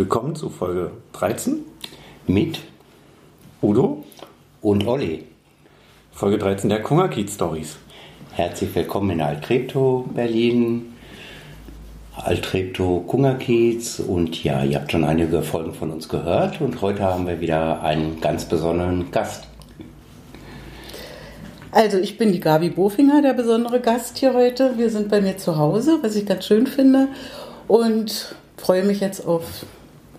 Willkommen zu Folge 13 mit Udo und Olli. Folge 13 der Kungerkiez Stories. Herzlich willkommen in Altreptow, Berlin. Altreptow Kungerkiez und ja, ihr habt schon einige Folgen von uns gehört und heute haben wir wieder einen ganz besonderen Gast. Also ich bin die Gabi Bofinger, der besondere Gast hier heute. Wir sind bei mir zu Hause, was ich ganz schön finde und freue mich jetzt auf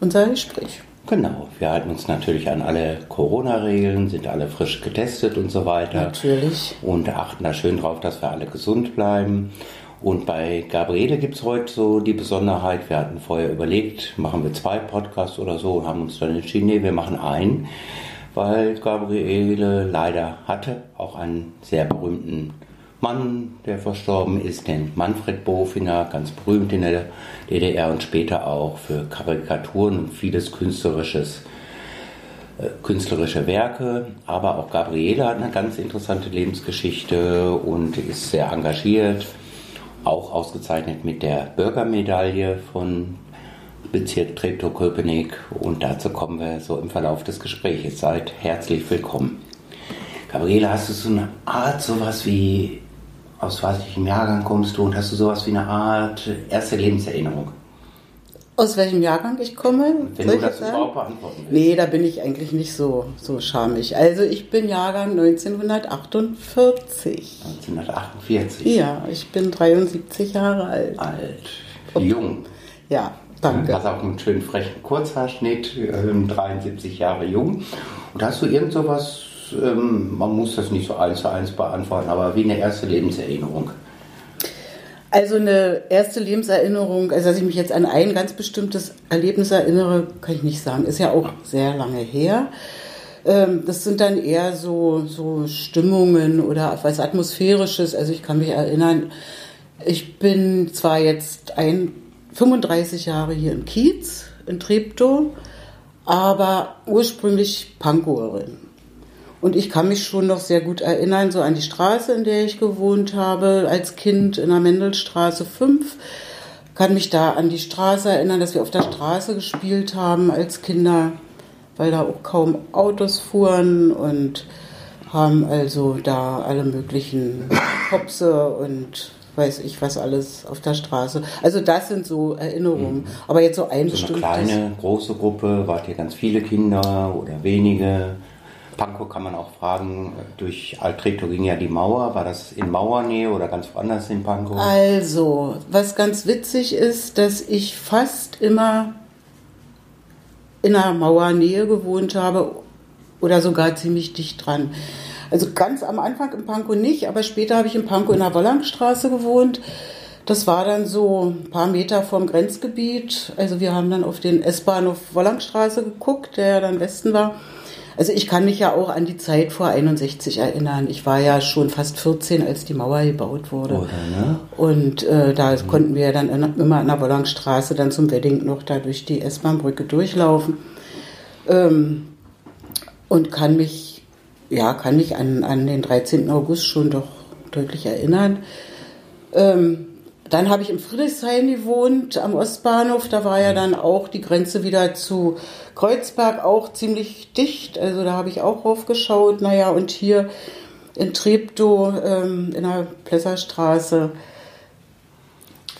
unser Gespräch. Genau, wir halten uns natürlich an alle Corona-Regeln, sind alle frisch getestet und so weiter. Natürlich. Und achten da schön drauf, dass wir alle gesund bleiben. Und bei Gabriele gibt es heute so die Besonderheit, wir hatten vorher überlegt, machen wir zwei Podcasts oder so und haben uns dann entschieden, nee, wir machen einen, weil Gabriele leider hatte auch einen sehr berühmten Mann, der verstorben ist, den Manfred Bofinger, ganz berühmt in der DDR und später auch für Karikaturen und vieles künstlerisches äh, künstlerische Werke, aber auch Gabriele hat eine ganz interessante Lebensgeschichte und ist sehr engagiert, auch ausgezeichnet mit der Bürgermedaille von Bezirk Treptow-Köpenick und dazu kommen wir so im Verlauf des Gesprächs. Seid herzlich willkommen. Gabriele, hast du so eine Art, sowas wie, aus welchem Jahrgang kommst du und hast du sowas wie eine Art erste Lebenserinnerung? Aus welchem Jahrgang ich komme? Wenn du ich das sagen? überhaupt beantworten willst. Nee, da bin ich eigentlich nicht so, so schamig. Also ich bin Jahrgang 1948. 1948. Ja, ich bin 73 Jahre alt. Alt, jung. Ja, danke. Hast auch einen schönen frechen Kurzhaarschnitt, ähm, 73 Jahre jung. Und hast du irgend sowas, ähm, man muss das nicht so eins zu eins beantworten, aber wie eine erste Lebenserinnerung? Also eine erste Lebenserinnerung, also dass ich mich jetzt an ein ganz bestimmtes Erlebnis erinnere, kann ich nicht sagen. Ist ja auch sehr lange her. Ähm, Das sind dann eher so, so Stimmungen oder was Atmosphärisches. Also ich kann mich erinnern, ich bin zwar jetzt ein, 35 Jahre hier im Kiez, in Treptow, aber ursprünglich Pankowerin. Und ich kann mich schon noch sehr gut erinnern, so an die Straße, in der ich gewohnt habe, als Kind in der Mendelstraße 5. Kann mich da an die Straße erinnern, dass wir auf der Straße gespielt haben als Kinder, weil da auch kaum Autos fuhren und haben also da alle möglichen Hopse und weiß ich was alles auf der Straße. Also das sind so Erinnerungen. Aber jetzt so ein So eine bestimmtes. kleine, große Gruppe, wart ihr ganz viele Kinder oder wenige? Pankow kann man auch fragen, durch Altreptow ging ja die Mauer, war das in Mauernähe oder ganz woanders in Pankow? Also, was ganz witzig ist, dass ich fast immer in einer Mauernähe gewohnt habe oder sogar ziemlich dicht dran. Also ganz am Anfang in Pankow nicht, aber später habe ich in Pankow in der Wollangstraße gewohnt. Das war dann so ein paar Meter vom Grenzgebiet. Also wir haben dann auf den S-Bahnhof Wollangstraße geguckt, der dann Westen war. Also ich kann mich ja auch an die Zeit vor 61 erinnern. Ich war ja schon fast 14, als die Mauer gebaut wurde. Oder, ne? Und äh, da konnten wir dann immer an der Wollangstraße dann zum Wedding noch da durch die S-Bahn-Brücke durchlaufen. Ähm, und kann mich, ja, kann mich an, an den 13. August schon doch deutlich erinnern. Ähm, dann habe ich im Friedrichshain gewohnt, am Ostbahnhof. Da war ja dann auch die Grenze wieder zu Kreuzberg auch ziemlich dicht. Also da habe ich auch raufgeschaut. Naja, und hier in Treptow ähm, in der Plesserstraße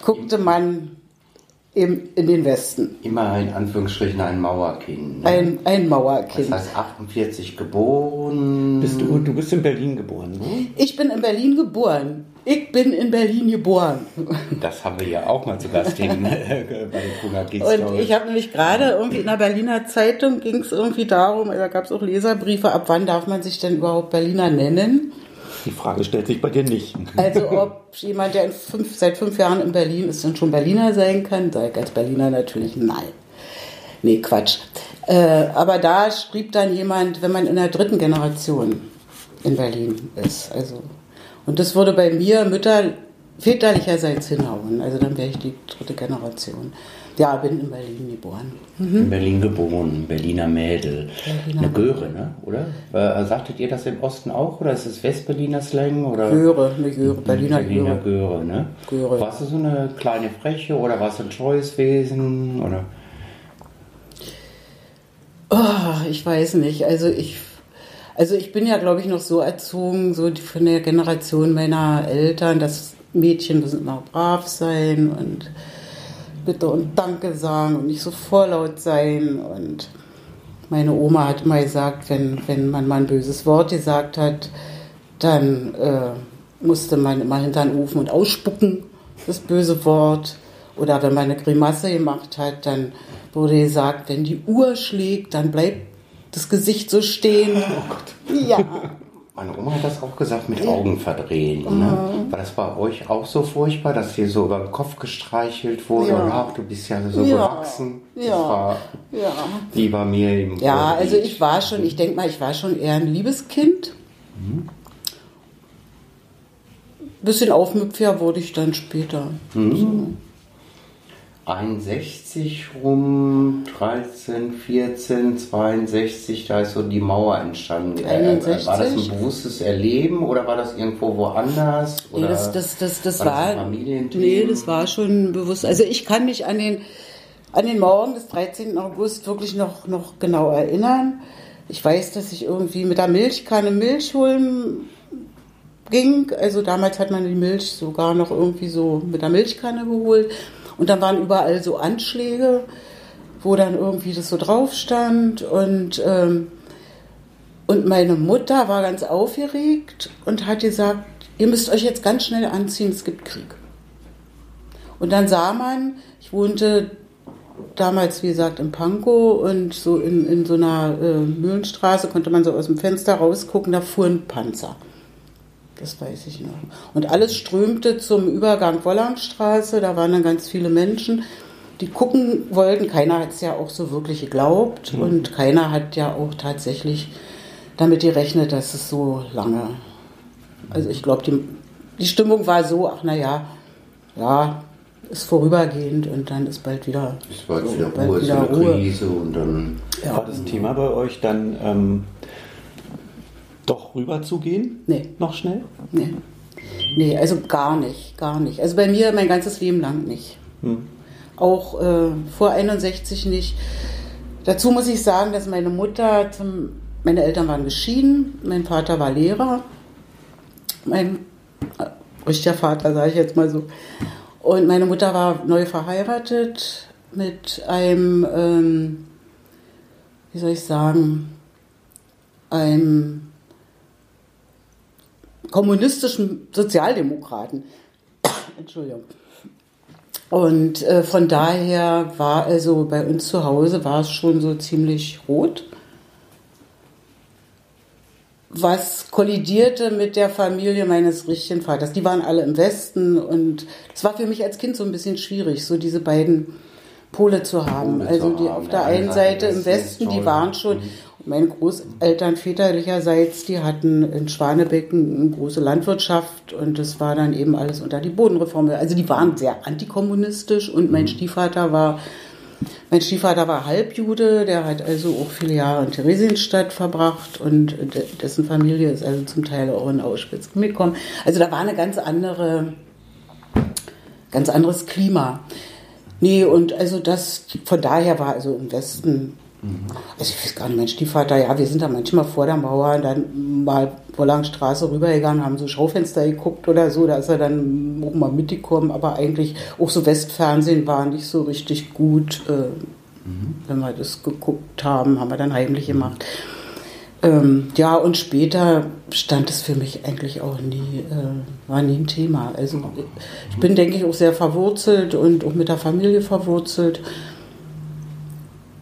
guckte man eben in den Westen. Immer in Anführungsstrichen ein Mauerkind. Ne? Ein, ein Mauerkind. Das heißt 48 geboren. Bist du, du bist in Berlin geboren, ne? Ich bin in Berlin geboren. Ich bin in Berlin geboren. Das haben wir ja auch mal zu Gast in, äh, bei den Kuna Und ich habe nämlich gerade irgendwie in der Berliner Zeitung ging es irgendwie darum, da gab es auch Leserbriefe, ab wann darf man sich denn überhaupt Berliner nennen? Die Frage stellt sich bei dir nicht. Also ob jemand, der fünf, seit fünf Jahren in Berlin ist, dann schon Berliner sein kann, sage ich als Berliner natürlich nein. Nee, Quatsch. Äh, aber da schrieb dann jemand, wenn man in der dritten Generation in Berlin ist. Also, und das würde bei mir Mütter väterlicherseits hinhauen. Also dann wäre ich die dritte Generation. Ja, bin in Berlin geboren. In Berlin geboren, Berliner Mädel. Berliner Eine Göre, ne? oder? Äh, sagtet ihr das im Osten auch? Oder ist es Westberliner Slang? Oder? Göre, eine Göre, Berliner Berliner Göre. Göre, ne? Göre. Warst du so eine kleine Freche oder warst du ein treues Wesen? Oder? Oh, ich weiß nicht. Also ich, also ich bin ja, glaube ich, noch so erzogen, so von der Generation meiner Eltern, dass Mädchen müssen immer brav sein und Bitte und Danke sagen und nicht so vorlaut sein. Und meine Oma hat immer gesagt, wenn, wenn man mal ein böses Wort gesagt hat, dann äh, musste man immer hinter den Ofen und ausspucken, das böse Wort. Oder wenn man eine Grimasse gemacht hat, dann wurde gesagt, wenn die Uhr schlägt, dann bleibt das Gesicht so stehen. Oh Gott. Ja. Meine Oma hat das auch gesagt mit Augen verdrehen. Ne? War das bei euch auch so furchtbar, dass hier so über den Kopf gestreichelt wurde? Ja. Ach, du bist ja so Ja. gewachsen. Ja. war Ja. wie bei mir im Ja, also ich war schon, ich denke mal, ich war schon eher ein Liebeskind. Bisschen aufmüpfiger wurde ich dann später. Mhm. 61 rum, 13, 14, 62, da ist so die Mauer entstanden. Äh, 61? War das ein bewusstes Erleben oder war das irgendwo woanders? Nee, Oder das, das, das, das war war. das nee, das war schon bewusst. Also ich kann mich an den, an den Morgen des 13. August wirklich noch, noch genau erinnern. Ich weiß, dass ich irgendwie mit der Milchkanne Milch holen ging. Also damals hat man die Milch sogar noch irgendwie so mit der Milchkanne geholt. Und dann waren überall so Anschläge, wo dann irgendwie das so drauf stand. Und, ähm, und meine Mutter war ganz aufgeregt und hat gesagt, ihr müsst euch jetzt ganz schnell anziehen, es gibt Krieg. Und dann sah man, ich wohnte damals, wie gesagt, in Pankow und so in, in so einer äh, Mühlenstraße konnte man so aus dem Fenster rausgucken, da fuhren Panzer. Das weiß ich noch. Und alles strömte zum Übergang Wollangstraße, da waren dann ganz viele Menschen, die gucken wollten. Keiner hat es ja auch so wirklich geglaubt und keiner hat ja auch tatsächlich damit gerechnet, dass es so lange. Also ich glaube, die, die Stimmung war so, ach naja, ja, ist vorübergehend und dann ist bald wieder, Es war jetzt wieder bald Ruhe, wieder eine Ruhe. Krise und dann. Ja. War das Thema bei euch dann ähm, doch rüber zu gehen? Nee. Noch schnell? Nee. nee, also gar nicht, gar nicht. Also bei mir mein ganzes Leben lang nicht. Auch äh, vor 61 nicht. Dazu muss ich sagen, dass meine Mutter, zum, meine Eltern waren geschieden, mein Vater war Lehrer, mein äh, richtiger Vater, sage ich jetzt mal so. Und meine Mutter war neu verheiratet mit einem, ähm, wie soll ich sagen, einem kommunistischen Sozialdemokraten. Entschuldigung. Und äh, von daher war also bei uns zu Hause war es schon so ziemlich rot. Was kollidierte mit der Familie meines richtigen Vaters. Die waren alle im Westen und es war für mich als Kind so ein bisschen schwierig, so diese beiden Pole zu haben. Pole also die auf der einen eine Seite im Westen, die waren schon, meine Großeltern väterlicherseits, die hatten in Schwanebecken eine große Landwirtschaft und das war dann eben alles unter die Bodenreform. Also die waren sehr antikommunistisch und mein Stiefvater war, mein Stiefvater war Halbjude, der hat also auch viele Jahre in Theresienstadt verbracht und de- dessen Familie ist also zum Teil auch in Auschwitz mitgekommen. Also da war eine ganz andere, ganz anderes Klima. Nee, und also das, von daher war also im Westen, also ich weiß gar nicht, mein Stiefvater, ja, wir sind da manchmal vor der Mauer dann mal Wollangstraße rübergegangen, haben so Schaufenster geguckt oder so, da ist er dann auch mal mitgekommen, aber eigentlich auch so Westfernsehen war nicht so richtig gut. Äh, Wenn wir das geguckt haben, haben wir dann heimlich gemacht. Ähm, ja, und später stand es für mich eigentlich auch nie, äh, war nie ein Thema. Also ich bin, denke ich, auch sehr verwurzelt und auch mit der Familie verwurzelt.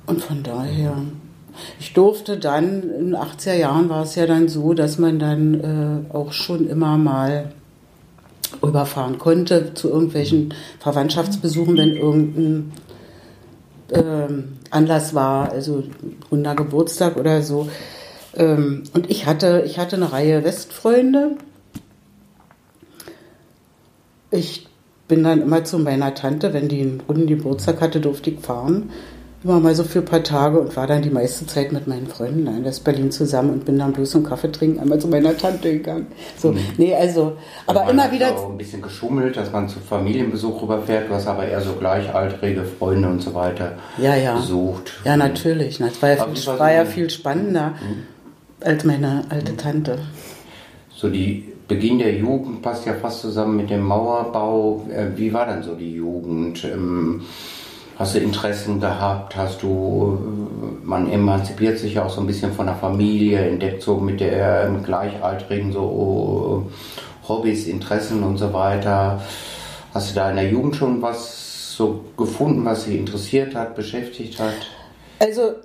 Und von daher, ich durfte dann, in den 80er Jahren war es ja dann so, dass man dann äh, auch schon immer mal rüberfahren konnte zu irgendwelchen Verwandtschaftsbesuchen, wenn irgendein ähm, Anlass war, also runder Geburtstag oder so. Ähm, und ich hatte, ich hatte eine Reihe Westfreunde. Ich bin dann immer zu meiner Tante, wenn die einen runden Geburtstag hatte, durfte ich fahren. Immer mal so für ein paar Tage und war dann die meiste Zeit mit meinen Freunden in West-Berlin zusammen und bin dann bloß zum Kaffee trinken einmal zu meiner Tante gegangen. So, mhm. nee, also, aber man immer wieder. Auch ein bisschen geschummelt, dass man zu Familienbesuch rüberfährt, was aber eher so gleichaltrige Freunde und so weiter ja, ja. besucht. Ja, natürlich. Das war ja, viel, war, war ja viel spannender mhm. als meine alte Tante. So die Beginn der Jugend passt ja fast zusammen mit dem Mauerbau. Äh, wie war dann so die Jugend? Hast du Interessen gehabt? Hast du, man emanzipiert sich ja auch so ein bisschen von der Familie, entdeckt so mit der Gleichaltrigen so Hobbys, Interessen und so weiter. Hast du da in der Jugend schon was so gefunden, was sie interessiert hat, beschäftigt hat? Also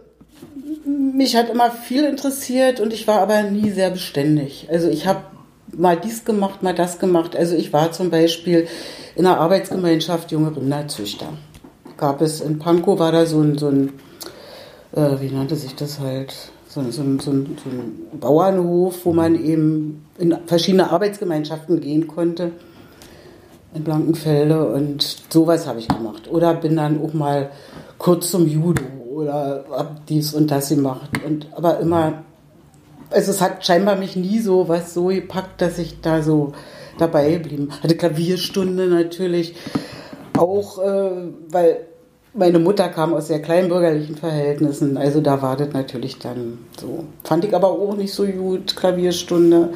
mich hat immer viel interessiert und ich war aber nie sehr beständig. Also ich habe mal dies gemacht, mal das gemacht. Also ich war zum Beispiel in einer Arbeitsgemeinschaft junge Rinderzüchter gab es in Pankow, war da so ein, so ein äh, wie nannte sich das halt, so, so, so, so ein Bauernhof, wo man eben in verschiedene Arbeitsgemeinschaften gehen konnte in Blankenfelde und sowas habe ich gemacht. Oder bin dann auch mal kurz zum Judo oder hab dies und das gemacht. Und aber immer, also es hat scheinbar mich nie so was so gepackt, dass ich da so dabei geblieben. Hatte Klavierstunde natürlich auch, äh, weil meine Mutter kam aus sehr kleinbürgerlichen Verhältnissen, also da war das natürlich dann so. Fand ich aber auch nicht so gut, Klavierstunde,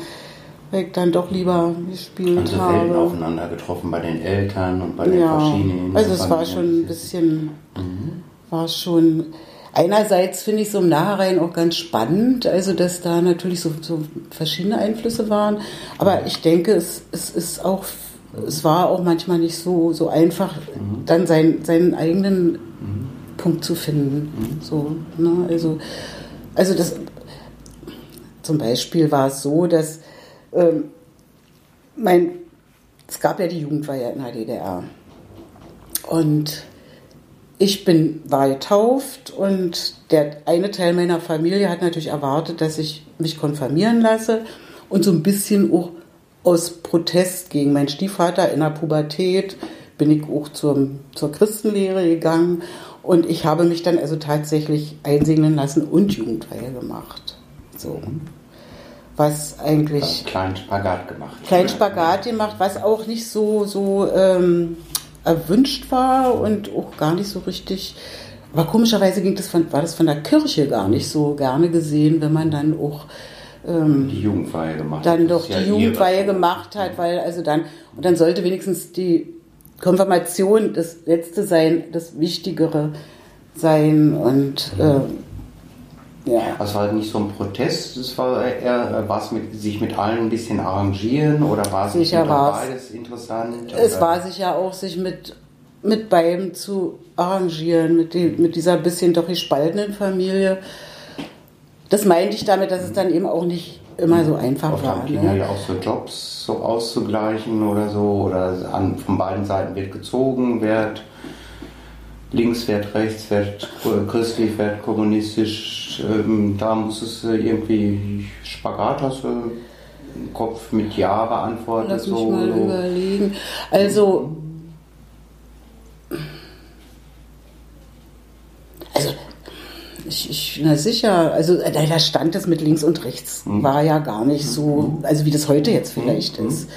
weil ich dann doch lieber gespielt also habe. Welten aufeinander getroffen bei den Eltern und bei den ja, verschiedenen. Also es war schon ein bisschen, mhm. war schon, einerseits finde ich so im Nachhinein auch ganz spannend, also dass da natürlich so, so verschiedene Einflüsse waren, aber ich denke, es, es ist auch es war auch manchmal nicht so, so einfach, mhm. dann sein, seinen eigenen mhm. Punkt zu finden. Mhm. So, ne? also, also das zum Beispiel war es so, dass ähm, mein, es gab ja die Jugendweihe in der DDR. Und ich bin, war getauft und der eine Teil meiner Familie hat natürlich erwartet, dass ich mich konfirmieren lasse und so ein bisschen auch aus Protest gegen meinen Stiefvater in der Pubertät bin ich auch zum, zur Christenlehre gegangen und ich habe mich dann also tatsächlich einsegnen lassen und Jugendweihe gemacht. So. Was eigentlich. Also kleinen Spagat gemacht. Kleinen Spagat gemacht, was auch nicht so, so ähm, erwünscht war und auch gar nicht so richtig. Aber komischerweise ging das von, war das von der Kirche gar nicht so gerne gesehen, wenn man dann auch ähm, die Jugendweihe gemacht dann doch die ja Jugendweihe gemacht hat, weil also dann und dann sollte wenigstens die Konfirmation das letzte sein, das Wichtigere sein und äh, ja. Das war halt nicht so ein Protest, es war eher, war es mit, sich mit allen ein bisschen arrangieren oder war es sicher beides interessant? Es oder? war sicher auch, sich mit, mit beiden zu arrangieren, mit, die, mit dieser bisschen doch gespaltenen Familie das meinte ich damit, dass es dann eben auch nicht immer so einfach Oft war. Haben Kinder ne? ja auch so Jobs so auszugleichen oder so, oder an, von beiden Seiten wird gezogen, wird links, wird rechts, wird christlich, wird kommunistisch. Ähm, da muss es äh, irgendwie Spagat hast du im Kopf mit Ja beantworten. Lass mich so, mal so. überlegen. Also also ich, ich, na sicher, also äh, da stand es mit links und rechts, mhm. war ja gar nicht so, also wie das heute jetzt vielleicht mhm. ist.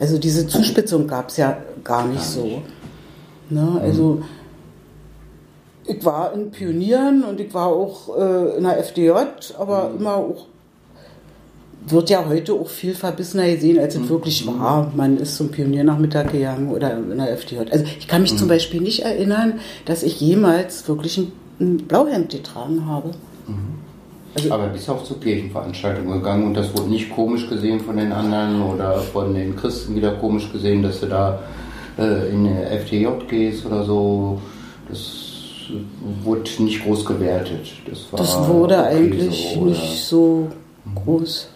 Also diese Zuspitzung gab es ja gar nicht so. Ne? Also ich war in Pionieren und ich war auch äh, in der FDJ, aber mhm. immer auch wird ja heute auch viel verbissener gesehen, als es mhm. wirklich war. Man ist zum Pioniernachmittag gegangen oder in der FDJ. Also ich kann mich mhm. zum Beispiel nicht erinnern, dass ich jemals wirklich ein ein Blauhemd getragen habe. Mhm. Also, Aber bist auch zur Kirchenveranstaltung gegangen und das wurde nicht komisch gesehen von den anderen oder von den Christen wieder komisch gesehen, dass du da äh, in eine FTJ gehst oder so. Das wurde nicht groß gewertet. Das, das wurde okay eigentlich so, nicht so mhm. groß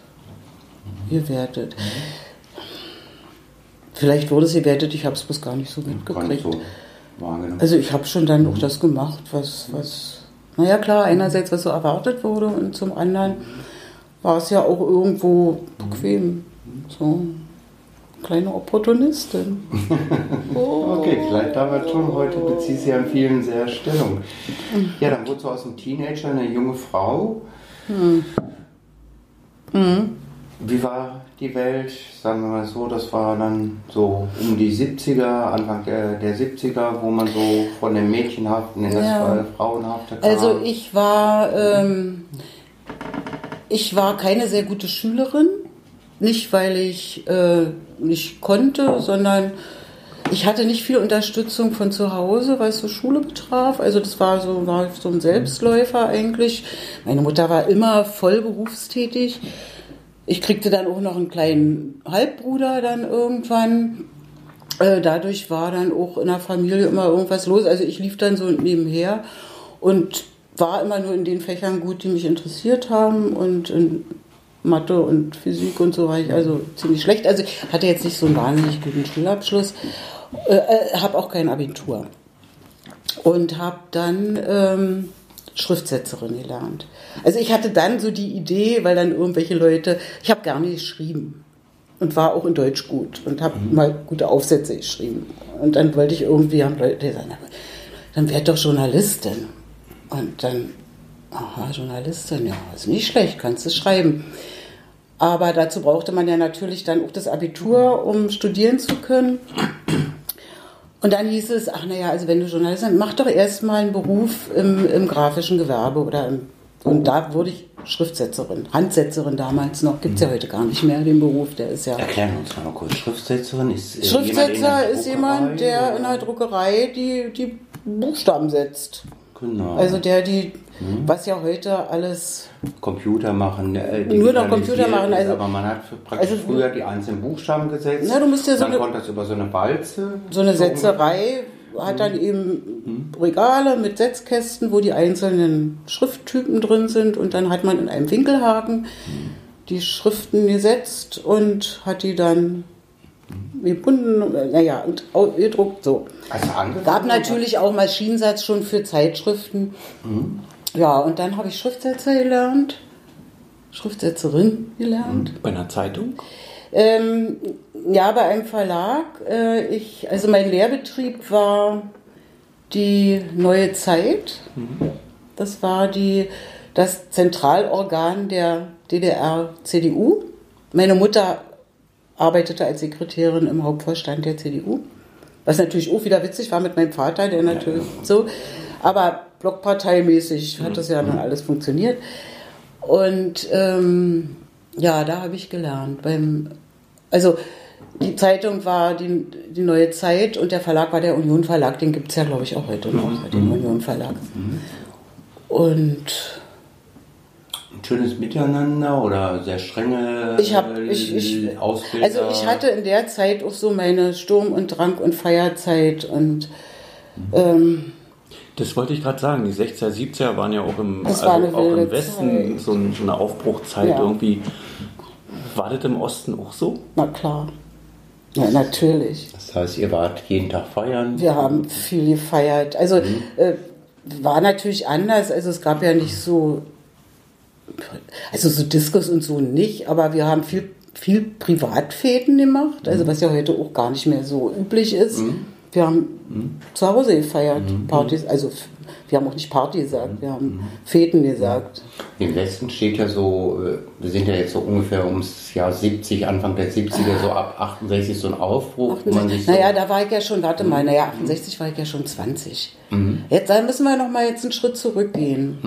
gewertet. Mhm. Vielleicht wurde es gewertet, ich habe es bloß gar nicht so mitgekriegt. So wahrgenommen? Also ich habe schon dann auch das gemacht, was, was, naja klar, einerseits was so erwartet wurde und zum anderen war es ja auch irgendwo bequem. So. kleine Opportunistin. Oh. Okay, vielleicht damals schon. Heute bezieht sie an vielen sehr Stellung. Ja, dann wurde sie aus einem Teenager eine junge Frau. Hm. Hm. Wie war die Welt? Sagen wir mal so, das war dann so um die 70er, Anfang der, der 70er, wo man so von dem Mädchenhaften in das ja. Frauenhafte kam. Also ich war, ähm, ich war keine sehr gute Schülerin. Nicht, weil ich äh, nicht konnte, sondern ich hatte nicht viel Unterstützung von zu Hause, was so Schule betraf. Also das war so, war so ein Selbstläufer eigentlich. Meine Mutter war immer voll berufstätig. Ich kriegte dann auch noch einen kleinen Halbbruder dann irgendwann. Äh, dadurch war dann auch in der Familie immer irgendwas los. Also ich lief dann so nebenher und war immer nur in den Fächern gut, die mich interessiert haben und in Mathe und Physik und so war ich also ziemlich schlecht. Also ich hatte jetzt nicht so einen wahnsinnig guten Schulabschluss, äh, äh, habe auch kein Abitur und habe dann ähm, Schriftsetzerin gelernt. Also ich hatte dann so die Idee, weil dann irgendwelche Leute, ich habe gerne geschrieben und war auch in Deutsch gut und habe mhm. mal gute Aufsätze geschrieben. Und dann wollte ich irgendwie, haben Leute gesagt, dann werd doch Journalistin. Und dann, aha, Journalistin, ja, ist nicht schlecht, kannst du schreiben. Aber dazu brauchte man ja natürlich dann auch das Abitur, um studieren zu können. Und dann hieß es, ach naja, also wenn du Journalist bist, mach doch erstmal einen Beruf im, im grafischen Gewerbe oder im, und da wurde ich Schriftsetzerin, Handsetzerin damals noch, gibt es ja mhm. heute gar nicht mehr, den Beruf, der ist ja... Erklären uns mal kurz, Schriftsetzerin ist... Äh, Schriftsetzer jemand ist jemand, der in der Druckerei die, die Buchstaben setzt. Genau. Also der die, mhm. was ja heute alles Computer machen, äh, nur noch Computer machen, also aber man hat praktisch also, früher die einzelnen Buchstaben gesetzt. Na, du musst ja so man eine, konnte das über so eine Walze. So eine Setzerei hat dann mhm. eben mhm. Regale mit Setzkästen, wo die einzelnen Schrifttypen drin sind und dann hat man in einem Winkelhaken mhm. die Schriften gesetzt und hat die dann gebunden, naja, und gedruckt so. Also Gab natürlich auch Maschinensatz schon für Zeitschriften. Mhm. Ja, und dann habe ich Schriftsetzer gelernt, Schriftsetzerin gelernt. Mhm. Bei einer Zeitung? Ähm, ja, bei einem Verlag. Äh, ich, also mein Lehrbetrieb war die Neue Zeit. Mhm. Das war die, das Zentralorgan der DDR-CDU. Meine Mutter arbeitete als Sekretärin im Hauptvorstand der CDU. Was natürlich auch wieder witzig war mit meinem Vater, der natürlich ja, ja. so. Aber blockparteimäßig hat das ja dann alles funktioniert. Und ähm, ja, da habe ich gelernt. Beim, also die Zeitung war die, die Neue Zeit und der Verlag war der Union Verlag. Den gibt es ja, glaube ich, auch heute noch, mhm. den Union Verlag. Mhm. Und ein schönes Miteinander oder sehr strenge ich hab, ich, ich, Ausbilder? Also ich hatte in der Zeit auch so meine Sturm- und Drang- und Feierzeit und mhm. ähm, das wollte ich gerade sagen. Die 60er, 70er waren ja auch im, also auch im Westen so, so, eine Aufbruchzeit ja. irgendwie. War das im Osten auch so? Na klar. Ja, natürlich. Das heißt, ihr wart jeden Tag feiern? Wir haben viel gefeiert. Also mhm. äh, war natürlich anders. Also es gab ja nicht so also so Diskus und so nicht, aber wir haben viel, viel Privatfäden gemacht, also mhm. was ja heute auch gar nicht mehr so üblich ist. Mhm. Wir haben mhm. zu Hause gefeiert, mhm. Partys, also wir haben auch nicht Party gesagt, wir haben mhm. Fäden gesagt. Im Westen steht ja so, äh, wir sind ja jetzt so ungefähr ums Jahr 70, Anfang der 70er, so ab 68 so ein Aufbruch. 68, so naja, da war ich ja schon, warte mal, naja, 68 war ich ja schon 20. Mhm. Jetzt da müssen wir noch mal jetzt einen Schritt zurückgehen.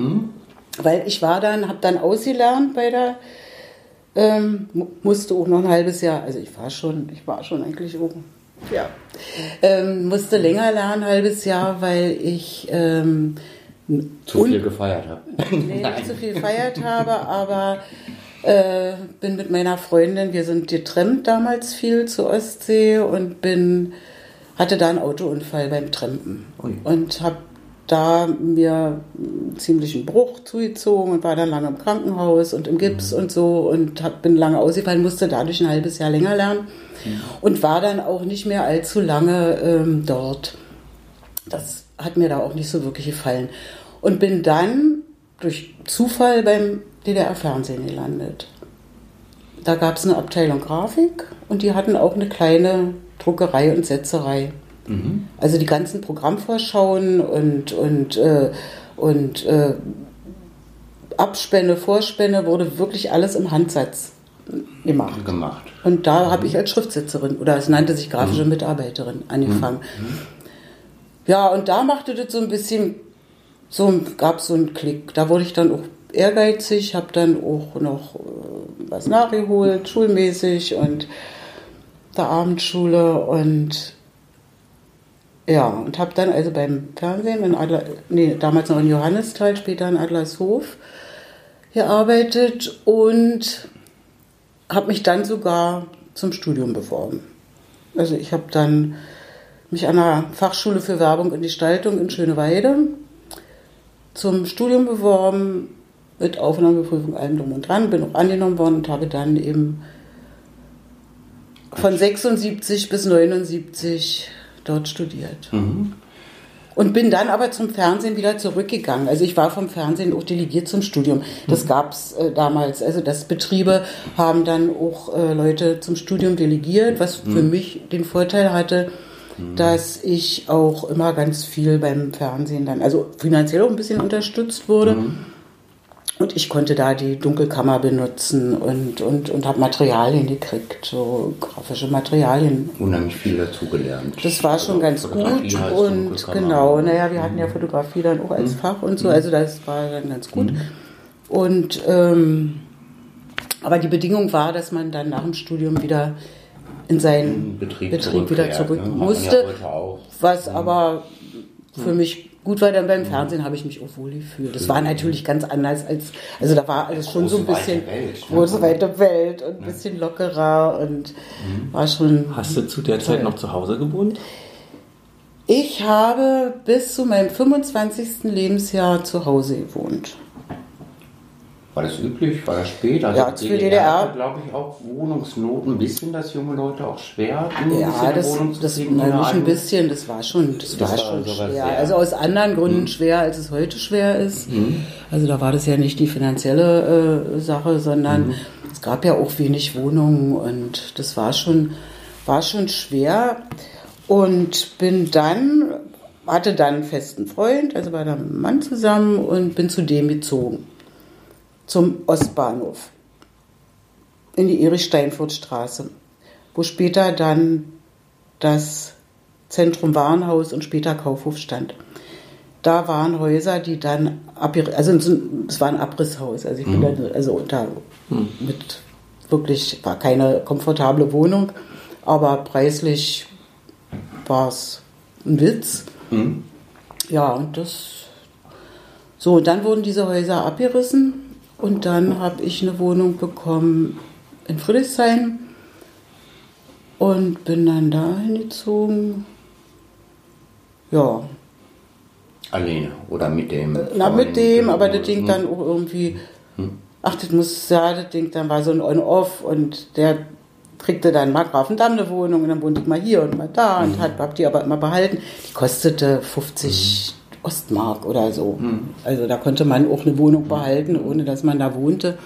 Weil ich war dann, habe dann ausgelernt bei der, ähm, musste auch noch ein halbes Jahr, also ich war schon, ich war schon eigentlich oben. Ja. Ähm, musste länger lernen, ein halbes Jahr, weil ich ähm, zu viel gefeiert habe. Nee, nicht zu viel gefeiert habe, aber äh, bin mit meiner Freundin, wir sind getrennt damals viel zur Ostsee und bin hatte da einen Autounfall beim Trampen Ui. und habe da mir ziemlich einen Bruch zugezogen und war dann lange im Krankenhaus und im Gips mhm. und so und hab, bin lange ausgefallen, musste dadurch ein halbes Jahr länger lernen mhm. und war dann auch nicht mehr allzu lange ähm, dort. Das hat mir da auch nicht so wirklich gefallen. Und bin dann durch Zufall beim DDR-Fernsehen gelandet. da gab es eine Abteilung Grafik und die hatten auch eine kleine Druckerei und Setzerei. Mhm. Also die ganzen Programmvorschauen und, und, äh, und äh, Abspänne, Vorspänne wurde wirklich alles im Handsatz gemacht. gemacht. Und da mhm. habe ich als Schriftsetzerin oder es nannte sich grafische mhm. Mitarbeiterin angefangen. Mhm. Ja, und da machte das so ein bisschen, so gab es so einen Klick. Da wurde ich dann auch ehrgeizig, habe dann auch noch äh, was nachgeholt, schulmäßig und der Abendschule und ja, und habe dann also beim Fernsehen in Adler, nee, damals noch in Johannisthal, später in Adlershof gearbeitet und habe mich dann sogar zum Studium beworben. Also ich habe dann mich an der Fachschule für Werbung und Gestaltung in Schöneweide zum Studium beworben, mit Aufnahmeprüfung allem drum und dran, bin auch angenommen worden und habe dann eben von 76 bis 79 dort studiert. Mhm. Und bin dann aber zum Fernsehen wieder zurückgegangen. Also ich war vom Fernsehen auch delegiert zum Studium. Das mhm. gab es äh, damals. Also das Betriebe haben dann auch äh, Leute zum Studium delegiert, was mhm. für mich den Vorteil hatte, mhm. dass ich auch immer ganz viel beim Fernsehen dann, also finanziell auch ein bisschen unterstützt wurde. Mhm. Und ich konnte da die Dunkelkammer benutzen und, und, und habe Materialien gekriegt, so grafische Materialien. Unheimlich viel dazugelernt. Das war schon also ganz gut. Und genau, naja, wir hatten ja mhm. Fotografie dann auch als mhm. Fach und so, mhm. also das war dann ganz gut. Mhm. Und ähm, aber die Bedingung war, dass man dann nach dem Studium wieder in seinen Betrieb, Betrieb wieder zurück ne? musste. Ja was mhm. aber für mich gut war dann beim Fernsehen, habe ich mich auch wohl gefühlt. Das war natürlich ganz anders als, also da war alles schon so ein bisschen Welt, ne? große weite Welt und ein bisschen lockerer und mhm. war schon. Hast du zu der toll. Zeit noch zu Hause gewohnt? Ich habe bis zu meinem 25. Lebensjahr zu Hause gewohnt. War das üblich? War das spät? Also ja, für DDR, glaube ich, auch Wohnungsnot ein bisschen, dass junge Leute auch schwer ja, das, das nicht ein bisschen, das war schon, das, das war, schon schwer. Also aus anderen Gründen mhm. schwer, als es heute schwer ist. Mhm. Also da war das ja nicht die finanzielle äh, Sache, sondern mhm. es gab ja auch wenig Wohnungen und das war schon, war schon schwer. Und bin dann, hatte dann einen festen Freund, also war da mit einem Mann zusammen und bin zu dem gezogen zum Ostbahnhof in die Erich-Steinfurt-Straße, wo später dann das Zentrum Warenhaus und später Kaufhof stand. Da waren Häuser, die dann, also es war ein Abrisshaus, also ich bin mhm. da, also da mhm. mit wirklich, war keine komfortable Wohnung, aber preislich war es ein Witz. Mhm. Ja, und das, so, dann wurden diese Häuser abgerissen und dann habe ich eine Wohnung bekommen in Friedrichshain und bin dann da hingezogen. Ja. Alleine oder mit dem? Na, mit dem, aber das Ding dann auch irgendwie. Hm. Ach, das muss, ja, das Ding dann war so ein On-Off und der kriegte dann mal Grafendamm eine Wohnung und dann wohnte ich mal hier und mal da und mhm. hat, hab die aber immer behalten. Die kostete 50 Ostmark oder so. Mhm. Also da konnte man auch eine Wohnung behalten, ohne dass man da wohnte.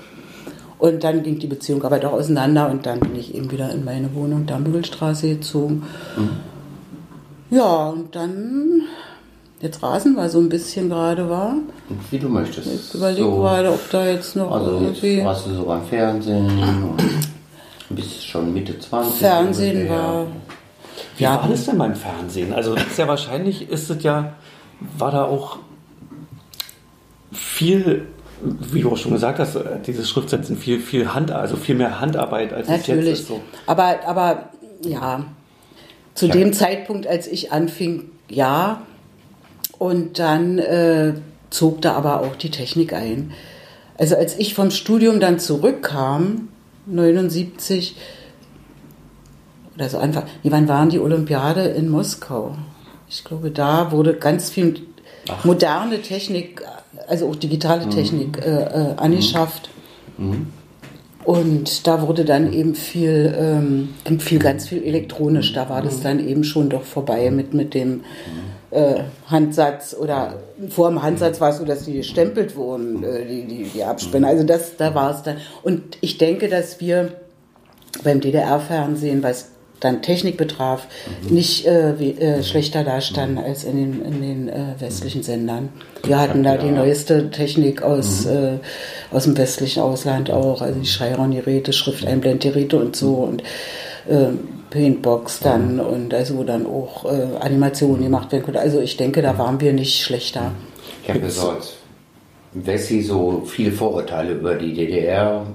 Und dann ging die Beziehung aber doch auseinander und dann bin ich eben wieder in meine Wohnung Dambügelstraße gezogen. Mhm. Ja, und dann jetzt Rasen, weil so ein bisschen gerade war. Wie du möchtest. Ich überlege so. gerade, ob da jetzt noch also irgendwie... Jetzt warst du so beim Fernsehen und bist schon Mitte 20. Fernsehen war... Wie ja, war das denn beim Fernsehen? Also ist ja wahrscheinlich, ist es ja war da auch viel, wie du auch schon gesagt hast, dieses Schriftsetzen viel, viel Hand, also viel mehr Handarbeit als Natürlich. es jetzt ist. So. Aber, aber ja, zu ja. dem Zeitpunkt, als ich anfing, ja. Und dann äh, zog da aber auch die Technik ein. Also als ich vom Studium dann zurückkam, 79, oder so einfach, wie wann waren die Olympiade in Moskau? Ich glaube, da wurde ganz viel Ach. moderne Technik, also auch digitale mhm. Technik äh, äh, angeschafft. Mhm. Und da wurde dann eben viel, ähm, viel, ganz viel elektronisch. Da war das mhm. dann eben schon doch vorbei mit, mit dem mhm. äh, Handsatz oder vor dem Handsatz war es so, dass die gestempelt wurden, äh, die, die, die Abspänne. Also das, da war es dann. Und ich denke, dass wir beim DDR-Fernsehen, was dann Technik betraf, mhm. nicht äh, wie, äh, schlechter dastanden mhm. als in den, in den äh, westlichen Sendern. Wir hatten da ja. die neueste Technik aus, mhm. Äh, aus dem westlichen Ausland auch, also die Chiron-Geräte, Schrifteinblendgeräte und so und äh, Paintbox dann mhm. und also wo dann auch äh, Animationen gemacht werden konnten. Also ich denke, da waren wir nicht schlechter. Ich habe Wessi so viele Vorurteile über die DDR,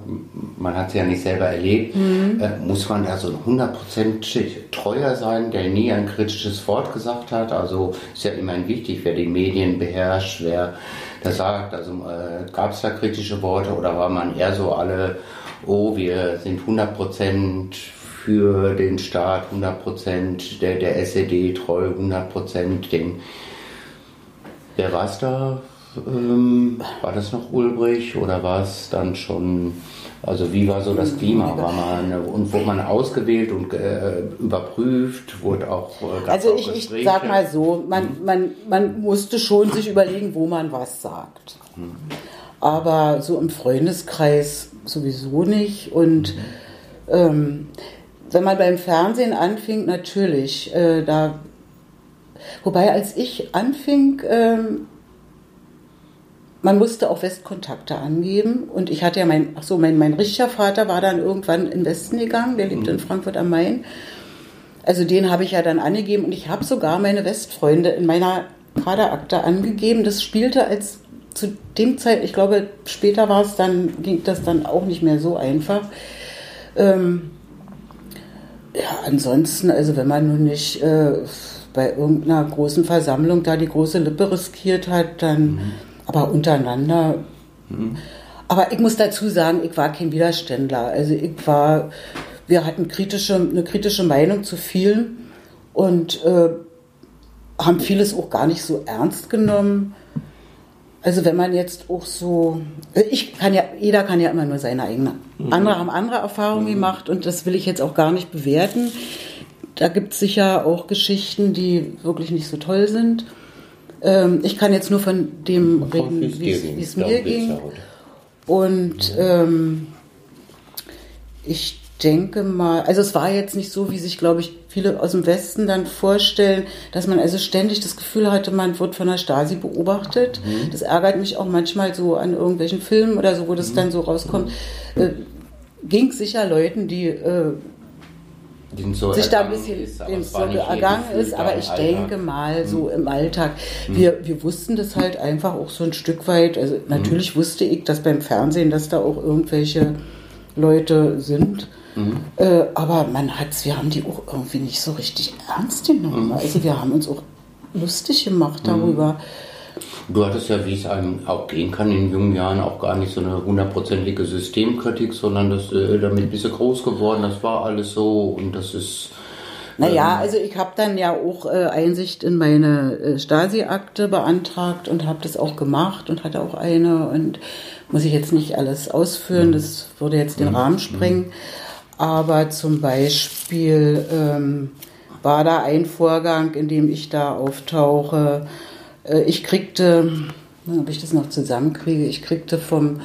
man hat sie ja nicht selber erlebt, mhm. äh, muss man da so hundertprozentig treuer sein, der nie ein kritisches Wort gesagt hat. Also ist ja immerhin wichtig, wer die Medien beherrscht, wer da sagt. Also äh, gab es da kritische Worte oder war man eher so alle, oh, wir sind hundertprozentig für den Staat, 100% der, der SED treu, 100% dem. Wer war es da? Ähm, war das noch Ulbrich oder war es dann schon, also wie war so das Klima? War man, und wurde man ausgewählt und äh, überprüft? Wurde auch, äh, also ich, ich sag mal so, man, hm. man, man musste schon sich überlegen, wo man was sagt. Hm. Aber so im Freundeskreis sowieso nicht. Und hm. ähm, wenn man beim Fernsehen anfing, natürlich, äh, da, wobei als ich anfing, ähm, man musste auch Westkontakte angeben und ich hatte ja mein, ach so, mein, mein richtiger Vater war dann irgendwann in Westen gegangen, der lebte mhm. in Frankfurt am Main. Also den habe ich ja dann angegeben und ich habe sogar meine Westfreunde in meiner Kaderakte angegeben. Das spielte als zu dem Zeit, ich glaube, später war es dann, ging das dann auch nicht mehr so einfach. Ähm, ja, ansonsten, also wenn man nun nicht äh, bei irgendeiner großen Versammlung da die große Lippe riskiert hat, dann, mhm. Aber untereinander. Mhm. Aber ich muss dazu sagen, ich war kein Widerständler. Also ich war, wir hatten kritische, eine kritische Meinung zu vielen und äh, haben vieles auch gar nicht so ernst genommen. Also wenn man jetzt auch so, ich kann ja, jeder kann ja immer nur seine eigene. Mhm. Andere haben andere Erfahrungen mhm. gemacht und das will ich jetzt auch gar nicht bewerten. Da gibt es sicher auch Geschichten, die wirklich nicht so toll sind. Ähm, ich kann jetzt nur von dem reden, wie es mir ging. Und ähm, ich denke mal, also es war jetzt nicht so, wie sich, glaube ich, viele aus dem Westen dann vorstellen, dass man also ständig das Gefühl hatte, man wird von der Stasi beobachtet. Mhm. Das ärgert mich auch manchmal so an irgendwelchen Filmen oder so, wo das mhm. dann so rauskommt. Äh, Ging sicher Leuten, die äh, so sich da ein bisschen ist, dem so ergangen ist, aber ich denke mal so mhm. im Alltag, mhm. wir, wir wussten das halt einfach auch so ein Stück weit, also natürlich mhm. wusste ich, dass beim Fernsehen, dass da auch irgendwelche Leute sind, Mhm. Äh, aber man hat's, wir haben die auch irgendwie nicht so richtig ernst genommen. Mhm. Also wir haben uns auch lustig gemacht darüber. Du hattest ja, wie es einem auch gehen kann in jungen Jahren, auch gar nicht so eine hundertprozentige Systemkritik, sondern das, äh, damit bist du groß geworden, das war alles so und das ist. Naja, ähm, also ich habe dann ja auch äh, Einsicht in meine äh, Stasi-Akte beantragt und habe das auch gemacht und hatte auch eine und muss ich jetzt nicht alles ausführen, mhm. das würde jetzt den mhm. Rahmen sprengen. Mhm. Aber zum Beispiel ähm, war da ein Vorgang, in dem ich da auftauche. Äh, ich kriegte, ob ich das noch zusammenkriege, ich kriegte vom,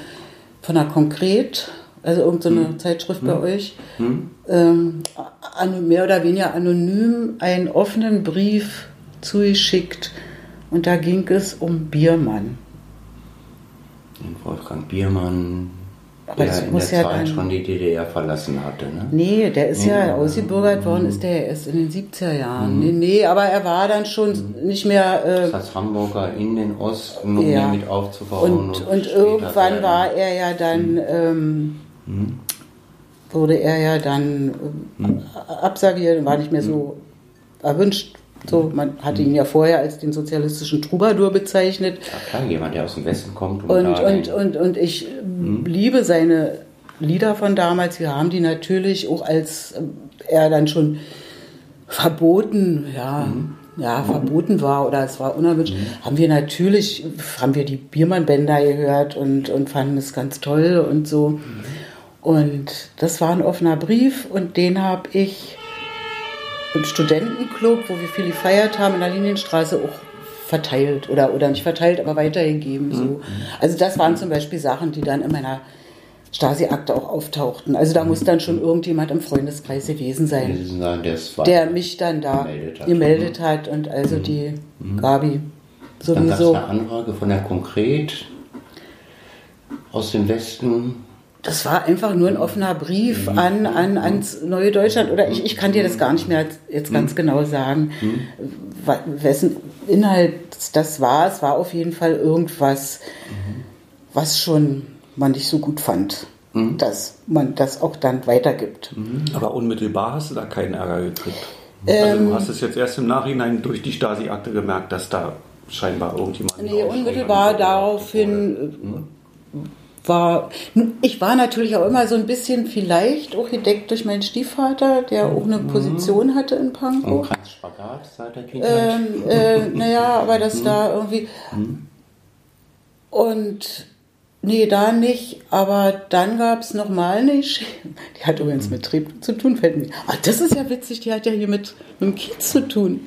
von einer Konkret, also irgendeine hm. Zeitschrift hm. bei euch, hm. ähm, mehr oder weniger anonym einen offenen Brief zugeschickt. Und da ging es um Biermann. Wolfgang Biermann, aber der in der Zeit dann, schon die DDR verlassen hatte. Ne? Nee, der ist nee, ja ausgebürgert worden, mhm. ist der erst in den 70er Jahren. Mhm. Nee, nee, aber er war dann schon mhm. nicht mehr. Äh, das Hamburger in den Osten, um ja. mit aufzubauen. Und, und, und irgendwann werden. war er ja dann. Mhm. Ähm, mhm. wurde er ja dann mhm. abserviert und war nicht mehr so erwünscht so, man hatte ihn ja vorher als den sozialistischen Troubadour bezeichnet. Ja klar, jemand, der aus dem Westen kommt. Und, und, und, und, und ich hm. liebe seine Lieder von damals. Wir haben die natürlich auch als äh, er dann schon verboten, ja, hm. ja, verboten war oder es war unerwünscht, hm. haben wir natürlich, haben wir die Biermann-Bänder gehört und, und fanden es ganz toll und so. Mhm. Und das war ein offener Brief und den habe ich im Studentenclub, wo wir viel gefeiert haben, in der Linienstraße auch verteilt oder, oder nicht verteilt, aber weitergegeben. So. Mhm. Also das waren zum Beispiel Sachen, die dann in meiner Stasi-Akte auch auftauchten. Also da muss dann schon irgendjemand im Freundeskreis gewesen sein, der mich dann da gemeldet hat, gemeldet hat und also die mhm. Gabi sowieso. Dann eine Anfrage von der Konkret aus dem Westen. Das war einfach nur ein offener Brief mhm. an, an, ans Neue Deutschland. Oder ich, ich kann dir das gar nicht mehr jetzt ganz mhm. genau sagen, mhm. wessen Inhalt das war. Es war auf jeden Fall irgendwas, mhm. was schon man nicht so gut fand, mhm. dass man das auch dann weitergibt. Mhm. Aber unmittelbar hast du da keinen Ärger gekriegt. Also du ähm, hast es jetzt erst im Nachhinein durch die Stasi-Akte gemerkt, dass da scheinbar irgendjemand. Nee, unmittelbar daraufhin mhm. War. Ich war natürlich auch immer so ein bisschen vielleicht auch gedeckt durch meinen Stiefvater, der auch eine mhm. Position hatte in Pankow. Und kein Spagat seit der Kindheit. Ähm, äh, naja, aber das mhm. da irgendwie. Mhm. Und Nee, da nicht, aber dann gab es nochmal nicht. Die hat übrigens mit Trieb zu tun, fällt mir. Ah, das ist ja witzig, die hat ja hier mit, mit dem Kiez zu tun.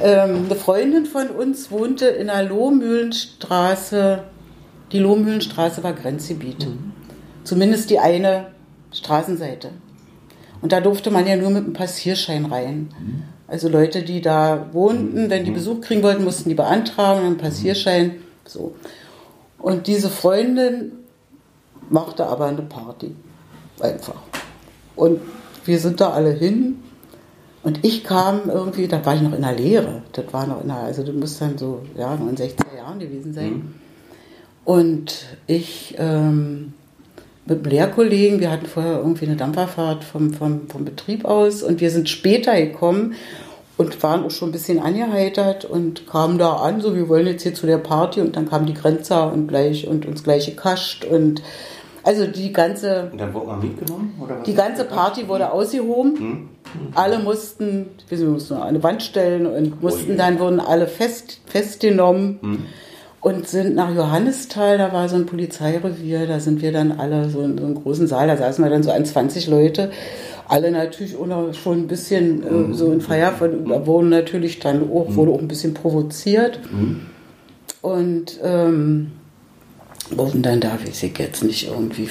Ähm, eine Freundin von uns wohnte in der Lohmühlenstraße. Die Lohmühlenstraße war Grenzgebiet. Mhm. Zumindest die eine Straßenseite. Und da durfte man ja nur mit einem Passierschein rein. Mhm. Also Leute, die da wohnten, wenn die mhm. Besuch kriegen wollten, mussten die beantragen, einen Passierschein. So. Und diese Freundin machte aber eine Party. Einfach. Und wir sind da alle hin. Und ich kam irgendwie, da war ich noch in der Lehre. Das war noch in der, also du musst dann so, ja, in den 60er Jahren gewesen sein. Mhm. Und ich ähm, mit einem Lehrkollegen, wir hatten vorher irgendwie eine Dampferfahrt vom, vom, vom Betrieb aus und wir sind später gekommen und waren auch schon ein bisschen angeheitert und kamen da an, so wir wollen jetzt hier zu der Party und dann kam die Grenzer und gleich und uns gleich gekascht und also die ganze und dann wurde man mitgenommen oder was? Die ganze Party wurde ausgehoben. Hm? Alle mussten, wir mussten an eine Wand stellen und mussten oh dann wurden alle fest, festgenommen. Hm. Und sind nach Johannisthal, da war so ein Polizeirevier, da sind wir dann alle so in so einem großen Saal, da saßen wir dann so an 20 Leute alle natürlich schon ein bisschen äh, mhm. so in Feierabend, da wurden natürlich dann auch, wurde auch ein bisschen provoziert. Mhm. Und ähm, wurden dann da, wie ich jetzt nicht irgendwie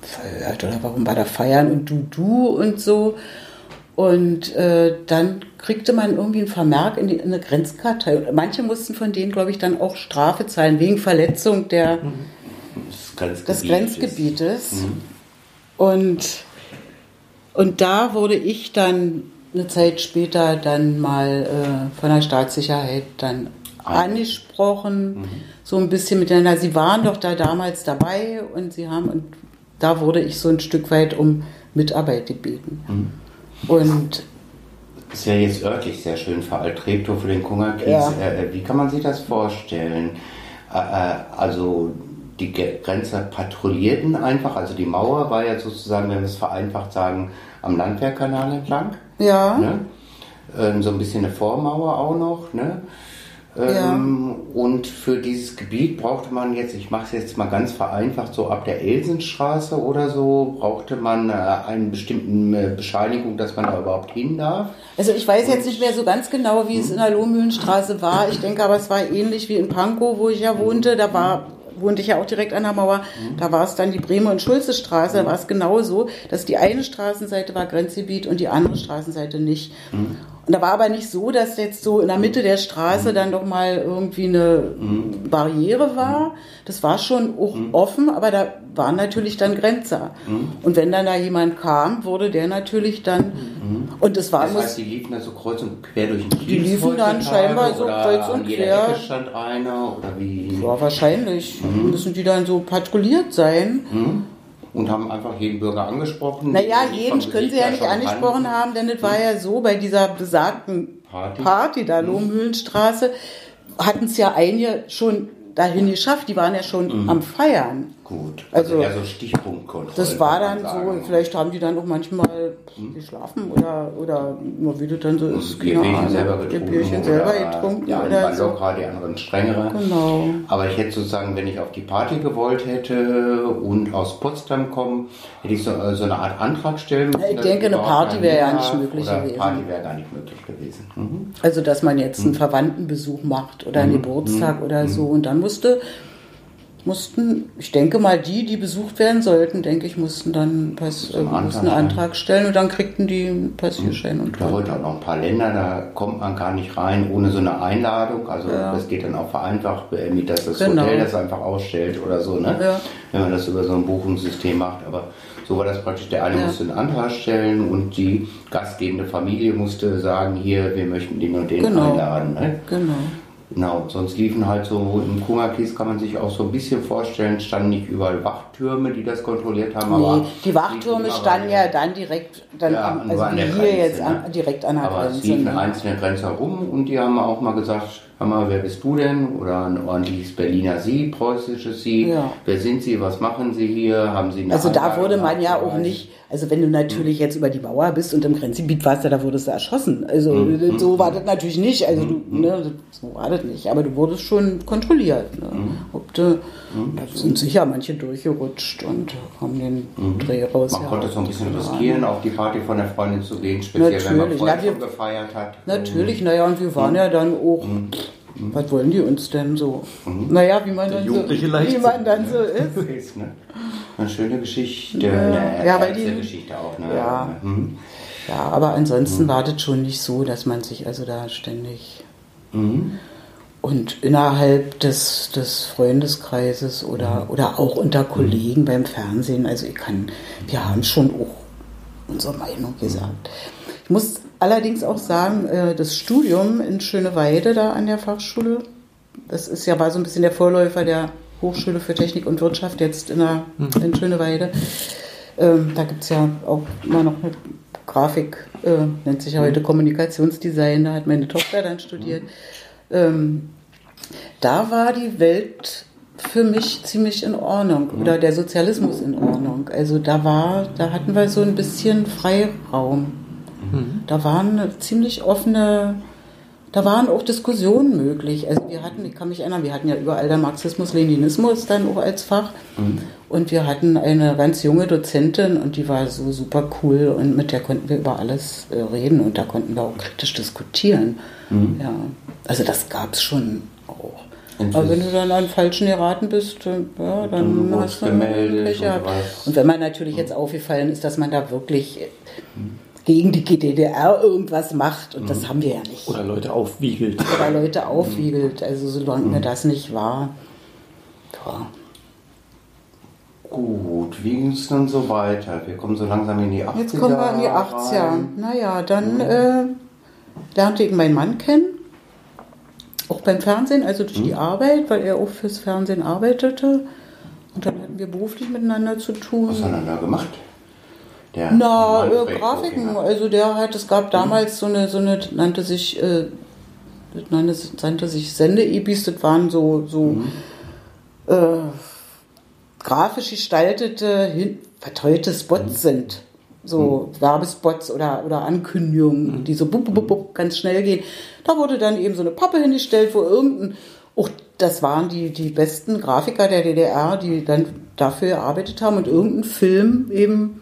verhört oder warum war da Feiern und du, du und so. Und äh, dann kriegte man irgendwie einen Vermerk in, die, in eine Grenzkartei. Und manche mussten von denen, glaube ich, dann auch Strafe zahlen wegen Verletzung der, des, Grenzgebiet des Grenzgebietes. Mhm. Und und da wurde ich dann eine Zeit später dann mal äh, von der Staatssicherheit dann angesprochen, mhm. so ein bisschen miteinander. Sie waren doch da damals dabei und sie haben, und da wurde ich so ein Stück weit um Mitarbeit gebeten. Mhm. Und ist ja jetzt örtlich sehr schön veralt, Treptow für den Kungerkiez. Ja. Äh, wie kann man sich das vorstellen? Äh, äh also die Grenzer patrouillierten einfach, also die Mauer war ja sozusagen, wenn wir es vereinfacht sagen, am Landwehrkanal entlang. Ja. Ne? Ähm, so ein bisschen eine Vormauer auch noch. Ne? Ähm, ja. Und für dieses Gebiet brauchte man jetzt, ich mache es jetzt mal ganz vereinfacht, so ab der Elsenstraße oder so, brauchte man äh, eine bestimmte äh, Bescheinigung, dass man da überhaupt hin darf. Also ich weiß jetzt nicht mehr so ganz genau, wie es in der Lohmühlenstraße war. Ich denke aber, es war ähnlich wie in Pankow, wo ich ja wohnte. Da war wohnte ich ja auch direkt an der Mauer, mhm. da war es dann die Bremer und Schulze Straße, da war es genauso, dass die eine Straßenseite war Grenzgebiet und die andere Straßenseite nicht. Mhm. Und da war aber nicht so, dass jetzt so in der Mitte der Straße mhm. dann doch mal irgendwie eine mhm. Barriere war. Das war schon auch mhm. offen, aber da waren natürlich dann Grenzer. Mhm. Und wenn dann da jemand kam, wurde der natürlich dann. Mhm. Und das war. Das heißt, die liefen da so kreuz und quer durch den Kiez Die liefen dann scheinbar so kreuz und quer. Ecke stand einer oder wie? Ja, wahrscheinlich. Mhm. Müssen die dann so patrouilliert sein und haben einfach jeden Bürger angesprochen. Naja, jeden können sie ja nicht angesprochen haben, denn es war ja so, bei dieser besagten Party, Party da, Lohmühlenstraße, hatten es ja einige schon dahin geschafft, die waren ja schon mhm. am Feiern. Gut, also, also eher so Stichpunktkontrolle. Das war dann so, vielleicht haben die dann auch manchmal hm? geschlafen oder, oder nur wie du dann so ist. Ihr Bierchen selber getrunken. Bierchen selber getrunken. Ja, oder so. gerade die anderen strengere. Genau. Aber ich hätte sozusagen, wenn ich auf die Party gewollt hätte und aus Potsdam kommen, hätte ich so, äh, so eine Art Antrag stellen müssen. Ich denke, eine Party wäre ja nicht möglich oder gewesen. Party wäre gar nicht möglich gewesen. Mhm. Also, dass man jetzt einen hm. Verwandtenbesuch macht oder einen mhm. Geburtstag mhm. oder so und dann musste mussten, ich denke mal, die, die besucht werden sollten, denke ich, mussten dann Pass, äh, mussten einen Antrag stellen und dann kriegten die einen Passierschein. Und da heute auch noch ein paar Länder, da kommt man gar nicht rein ohne so eine Einladung. Also ja. das geht dann auch vereinfacht, wie das das genau. Hotel das einfach ausstellt oder so, ne? Ja. wenn man das über so ein Buchungssystem macht. Aber so war das praktisch, der eine ja. musste einen Antrag stellen und die gastgebende Familie musste sagen, hier, wir möchten den und den genau. einladen. Ne? Genau. Genau, sonst liefen halt so, im Kungerkies kann man sich auch so ein bisschen vorstellen, standen nicht überall Wachtürme, die das kontrolliert haben. Nee, aber die Wachtürme standen ja dann direkt, dann ja, am, also wie hier Grenze, jetzt ne? an, direkt an der aber Grenze. Aber es liefen ne? einzelne Grenzer rum und die haben auch mal gesagt, hör mal, wer bist du denn? Oder ein ordentliches Berliner Sie, preußisches Sie. Ja. Wer sind Sie? Was machen Sie hier? Haben Sie eine Also da wurde man ja auch nicht, also wenn du natürlich jetzt über die Mauer bist und im Grenzgebiet warst, da wurdest du erschossen. Also mhm. so war das natürlich nicht. Also du, mhm. ne, so war das nicht. Aber du wurdest schon kontrolliert. Ne? Mhm. Ob du, da sind sicher manche durchgerutscht und haben den Dreh raus. Man konnte so ein bisschen riskieren, auf die Party von der Freundin zu gehen, speziell natürlich. wenn man vorher ja, gefeiert hat. Natürlich, naja, und wir waren ja dann auch was wollen die uns denn so? Mhm. Naja, wie man, dann so, wie man dann so ist. Ne? Eine schöne Geschichte, ja, eine ja, weil die, Geschichte auch. Ne? Ja. Mhm. ja, aber ansonsten mhm. war das schon nicht so, dass man sich also da ständig... Mhm. Und innerhalb des, des Freundeskreises oder, mhm. oder auch unter mhm. Kollegen beim Fernsehen, also ich kann, wir haben schon auch unsere Meinung gesagt. Ich muss allerdings auch sagen, äh, das Studium in Schöneweide da an der Fachschule, das ist ja war so ein bisschen der Vorläufer der Hochschule für Technik und Wirtschaft jetzt in, der, mhm. in Schöneweide. Ähm, da gibt es ja auch immer noch eine Grafik, äh, nennt sich ja heute mhm. Kommunikationsdesign, da hat meine Tochter dann studiert. Ähm, da war die Welt für mich ziemlich in Ordnung mhm. oder der Sozialismus in Ordnung. Also da war, da hatten wir so ein bisschen Freiraum. Mhm. Da waren ziemlich offene, da waren auch Diskussionen möglich. Also wir hatten, ich kann mich erinnern, wir hatten ja überall der Marxismus, Leninismus dann auch als Fach. Mhm. Und wir hatten eine ganz junge Dozentin und die war so super cool und mit der konnten wir über alles äh, reden und da konnten wir auch kritisch diskutieren. Mhm. Ja, also das gab es schon auch. Aber wenn du dann an Falschen geraten bist, äh, ja, dann hast du gemeldet. Und, und, wenn man natürlich jetzt aufgefallen ist, dass man da wirklich mhm gegen die GDDR irgendwas macht. Und mhm. das haben wir ja nicht. Oder Leute aufwiegelt. Oder Leute aufwiegelt. Also solange mhm. das nicht war. Ja. Gut, wie ging es dann so weiter? Wir kommen so langsam in die 80er. Jetzt kommen wir in die 80er. Rein. Naja, dann mhm. äh, lernte ich meinen Mann kennen. Auch beim Fernsehen, also durch die mhm. Arbeit, weil er auch fürs Fernsehen arbeitete. Und dann hatten wir beruflich miteinander zu tun. Was hat er da gemacht? Der Na, äh, Grafiken. Also der hat, es gab damals so eine, so eine, nannte sich, äh, nannte, nannte sich Sende-Ebis, das waren so, so mhm. äh, grafisch gestaltete, hin, verteilte Spots mhm. sind. So mhm. Werbespots oder, oder Ankündigungen, mhm. die so bup, bup, bup, ganz schnell gehen. Da wurde dann eben so eine Pappe hingestellt, wo irgendein, auch das waren die, die besten Grafiker der DDR, die dann dafür gearbeitet haben und irgendein Film eben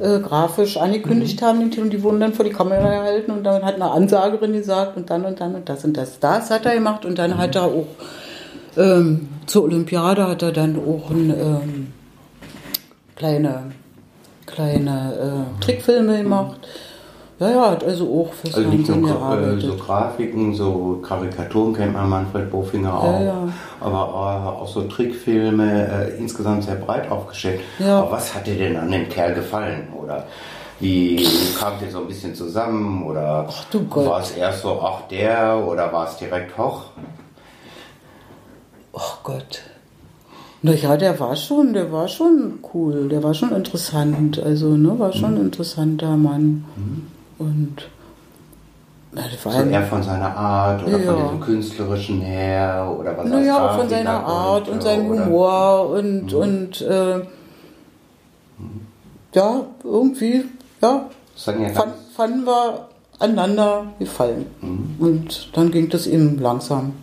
äh, grafisch angekündigt mhm. haben, den Titel, und die wurden dann vor die Kamera gehalten und dann hat eine Ansagerin gesagt und dann und dann und das und das. Das hat er gemacht und dann mhm. hat er auch ähm, zur Olympiade hat er dann auch ein, ähm, kleine, kleine äh, Trickfilme gemacht. Mhm ja, ja, hat also auch fürs also nicht nur äh, so Grafiken, so Karikaturen kennt man Manfred Bofinger auch, ja, ja. aber auch so Trickfilme, äh, insgesamt sehr breit aufgestellt. Ja. Aber was hat dir denn an dem Kerl gefallen? Oder wie kam ihr so ein bisschen zusammen? Oder war es erst so, ach der, oder war es direkt hoch? Ach Gott. Na ja, der war schon, der war schon cool, der war schon interessant. Also, ne, war schon ein mhm. interessanter Mann. Mhm. Und na, so eher von seiner Art oder ja. von dem künstlerischen her oder was Naja, auch von seiner Art und, und seinem Humor und, mhm. und äh, ja, irgendwie, ja, fand, fanden wir einander gefallen. Mhm. Und dann ging das eben langsam.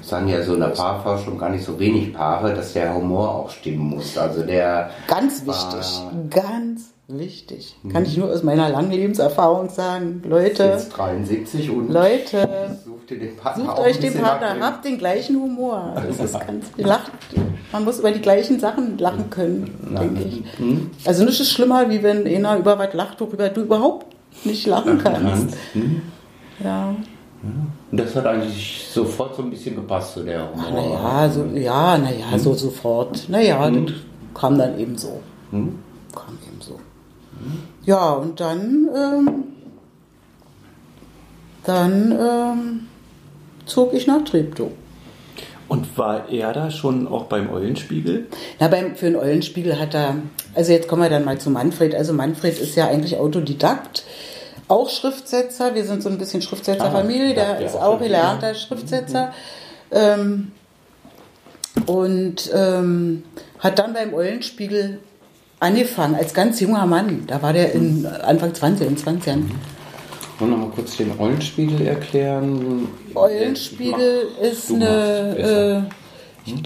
Es sagen ja so in der Paarforschung gar nicht so wenig Paare, dass der Humor auch stimmen muss. Also der ganz wichtig, ganz wichtig. Mhm. Kann ich nur aus meiner langen Lebenserfahrung sagen. Leute. Jetzt 73 und Leute. Sucht, den Partner sucht euch den Partner, habt den gleichen Humor. Das ist ganz lacht. Man muss über die gleichen Sachen lachen können, denke ich. Hm? Also nichts ist schlimmer, wie wenn einer über was lacht, worüber du überhaupt nicht lachen kannst. Hm? Ja. Und das hat eigentlich sofort so ein bisschen gepasst zu der Humor. Naja, so, ja, naja, hm? so sofort. Naja, hm? das kam dann eben so. Hm? Kam eben so. Ja, und dann, ähm, dann ähm, zog ich nach Treptow. Und war er da schon auch beim Eulenspiegel? Na, beim, für den Eulenspiegel hat er, also jetzt kommen wir dann mal zu Manfred. Also Manfred ist ja eigentlich Autodidakt, auch Schriftsetzer. Wir sind so ein bisschen Schriftsetzerfamilie. Der ist auch gelernter Schriftsetzer. Ähm, und ähm, hat dann beim Eulenspiegel angefangen, als ganz junger Mann. Da war der in Anfang 20, in 20 Jahren. Wollen wir noch mal kurz den Eulenspiegel erklären? Eulenspiegel ist eine. Äh, hm?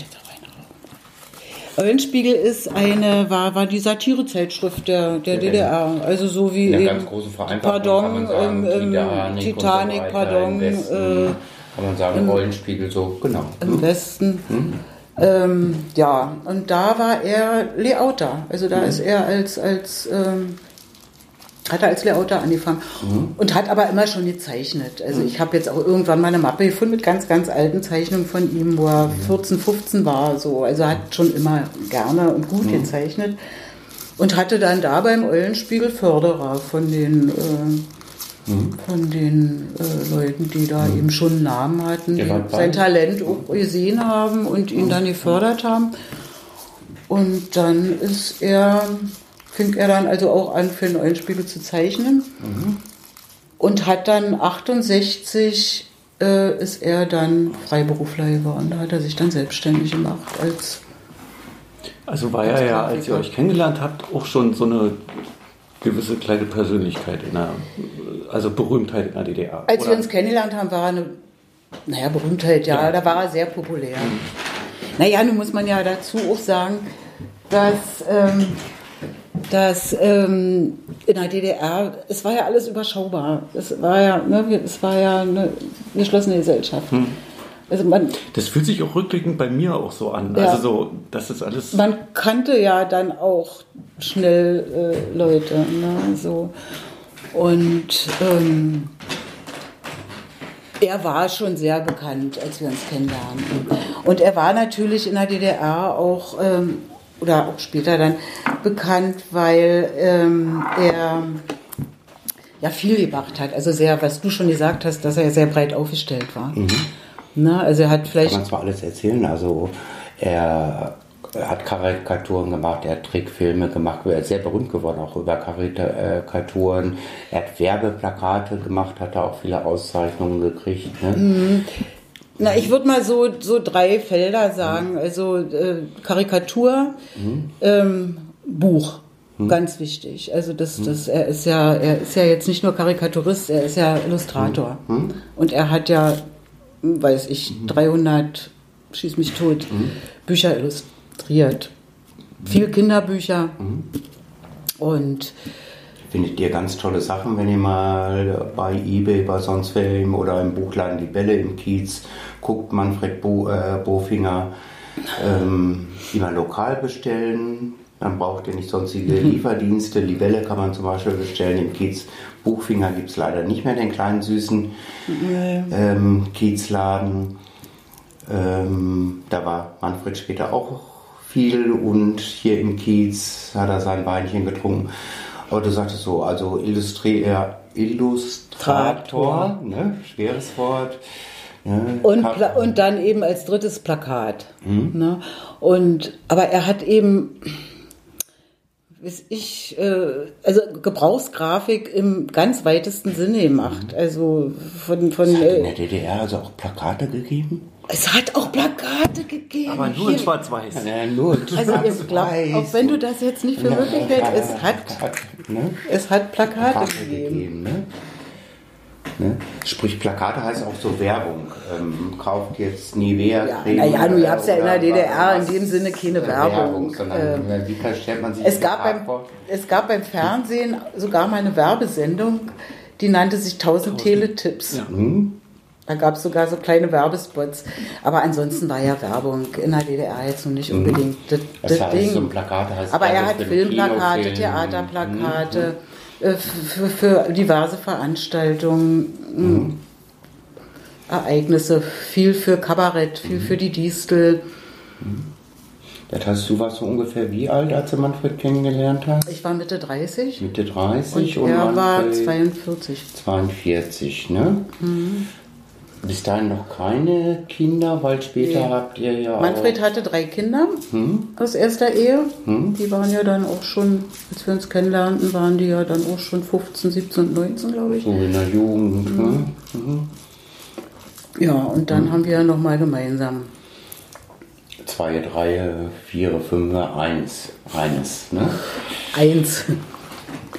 Eulenspiegel ist eine, war, war die Satirezeitschrift der, der DDR. Also so wie eine ganz große Pardon, sagen, im, im Titanic, so Pardon. Äh, kann man sagen, im, Eulenspiegel so, genau. Im Westen. Hm? Ähm, ja, und da war er Layouter. Also da mhm. ist er als, als ähm, hat er als Layouter angefangen mhm. und hat aber immer schon gezeichnet. Also mhm. ich habe jetzt auch irgendwann mal eine Mappe gefunden mit ganz, ganz alten Zeichnungen von ihm, wo er 14, mhm. 15 war. So. Also hat schon immer gerne und gut mhm. gezeichnet und hatte dann da beim Eulenspiegel Förderer von den äh, Mhm. von den äh, Leuten, die da mhm. eben schon einen Namen hatten, die sein Talent auch gesehen haben und ihn dann gefördert haben. Und dann ist er, fing er dann also auch an, für den Eulenspiegel zu zeichnen. Mhm. Und hat dann 68 äh, ist er dann Freiberufler geworden. Da hat er sich dann selbstständig gemacht als also war er ja, als ihr euch kennengelernt habt, auch schon so eine gewisse kleine Persönlichkeit in der, also Berühmtheit in der DDR. Als oder? wir uns kennengelernt haben, war er eine, naja, Berühmtheit, ja, ja. da war er sehr populär. Mhm. Naja, nun muss man ja dazu auch sagen, dass, ähm, dass ähm, in der DDR, es war ja alles überschaubar. Es war ja, ne, es war ja eine geschlossene Gesellschaft. Mhm. Also man, das fühlt sich auch rückblickend bei mir auch so an. Ja, also so, das ist alles. Man kannte ja dann auch schnell äh, Leute, ne, so und ähm, er war schon sehr bekannt, als wir uns kennenlernten. Und er war natürlich in der DDR auch ähm, oder auch später dann bekannt, weil ähm, er ja viel gemacht hat. Also sehr, was du schon gesagt hast, dass er sehr breit aufgestellt war. Mhm. Na, also er hat vielleicht. Kann man zwar alles erzählen, also er, hat Karikaturen gemacht, er hat Trickfilme gemacht, er ist sehr berühmt geworden, auch über Karikaturen. Er hat Werbeplakate gemacht, hat da auch viele Auszeichnungen gekriegt. Ne? Mhm. Na, ich würde mal so, so drei Felder sagen. Also äh, Karikatur, mhm. ähm, Buch. Mhm. Ganz wichtig. Also das, mhm. das, er ist ja, er ist ja jetzt nicht nur Karikaturist, er ist ja Illustrator. Mhm. Und er hat ja weiß ich, 300, schieß mich tot, mhm. Bücher illustriert. Viel Kinderbücher. Mhm. Und findet ihr ganz tolle Sachen, wenn ihr mal bei eBay, bei sonst wem oder im Buchladen Die Bälle im Kiez guckt, Manfred Bo, äh, Bofinger, ähm, immer lokal bestellen. Dann braucht ihr nicht sonstige mhm. Lieferdienste. Libelle kann man zum Beispiel bestellen im Kiez. Buchfinger gibt es leider nicht mehr, den kleinen süßen nee. ähm, Kiezladen. Ähm, da war Manfred später auch viel und hier im Kiez hat er sein Weinchen getrunken. Aber du sagtest so, also Illustri Illustrator, ne? schweres Wort. Ne? Und, und dann eben als drittes Plakat. Mhm. Ne? Und, aber er hat eben bis ich, äh, also Gebrauchsgrafik im ganz weitesten Sinne gemacht. Mhm. Also von. von es hat in der DDR also auch Plakate gegeben? Es hat auch Plakate gegeben. Aber nur in Schwarz-Weiß. Ja, nur in also Schwarz-Weiß. Auch wenn du das jetzt nicht für möglich hältst, es hat, ne? es hat Plakate, Plakate gegeben. gegeben ne? Ne? Sprich, Plakate heißt auch so Werbung. Ähm, kauft jetzt Nivea ja, Creme. Naja, du habt ja in der DDR in dem Sinne keine Werbung. Werbung sondern ähm, wie stellt man sich es gab beim, vor? Es gab beim Fernsehen sogar mal eine Werbesendung, die nannte sich 1000 Teletipps. Ja. Mhm. Da gab es sogar so kleine Werbespots. Aber ansonsten war ja Werbung in der DDR jetzt noch nicht mhm. unbedingt das, das, das heißt, Ding. So Plakate heißt Aber er hat Filmplakate. Theaterplakate mhm. Äh, für, für, diverse Veranstaltungen, mhm. Ereignisse, viel für Kabarett, viel mhm. für die Distel. Mhm. Das heißt, du warst so ungefähr wie alt, als du Manfred kennengelernt hast? Ich war Mitte 30. Mitte 30 und, und er war 42. 42, ne? Mhm. Bis dahin noch keine Kinder, weil später nee. habt ihr ja Manfred auch hatte drei Kinder hm? aus erster Ehe. Hm? Die waren ja dann auch schon, als wir uns kennenlernten, waren die ja dann auch schon 15, 17, 19, glaube ich. So in der Jugend. Mhm. Ne? Mhm. Ja, und dann mhm. haben wir ja nochmal gemeinsam. Zwei, drei, vier, fünf, eins. Eines, ne? Eins.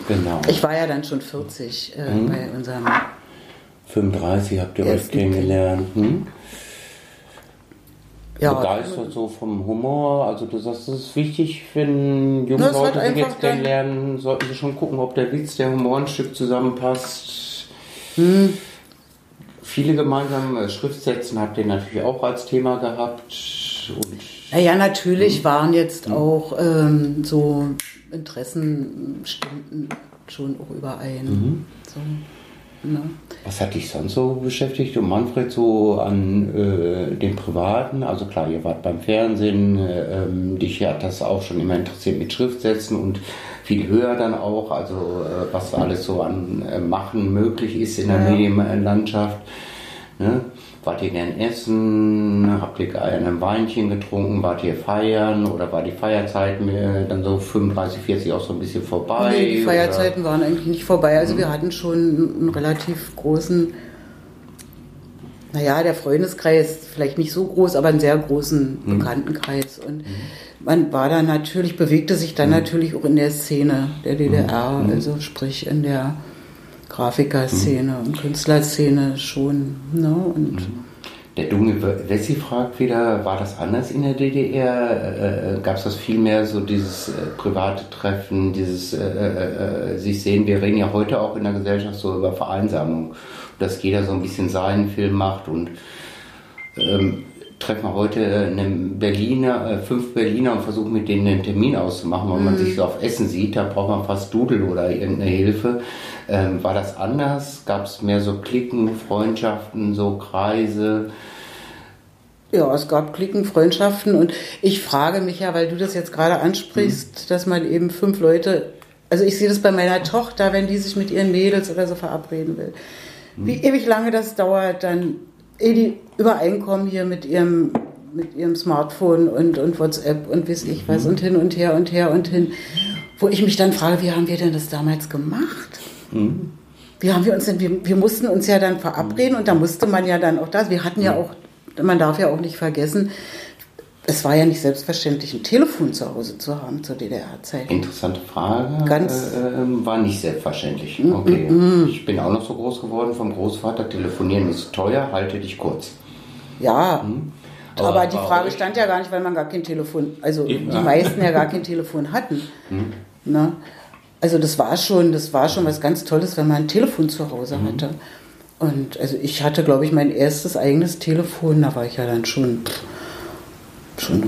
Genau. Ich war ja dann schon 40 äh, mhm. bei unserem 35 habt ihr euch kennengelernt. Hm? Ja, begeistert so vom Humor. Also du sagst, das ist wichtig, wenn junge Leute sich jetzt kennenlernen, sollten sie schon gucken, ob der Witz, der Humor ein Stück zusammenpasst. Hm. Viele gemeinsame Schriftsätzen habt ihr natürlich auch als Thema gehabt. Und, naja, natürlich hm. waren jetzt hm. auch ähm, so Interessen schon auch überein. Mhm. So. Ne? Was hat dich sonst so beschäftigt und Manfred so an äh, dem Privaten? Also klar, ihr wart beim Fernsehen, äh, ähm, dich hat das auch schon immer interessiert mit Schriftsätzen und viel höher dann auch, also äh, was alles so an äh, Machen möglich ist in der ja. Medienlandschaft. Ne? Wart ihr gern essen? Habt ihr gerne ein Weinchen getrunken? Wart ihr feiern? Oder war die Feierzeit mir dann so 35, 40 auch so ein bisschen vorbei? Nee, die Feierzeiten oder? waren eigentlich nicht vorbei. Also mhm. wir hatten schon einen relativ großen, naja, der Freundeskreis, vielleicht nicht so groß, aber einen sehr großen mhm. Bekanntenkreis. Und mhm. man war da natürlich, bewegte sich dann mhm. natürlich auch in der Szene der DDR, mhm. also sprich in der Grafikerszene mhm. und Künstlerszene schon. Ne? Und mhm. Der dumme Wessi fragt wieder, war das anders in der DDR? Äh, äh Gab es das viel mehr so dieses äh, private Treffen, dieses äh, äh, äh, sich sehen? Wir reden ja heute auch in der Gesellschaft so über Vereinsamung, dass jeder so ein bisschen seinen Film macht und ähm, treffen wir heute einen Berliner, fünf Berliner und versuchen mit denen einen Termin auszumachen, weil mhm. man sich so auf Essen sieht, da braucht man fast Dudel oder irgendeine Hilfe. Ähm, war das anders? Gab es mehr so Klicken, Freundschaften, so Kreise? Ja, es gab Klicken, Freundschaften und ich frage mich ja, weil du das jetzt gerade ansprichst, hm. dass man eben fünf Leute, also ich sehe das bei meiner Tochter, wenn die sich mit ihren Mädels oder so verabreden will, hm. wie ewig lange das dauert, dann eh die übereinkommen hier mit ihrem mit ihrem Smartphone und, und WhatsApp und weiß ich was mhm. und hin und her und her und hin, wo ich mich dann frage, wie haben wir denn das damals gemacht? Mhm. Wie haben wir uns denn, wir, wir mussten uns ja dann verabreden und da musste man ja dann auch das, wir hatten ja auch, man darf ja auch nicht vergessen, es war ja nicht selbstverständlich, ein Telefon zu Hause zu haben zur DDR-Zeit. Interessante Frage. Ganz äh, ähm, war nicht selbstverständlich. Okay. Mm, mm. Ich bin auch noch so groß geworden vom Großvater. Telefonieren ist teuer, halte dich kurz. Ja. Mhm. Aber, aber, die Frage stand ja gar nicht, weil man gar kein Telefon, also die meisten ja gar kein Telefon hatten. Mhm. Ne? Also das war schon, das war schon was ganz Tolles, wenn man ein Telefon zu Hause mhm. hatte. Und also ich hatte, glaube ich, mein erstes eigenes Telefon, da war ich ja dann schon, schon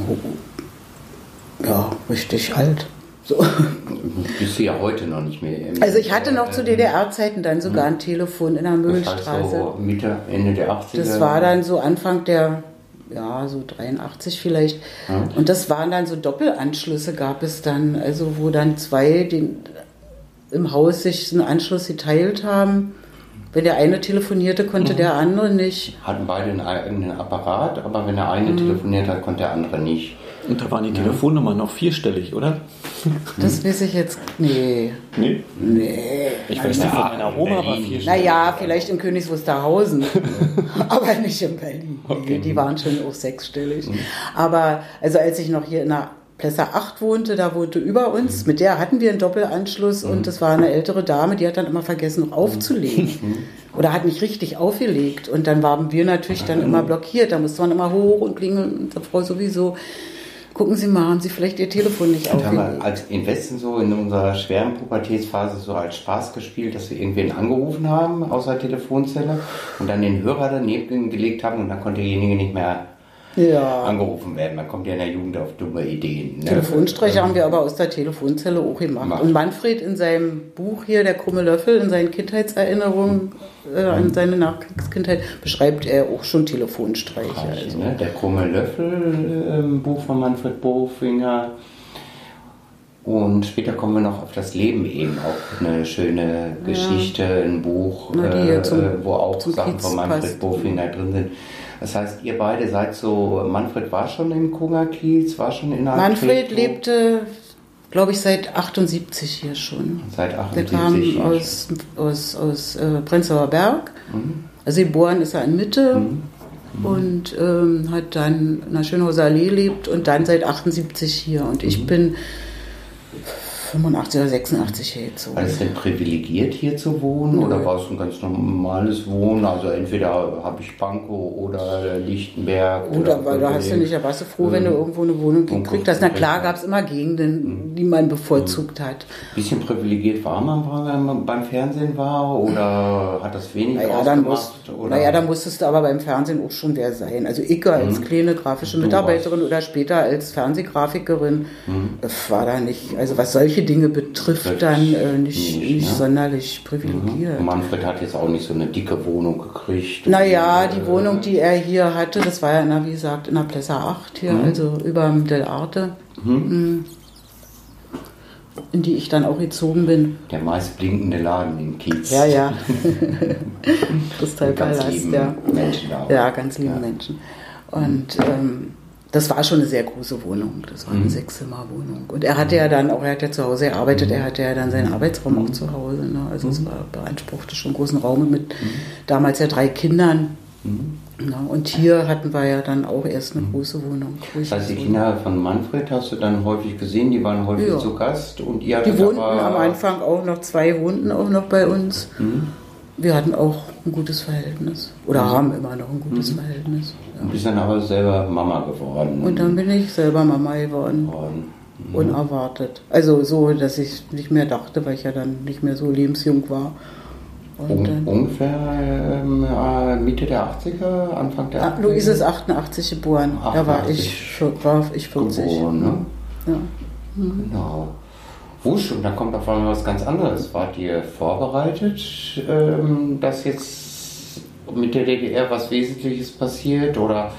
ja, richtig alt. So. Bist du ja heute noch nicht mehr. Also ich hatte noch zu DDR-Zeiten dann sogar ein Telefon in der heißt so Mitte, Ende der 80er? Das war dann so Anfang der, ja, so 83 vielleicht. Ja. Und das waren dann so Doppelanschlüsse gab es dann, also wo dann zwei den im Haus sich einen Anschluss geteilt haben. Wenn der eine telefonierte, konnte mhm. der andere nicht. Hatten beide einen eigenen Apparat, aber wenn der eine mhm. telefoniert hat, konnte der andere nicht. Und da waren die ja. Telefonnummern noch vierstellig, oder? Das weiß ich jetzt. Nee. Nee? Nee. Ich weiß nicht, von meiner Oma war vierstellig. Naja, vielleicht in Königs Wusterhausen. aber nicht in Berlin. Okay. Die waren schon auch sechsstellig. Mhm. Aber also als ich noch hier in der Plesser 8 wohnte, da wohnte über uns. Mhm. Mit der hatten wir einen Doppelanschluss mhm. und das war eine ältere Dame, die hat dann immer vergessen, noch aufzulegen. Mhm. Oder hat nicht richtig aufgelegt. Und dann waren wir natürlich dann immer blockiert. Da musste man immer hoch und klingeln und die Frau sowieso. Gucken Sie mal, haben Sie vielleicht Ihr Telefon nicht aufgelegt? haben wir als im Westen so in unserer schweren Pubertätsphase so als Spaß gespielt, dass wir irgendwen angerufen haben aus der Telefonzelle und dann den Hörer daneben gelegt haben und dann konnte derjenige nicht mehr ja. angerufen werden. Man kommt ja in der Jugend auf dumme Ideen. Ne? Telefonstreiche ähm, haben wir aber aus der Telefonzelle auch gemacht. Macht. Und Manfred in seinem Buch hier, Der krumme Löffel, in seinen Kindheitserinnerungen äh, an seine Nachkriegskindheit, beschreibt er auch schon Telefonstreiche. Reich, also. ne? Der krumme Löffel, äh, Buch von Manfred Bofinger. Und später kommen wir noch auf das Leben eben, auch eine schöne Geschichte, ja. ein Buch, Na, äh, zum, wo auch Sachen von Manfred Bofinger drin sind. Das heißt, ihr beide seid so, Manfred war schon in Kungerkiez, war schon in Manfred lebte, glaube ich, seit 78 hier schon. Seit 78 Der kam aus, aus, aus äh, Prenzlauer Berg. Mhm. Also geboren ist er in Mitte. Mhm. Mhm. Und ähm, hat dann in der Schönhauser Allee lebt und dann seit 78 hier. Und ich mhm. bin 85 oder 86 hier gezogen. War es denn privilegiert hier zu wohnen ja. oder war es ein ganz normales Wohnen? Also entweder habe ich Pankow oder Lichtenberg. Oder, oder weil da hast du nicht, da warst du froh, wenn du irgendwo eine Wohnung gekriegt hast. Na klar gab es immer Gegenden, mhm. die man bevorzugt hat. Ein bisschen privilegiert war man, wenn man beim Fernsehen war oder hat das wenig naja, ausgemacht? Dann musst, naja, dann musstest du aber beim Fernsehen auch schon wer sein. Also ich als mhm. kleine grafische Mitarbeiterin oder später als Fernsehgrafikerin mhm. war da nicht, also was solche Dinge betrifft, dann äh, nicht, nicht, nicht ne? sonderlich privilegiert. Mhm. Manfred hat jetzt auch nicht so eine dicke Wohnung gekriegt. Naja, die äh, Wohnung, die er hier hatte, das war ja, na, wie gesagt, in der Plessa 8 hier, mhm. also über dem Del Arte. Mhm. mhm. In die ich dann auch gezogen bin. Der meist blinkende Laden in Kiez. Ja, ja. Kristallpalast, ja. Menschen da. Ja, ganz liebe ja. Menschen. Und ähm, das war schon eine sehr große Wohnung. Das war eine mhm. Sechszimmerwohnung. Und er hatte ja dann auch, er hat ja zu Hause gearbeitet, er hatte ja dann seinen Arbeitsraum auch zu Hause. Ne? Also es mhm. war, beanspruchte schon großen Raum mit mhm. damals ja drei Kindern. Mhm. Ja, und hier hatten wir ja dann auch erst eine große Wohnung. Das heißt, die Kinder von Manfred hast du dann häufig gesehen, die waren häufig ja. zu Gast und ihr Die wohnten am Anfang auch noch, zwei wohnten auch noch bei uns. Mhm wir hatten auch ein gutes Verhältnis. Oder mhm. haben immer noch ein gutes mhm. Verhältnis. Ja. Und bist dann aber selber Mama geworden. Und dann bin ich selber Mama geworden. Mhm. Unerwartet. Also so, dass ich nicht mehr dachte, weil ich ja dann nicht mehr so lebensjung war. Und Un ungefähr ähm, äh, Mitte der 80er, Anfang der 80er? Luise ist 88 geboren. 88 da war ich, war ich 40. Geboren, ne? Ja. Genau. Wusch und dann kommt auf einmal was ganz anderes. Wart ihr vorbereitet, ähm, dass jetzt mit der DDR was Wesentliches passiert oder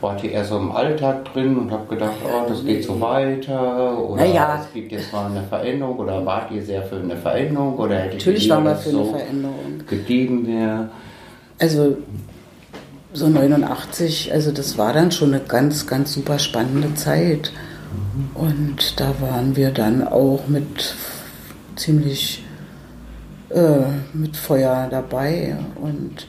wart ihr eher so im Alltag drin und habt gedacht, oh, das geht so weiter oder ja. es gibt jetzt mal eine Veränderung oder wart ihr sehr für eine Veränderung oder hättet Natürlich waren wir für so eine Veränderung. Gegeben wäre? Also so 89, also das war dann schon eine ganz, ganz super spannende Zeit. Und da waren wir dann auch mit ziemlich äh, mit Feuer dabei. Und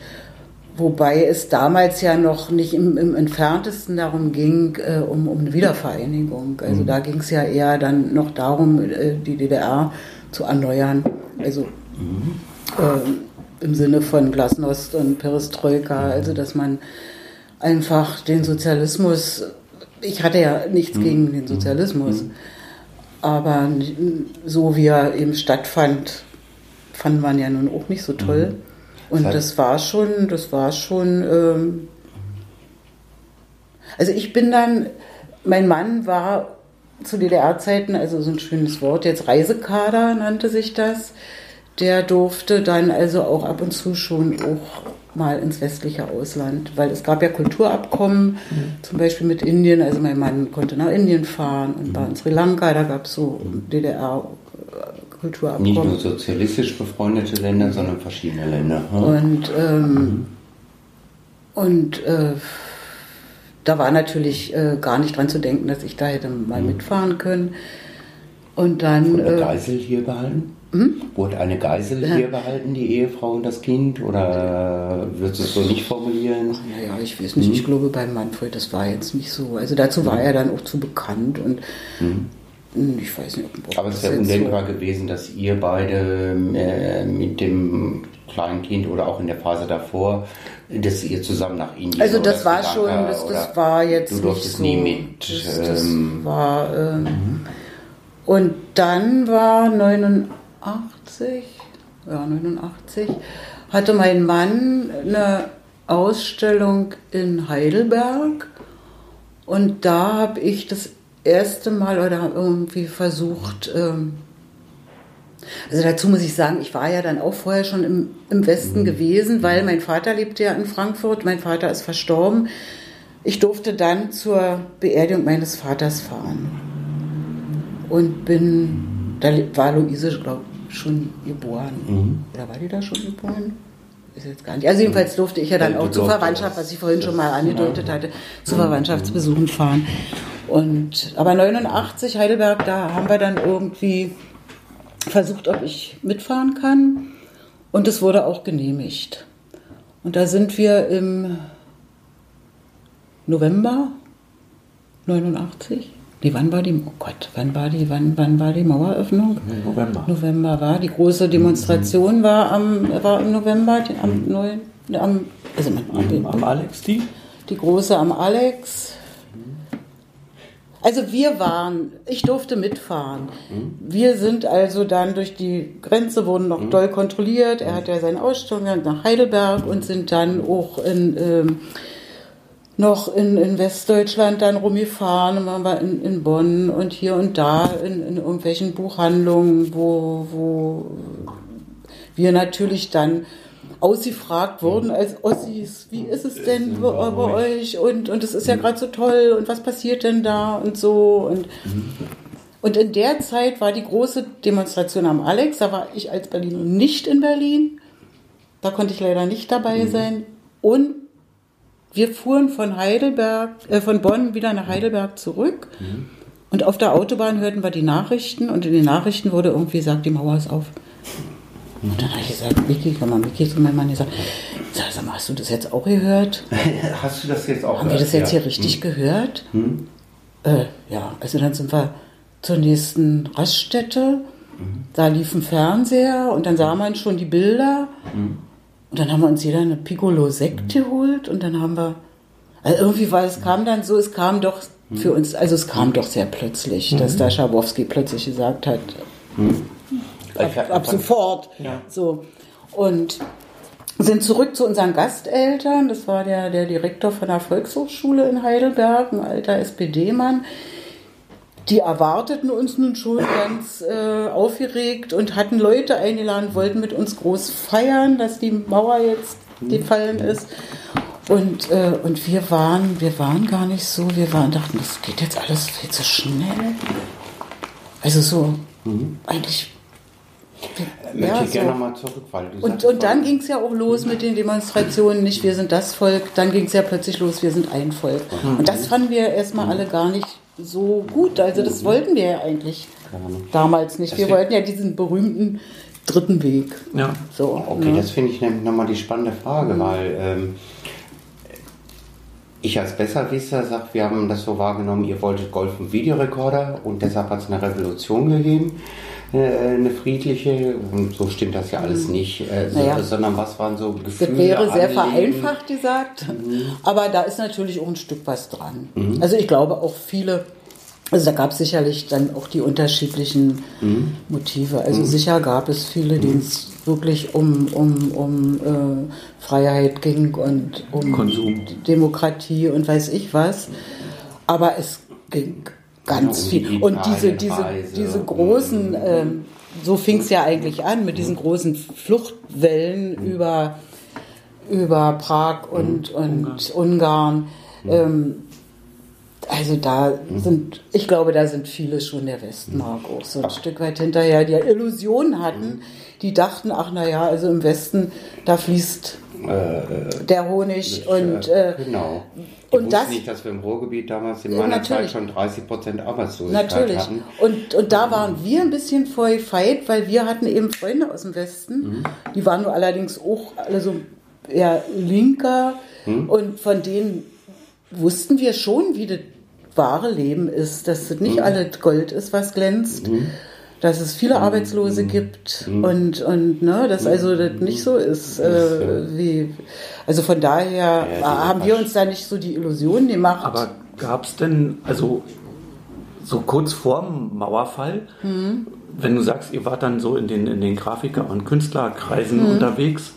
wobei es damals ja noch nicht im, im entferntesten darum ging, äh, um, um eine Wiedervereinigung. Also mhm. da ging es ja eher dann noch darum, äh, die DDR zu erneuern. Also mhm. Äh, im Sinne von Glasnost und Perestroika, also dass man einfach den Sozialismus ich hatte ja nichts mhm. gegen den Sozialismus. Mhm. Aber so wie er eben stattfand, fand man ja nun auch nicht so toll. Mhm. Und das, das war schon, das war schon. Ähm also ich bin dann, mein Mann war zu DDR-Zeiten, also so ein schönes Wort, jetzt Reisekader nannte sich das. Der durfte dann also auch ab und zu schon auch mal ins westliche Ausland, weil es gab ja Kulturabkommen, mhm. zum Beispiel mit Indien. Also mein Mann konnte nach Indien fahren und war in Sri Lanka, da gab es so DDR-Kulturabkommen. Nicht nur sozialistisch befreundete Länder, sondern verschiedene Länder. Hm? Und, ähm, mhm. und äh, da war natürlich äh, gar nicht dran zu denken, dass ich da hätte mal mhm. mitfahren können. Und dann. Der äh, Geisel hier behalten? Hm? Wurde eine Geisel hier behalten, die Ehefrau und das Kind? Oder würdest du es so nicht formulieren? Naja, ich weiß nicht. Hm? Ich glaube, bei Manfred, das war jetzt nicht so. Also dazu war hm. er dann auch zu bekannt. Und hm. Hm, ich weiß nicht, ob Aber es ja undenkbar so. gewesen, dass ihr beide äh, mit dem kleinen Kind oder auch in der Phase davor, dass ihr zusammen nach Indien Also das war schon, das, das war jetzt du durftest so, nie mit. Das, das ähm, war ähm, mhm. und dann war 89, ja 89, hatte mein Mann eine Ausstellung in Heidelberg und da habe ich das erste Mal oder irgendwie versucht, ähm, also dazu muss ich sagen, ich war ja dann auch vorher schon im, im Westen mhm. gewesen, weil mein Vater lebte ja in Frankfurt, mein Vater ist verstorben. Ich durfte dann zur Beerdigung meines Vaters fahren und bin, da war Luise, glaube ich, schon geboren. Mhm. Oder war die da schon geboren? Ist jetzt gar nicht. Also jedenfalls durfte ich ja dann auch zur Verwandtschaft, was ich vorhin schon mal angedeutet hatte, zu Verwandtschaftsbesuchen fahren. Und, aber 89 Heidelberg, da haben wir dann irgendwie versucht, ob ich mitfahren kann. Und es wurde auch genehmigt. Und da sind wir im November 89. Nee, wann war die, oh Gott, wann war die, wann, wann war die Maueröffnung? November. November war, die große Demonstration mhm. war, am, war im November, am 9, am, also am, am Alex die? Die große am Alex. Also wir waren, ich durfte mitfahren. Mhm. Wir sind also dann durch die Grenze, wurden noch mhm. doll kontrolliert. Er hat ja seine Ausstellung nach Heidelberg und sind dann auch in, ähm, noch in, in Westdeutschland dann rumgefahren und waren wir in, in Bonn und hier und da in, in irgendwelchen Buchhandlungen, wo, wo wir natürlich dann ausgefragt wurden als Ossis, wie ist es denn bei, bei euch? Und und es ist ja gerade so toll und was passiert denn da und so? Und und in der Zeit war die große Demonstration am Alex, da war ich als Berliner nicht in Berlin, da konnte ich leider nicht dabei mhm. sein. Und wir fuhren von Heidelberg, äh, von Bonn wieder nach Heidelberg zurück. Mhm. Und auf der Autobahn hörten wir die Nachrichten und in den Nachrichten wurde irgendwie gesagt, die Mauer ist auf. Und dann habe ich gesagt, Vicky, komm mal, Vicky zu meinem Mann gesagt, sag mal, hast du das jetzt auch gehört? hast du das jetzt auch Haben gehört? wir das jetzt ja. hier richtig hm. gehört? Hm. Äh, ja, also dann sind wir zur nächsten Raststätte. Mhm. Da lief ein Fernseher und dann sah man schon die Bilder. Mhm. Und dann haben wir uns jeder eine Piccolo Sekt mhm. geholt und dann haben wir, also irgendwie war es kam dann so, es kam doch für uns, also es kam doch sehr plötzlich, dass da Schabowski plötzlich gesagt hat, ab, ab sofort. Ja. So. Und sind zurück zu unseren Gasteltern. Das war der, der Direktor von der Volkshochschule in Heidelberg, ein alter SPD-Mann. Die erwarteten uns nun schon ganz äh, aufgeregt und hatten Leute eingeladen, wollten mit uns groß feiern, dass die Mauer jetzt gefallen ist. Und, äh, und wir waren, wir waren gar nicht so, wir waren, dachten, das geht jetzt alles viel zu schnell. Also so, mhm. eigentlich Möchte ja, ich so. gerne nochmal zurück, weil du Und, und dann ging es ja auch los mit den Demonstrationen, nicht wir sind das Volk, dann ging es ja plötzlich los, wir sind ein Volk. Mhm. Und das fanden wir erstmal alle gar nicht so gut. Also das mhm. wollten wir ja eigentlich damals nicht. Wir wollten ja diesen berühmten dritten Weg. Ja. So, okay, ne? das finde ich nämlich nochmal die spannende Frage, mhm. weil ähm, ich als Besserwisser sage, wir haben das so wahrgenommen, ihr wolltet Golf- und Videorekorder und deshalb hat es eine Revolution gegeben. Äh, eine friedliche, und so stimmt das ja alles mhm. nicht, äh, so, naja. sondern was waren so Gefühle? Das wäre sehr Anliegen? vereinfacht gesagt, mhm. aber da ist natürlich auch ein Stück was dran. Mhm. Also ich glaube auch viele, also da gab es sicherlich dann auch die unterschiedlichen mhm. Motive. Also mhm. sicher gab es viele, denen es wirklich um, um, um äh, Freiheit ging und um Konsum. Demokratie und weiß ich was. Aber es ging Ganz ja, viel. Und diese, diese, diese großen, ähm, so fing es ja eigentlich an, mit diesen großen Fluchtwellen mhm. über, über Prag und, mhm. und Ungarn. Mhm. Ähm, also da mhm. sind, ich glaube, da sind viele schon der Westmark auch so ein Stück weit hinterher, die Illusionen hatten, die dachten, ach naja, also im Westen, da fließt äh, der Honig und äh, genau. Ich und das nicht, dass wir im Ruhrgebiet damals in meiner Zeit schon 30 Prozent Arbeitslosigkeit natürlich. hatten. Und, und da waren wir ein bisschen voll feit, weil wir hatten eben Freunde aus dem Westen. Mhm. Die waren nur allerdings auch alle so eher linker. Mhm. Und von denen wussten wir schon, wie das wahre Leben ist, dass es nicht mhm. alles Gold ist, was glänzt. Mhm. Dass es viele mhm. Arbeitslose gibt mhm. und, und ne, dass also das nicht so ist, äh, wie. Also von daher ja, haben wir uns da nicht so die Illusion gemacht. Aber gab es denn, also so kurz vorm Mauerfall, mhm. wenn du sagst, ihr wart dann so in den, in den Grafiker- und Künstlerkreisen mhm. unterwegs,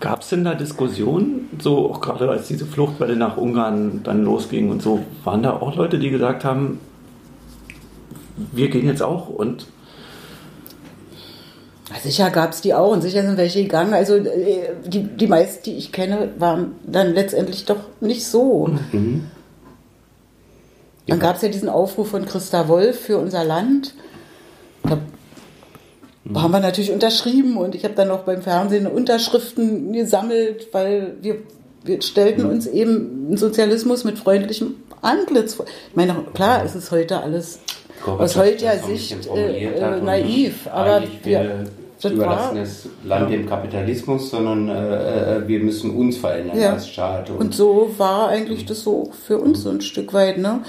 Gab es denn da Diskussionen, so auch gerade als diese Fluchtwelle nach Ungarn dann losging und so, waren da auch Leute, die gesagt haben, wir gehen jetzt auch und Sicher gab es die auch und sicher sind welche gegangen. Also äh, die, die meisten, die ich kenne, waren dann letztendlich doch nicht so. Mhm. Dann gab es ja diesen Aufruf von Christa Wolf für unser Land. Da Mhm. Haben wir natürlich unterschrieben und ich habe dann noch beim Fernsehen Unterschriften gesammelt, weil wir, wir stellten mhm. uns eben einen Sozialismus mit freundlichem Antlitz vor. Ich meine, klar, es ist heute alles aus heutiger Sicht äh, äh, naiv, aber wir, das überlassen das Land dem Kapitalismus, sondern äh, äh, wir müssen uns verändern ja. als Staat. Und, und, so war eigentlich das so für uns so ein Stück weit. Ne?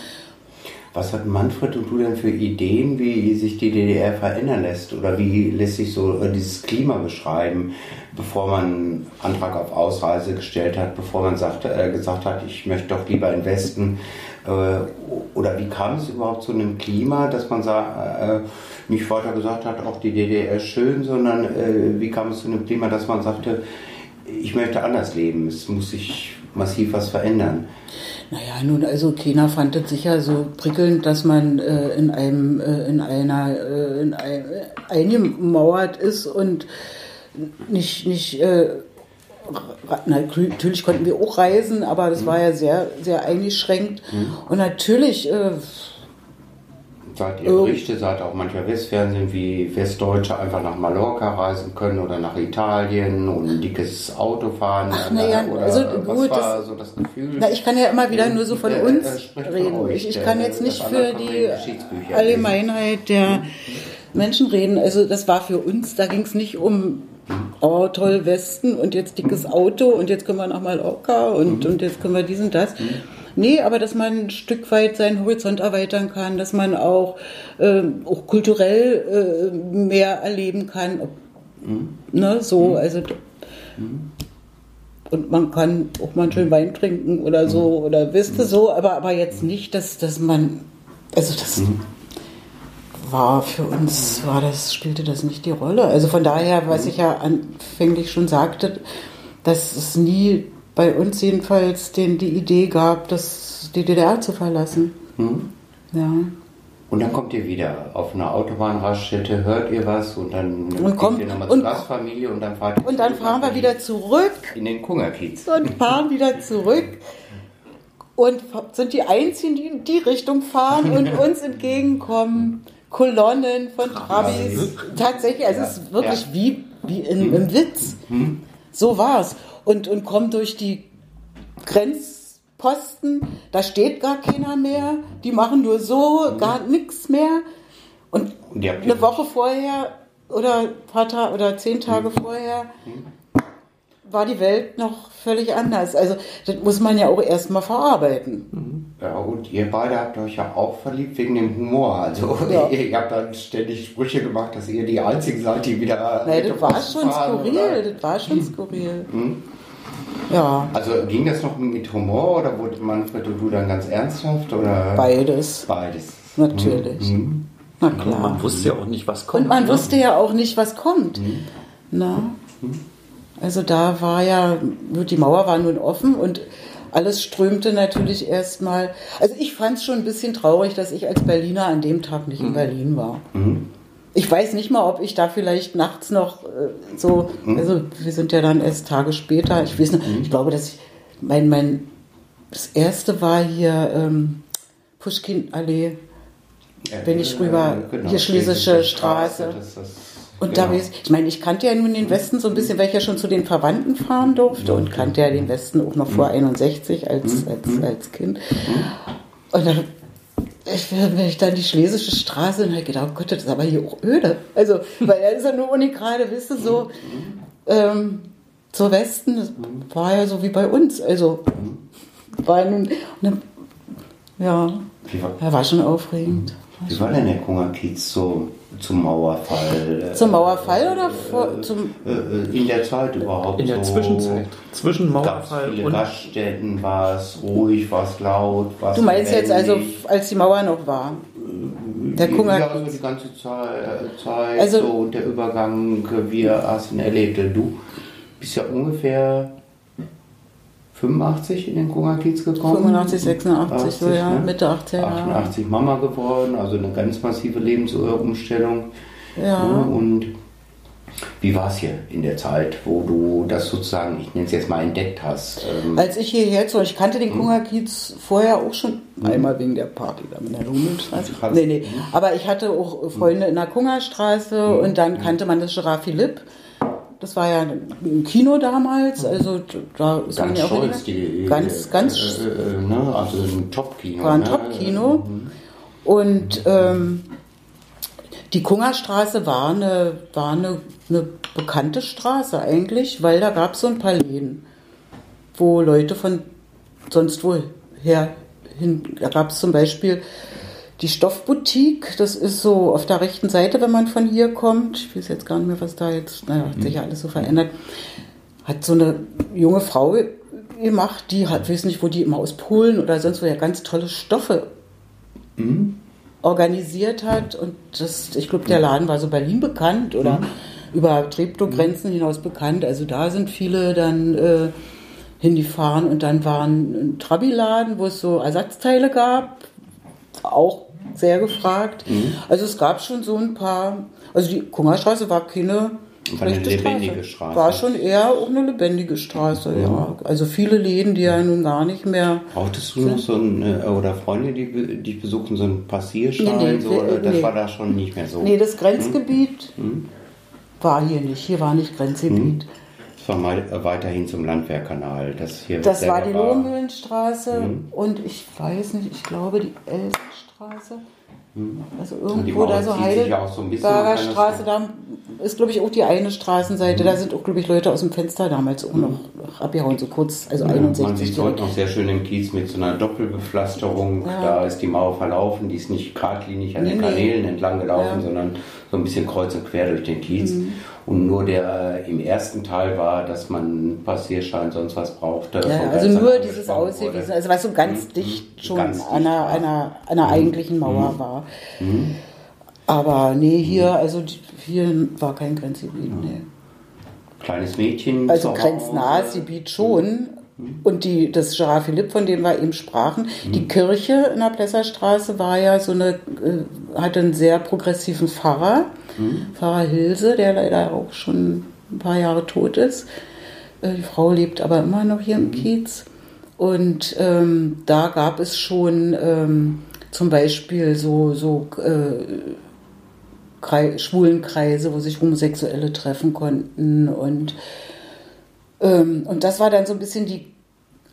Was hat Manfred und du denn für Ideen, wie sich die DDR verändern lässt? Oder wie lässt sich so äh, dieses Klima beschreiben, bevor man Antrag auf Ausreise gestellt hat, bevor man sagt, äh, gesagt hat, ich möchte doch lieber in Westen? Äh, oder wie kam es überhaupt zu einem Klima, dass man sagt, äh, nicht weiter gesagt hat, auch die DDR ist schön, sondern äh, wie kam es zu einem Klima, dass man sagte, ich möchte anders leben, es muss sich massiv was verändern? Naja, nun, also keiner fand es sicher so prickelnd, dass man äh, in einem, äh, in einer, äh, in ein, eingemauert ist und nicht, nicht, äh, natürlich konnten wir auch reisen, aber das war ja sehr, sehr eingeschränkt. Mhm. Und natürlich, äh, Sagt ihr Berichte, sagt auch manchmal Westfernsehen, wie Westdeutsche einfach nach Mallorca reisen können oder nach Italien und ein dickes Auto fahren? Ach, naja, also gut, das, so das Gefühl? Na, ich kann ja immer wieder nur so von der, uns reden. Euch, ich, ich kann jetzt nicht für die Allgemeinheit der Menschen reden. Also das war für uns, da ging es nicht um oh toll Westen und jetzt dickes Auto und jetzt können wir nach Mallorca und, mhm. und jetzt können wir dies und das. Mhm. Nee, aber dass man ein Stück weit seinen Horizont erweitern kann, dass man auch, äh, auch kulturell äh, mehr erleben kann. Mhm. Ne, so, mhm. also. Mhm. Und man kann auch mal einen schönen Wein trinken oder so, mhm. oder wisst ihr so, aber, aber jetzt nicht, dass, dass man, also das mhm. war für uns, war das, spielte das nicht die Rolle. Also von daher, was ich ja anfänglich schon sagte, dass es nie bei uns jedenfalls den, die Idee gab, das, die DDR zu verlassen. Hm. Ja. Und dann kommt ihr wieder auf einer Autobahnraststätte, hört ihr was und dann und kommt, ihr nochmal zur Gastfamilie und dann fahrt ihr Und dann fahren wir wieder zurück. In den Kungerkiez. Und fahren wieder zurück. Und sind die Einzigen, die in die Richtung fahren und uns entgegenkommen. Kolonnen von Trabis. Tatsächlich, also es ist wirklich ja. wie, wie in, im Witz. Hm. So war's und, und kommen durch die Grenzposten, da steht gar keiner mehr, die machen nur so, gar nichts mehr. Und eine Woche vorher oder ein paar Tage oder zehn Tage mhm. vorher war die Welt noch völlig anders. Also das muss man ja auch erstmal verarbeiten. Ja, und ihr beide habt euch ja auch verliebt wegen dem Humor. Also ja. ihr, ihr, habt dann ständig Sprüche gemacht, dass ihr die einzigen seid, die wieder. Nein, das war schon skurril, oder? das war schon skurril. Hm? Ja. Also ging das noch mit Humor oder wurde Manfred und du dann ganz ernsthaft? Oder? Beides. Beides. Natürlich. Mhm. Na klar. man wusste ja auch nicht, was kommt. Und man ne? wusste ja auch nicht, was kommt. Mhm. Na? Mhm. Also da war ja, die Mauer war nun offen und alles strömte natürlich erstmal. Also ich fand es schon ein bisschen traurig, dass ich als Berliner an dem Tag nicht in mhm. Berlin war. Mhm ich weiß nicht mal, ob ich da vielleicht nachts noch äh, so, mhm. also wir sind ja dann erst Tage später, ich weiß nicht, mhm. ich glaube, dass ich, mein, mein, das erste war hier ähm, Pushkin-Allee, ja, wenn ich rüber, äh, genau, hier Schlesische Straße. Das, das, und genau. da weiß ich, meine, ich kannte ja nun den Westen so ein bisschen, weil ich ja schon zu den Verwandten fahren durfte und kannte ja den Westen auch noch vor 61 mhm. als, als, mhm. als Kind. Mhm. Und da ich, wenn ich dann die Schlesische Straße und halt gedacht, oh Gott, das ist aber hier auch öde. Also, weil er ist ja nur Uni gerade, wisst ihr, so ähm, zur Westen, das war ja so wie bei uns. Also, war nun, dann, Ja, ja war schon aufregend. Wie war denn der Kungerkiez so zum Mauerfall? Zum Mauerfall oder vor, zum. Äh, äh, In der Zeit überhaupt In der so? Zwischenzeit. Zwischen Gab es Mauerfall viele und. Gaststätten? War es ruhig? War es laut? War es Du meinst jetzt also, als die Mauer noch war? Der Ja, Kungerkiez. also die ganze Zeit, Also- so und der Übergang, wie hast du ihn erlebt? Du bist ja ungefähr 85 in den Kungerkiez gekommen. 85, 86, so 80, ja, ne? Mitte 18 Jahre. 88 Mama geworden, also eine ganz massive Lebensumstellung. Ja. Ne? Und wie war es hier in der Zeit, wo du das sozusagen, ich nenne es jetzt mal, entdeckt hast? Ähm, Als ich hierher zog, ich kannte Hm. den Kungerkiez vorher auch schon, einmal wegen der Party da mit der Lummelstraße. Krass. Nee, nee. Aber ich hatte auch Freunde in der Kungerstraße Hm. und dann kannte man das Gerard Philipp. Das war ja ein Kino damals, also da ist man ganz ja auch stolz, die, ganz, ganz äh, äh, ne? also ein Top-Kino. war ein ne? Top-Kino. Und ähm, die Kungerstraße war, eine, war eine, eine bekannte Straße eigentlich, weil da gab es so ein paar Läden, wo Leute von sonst woher hin. Da gab es zum Beispiel die Stoffboutique, das ist so auf der rechten Seite, wenn man von hier kommt. Ich weiß jetzt gar nicht mehr, was da jetzt, naja, hat sich ja alles so verändert. Hat so eine junge Frau gemacht, die hat, weiß nicht, wo die immer aus Polen oder sonst wo ja ganz tolle Stoffe organisiert hat. Und das, ich glaube, der Laden war so Berlin bekannt oder über Treptow-Grenzen hinaus bekannt. Also da sind viele dann äh, hingefahren und dann war ein Trabi-Laden, wo es so Ersatzteile gab, auch sehr gefragt. Also es gab schon so ein paar, also die Kungerstraße war keine War eine lebendige Straße. War schon eher auch eine lebendige Straße, ja. Also viele Läden, die ja nun gar nicht mehr Brauchtest du noch so ein, äh, oder Freunde, die dich besuchen, so einen Passierschein? Nee, nee, so, wir- oder das nee. war da schon nicht mehr so. Nee, das Grenzgebiet war hier nicht. Hier war nicht Grenzgebiet. Das war mal weiterhin zum Landwehrkanal. Das, hier Das war die Lohmühlenstraße und ich weiß nicht, ich glaube die Elsenstraße. Also die irgendwo da so so Heidelberger das Straße, so- da ist glaube ich auch die eine Straßenseite. Da sind auch glaube ich Leute aus dem Fenster damals auch noch, abgehauen, so kurz, also Ja, 61. man sieht es heute noch sehr schön im Kiez mit so einer Doppelbepflasterung. Ja. Da ist die Mauer verlaufen, die ist nicht geradlinig an Nee, den nee. Kanälen entlang gelaufen, Ja. Mhm. sondern so ein bisschen kreuz und quer durch den Kiez. Und nur der äh, im ersten Teil war, dass man Passierschein, sonst was brauchte. Ja, also nur dieses wurde. also was so ganz Mhm. dicht schon Ganz an, einer. Mhm. einer, einer eigentlichen Mauer war. Aber nee, hier, Mhm. also hier war kein Grenzgebiet, nee. Kleines Mädchen. Also grenznahes. Gebiet schon. Und die, das Gerard Philipp, von dem wir eben sprachen, Mhm. die Kirche in der Plesserstraße war ja so eine, äh, hatte einen sehr progressiven Pfarrer, Mhm. Pfarrer Hilse, der leider auch schon ein paar Jahre tot ist. Äh, Die Frau lebt aber immer noch hier im Mhm. Kiez. Und ähm, da gab es schon ähm, zum Beispiel so, so äh, Krei Schwulenkreise, wo sich Homosexuelle treffen konnten und ähm, und das war dann so ein bisschen die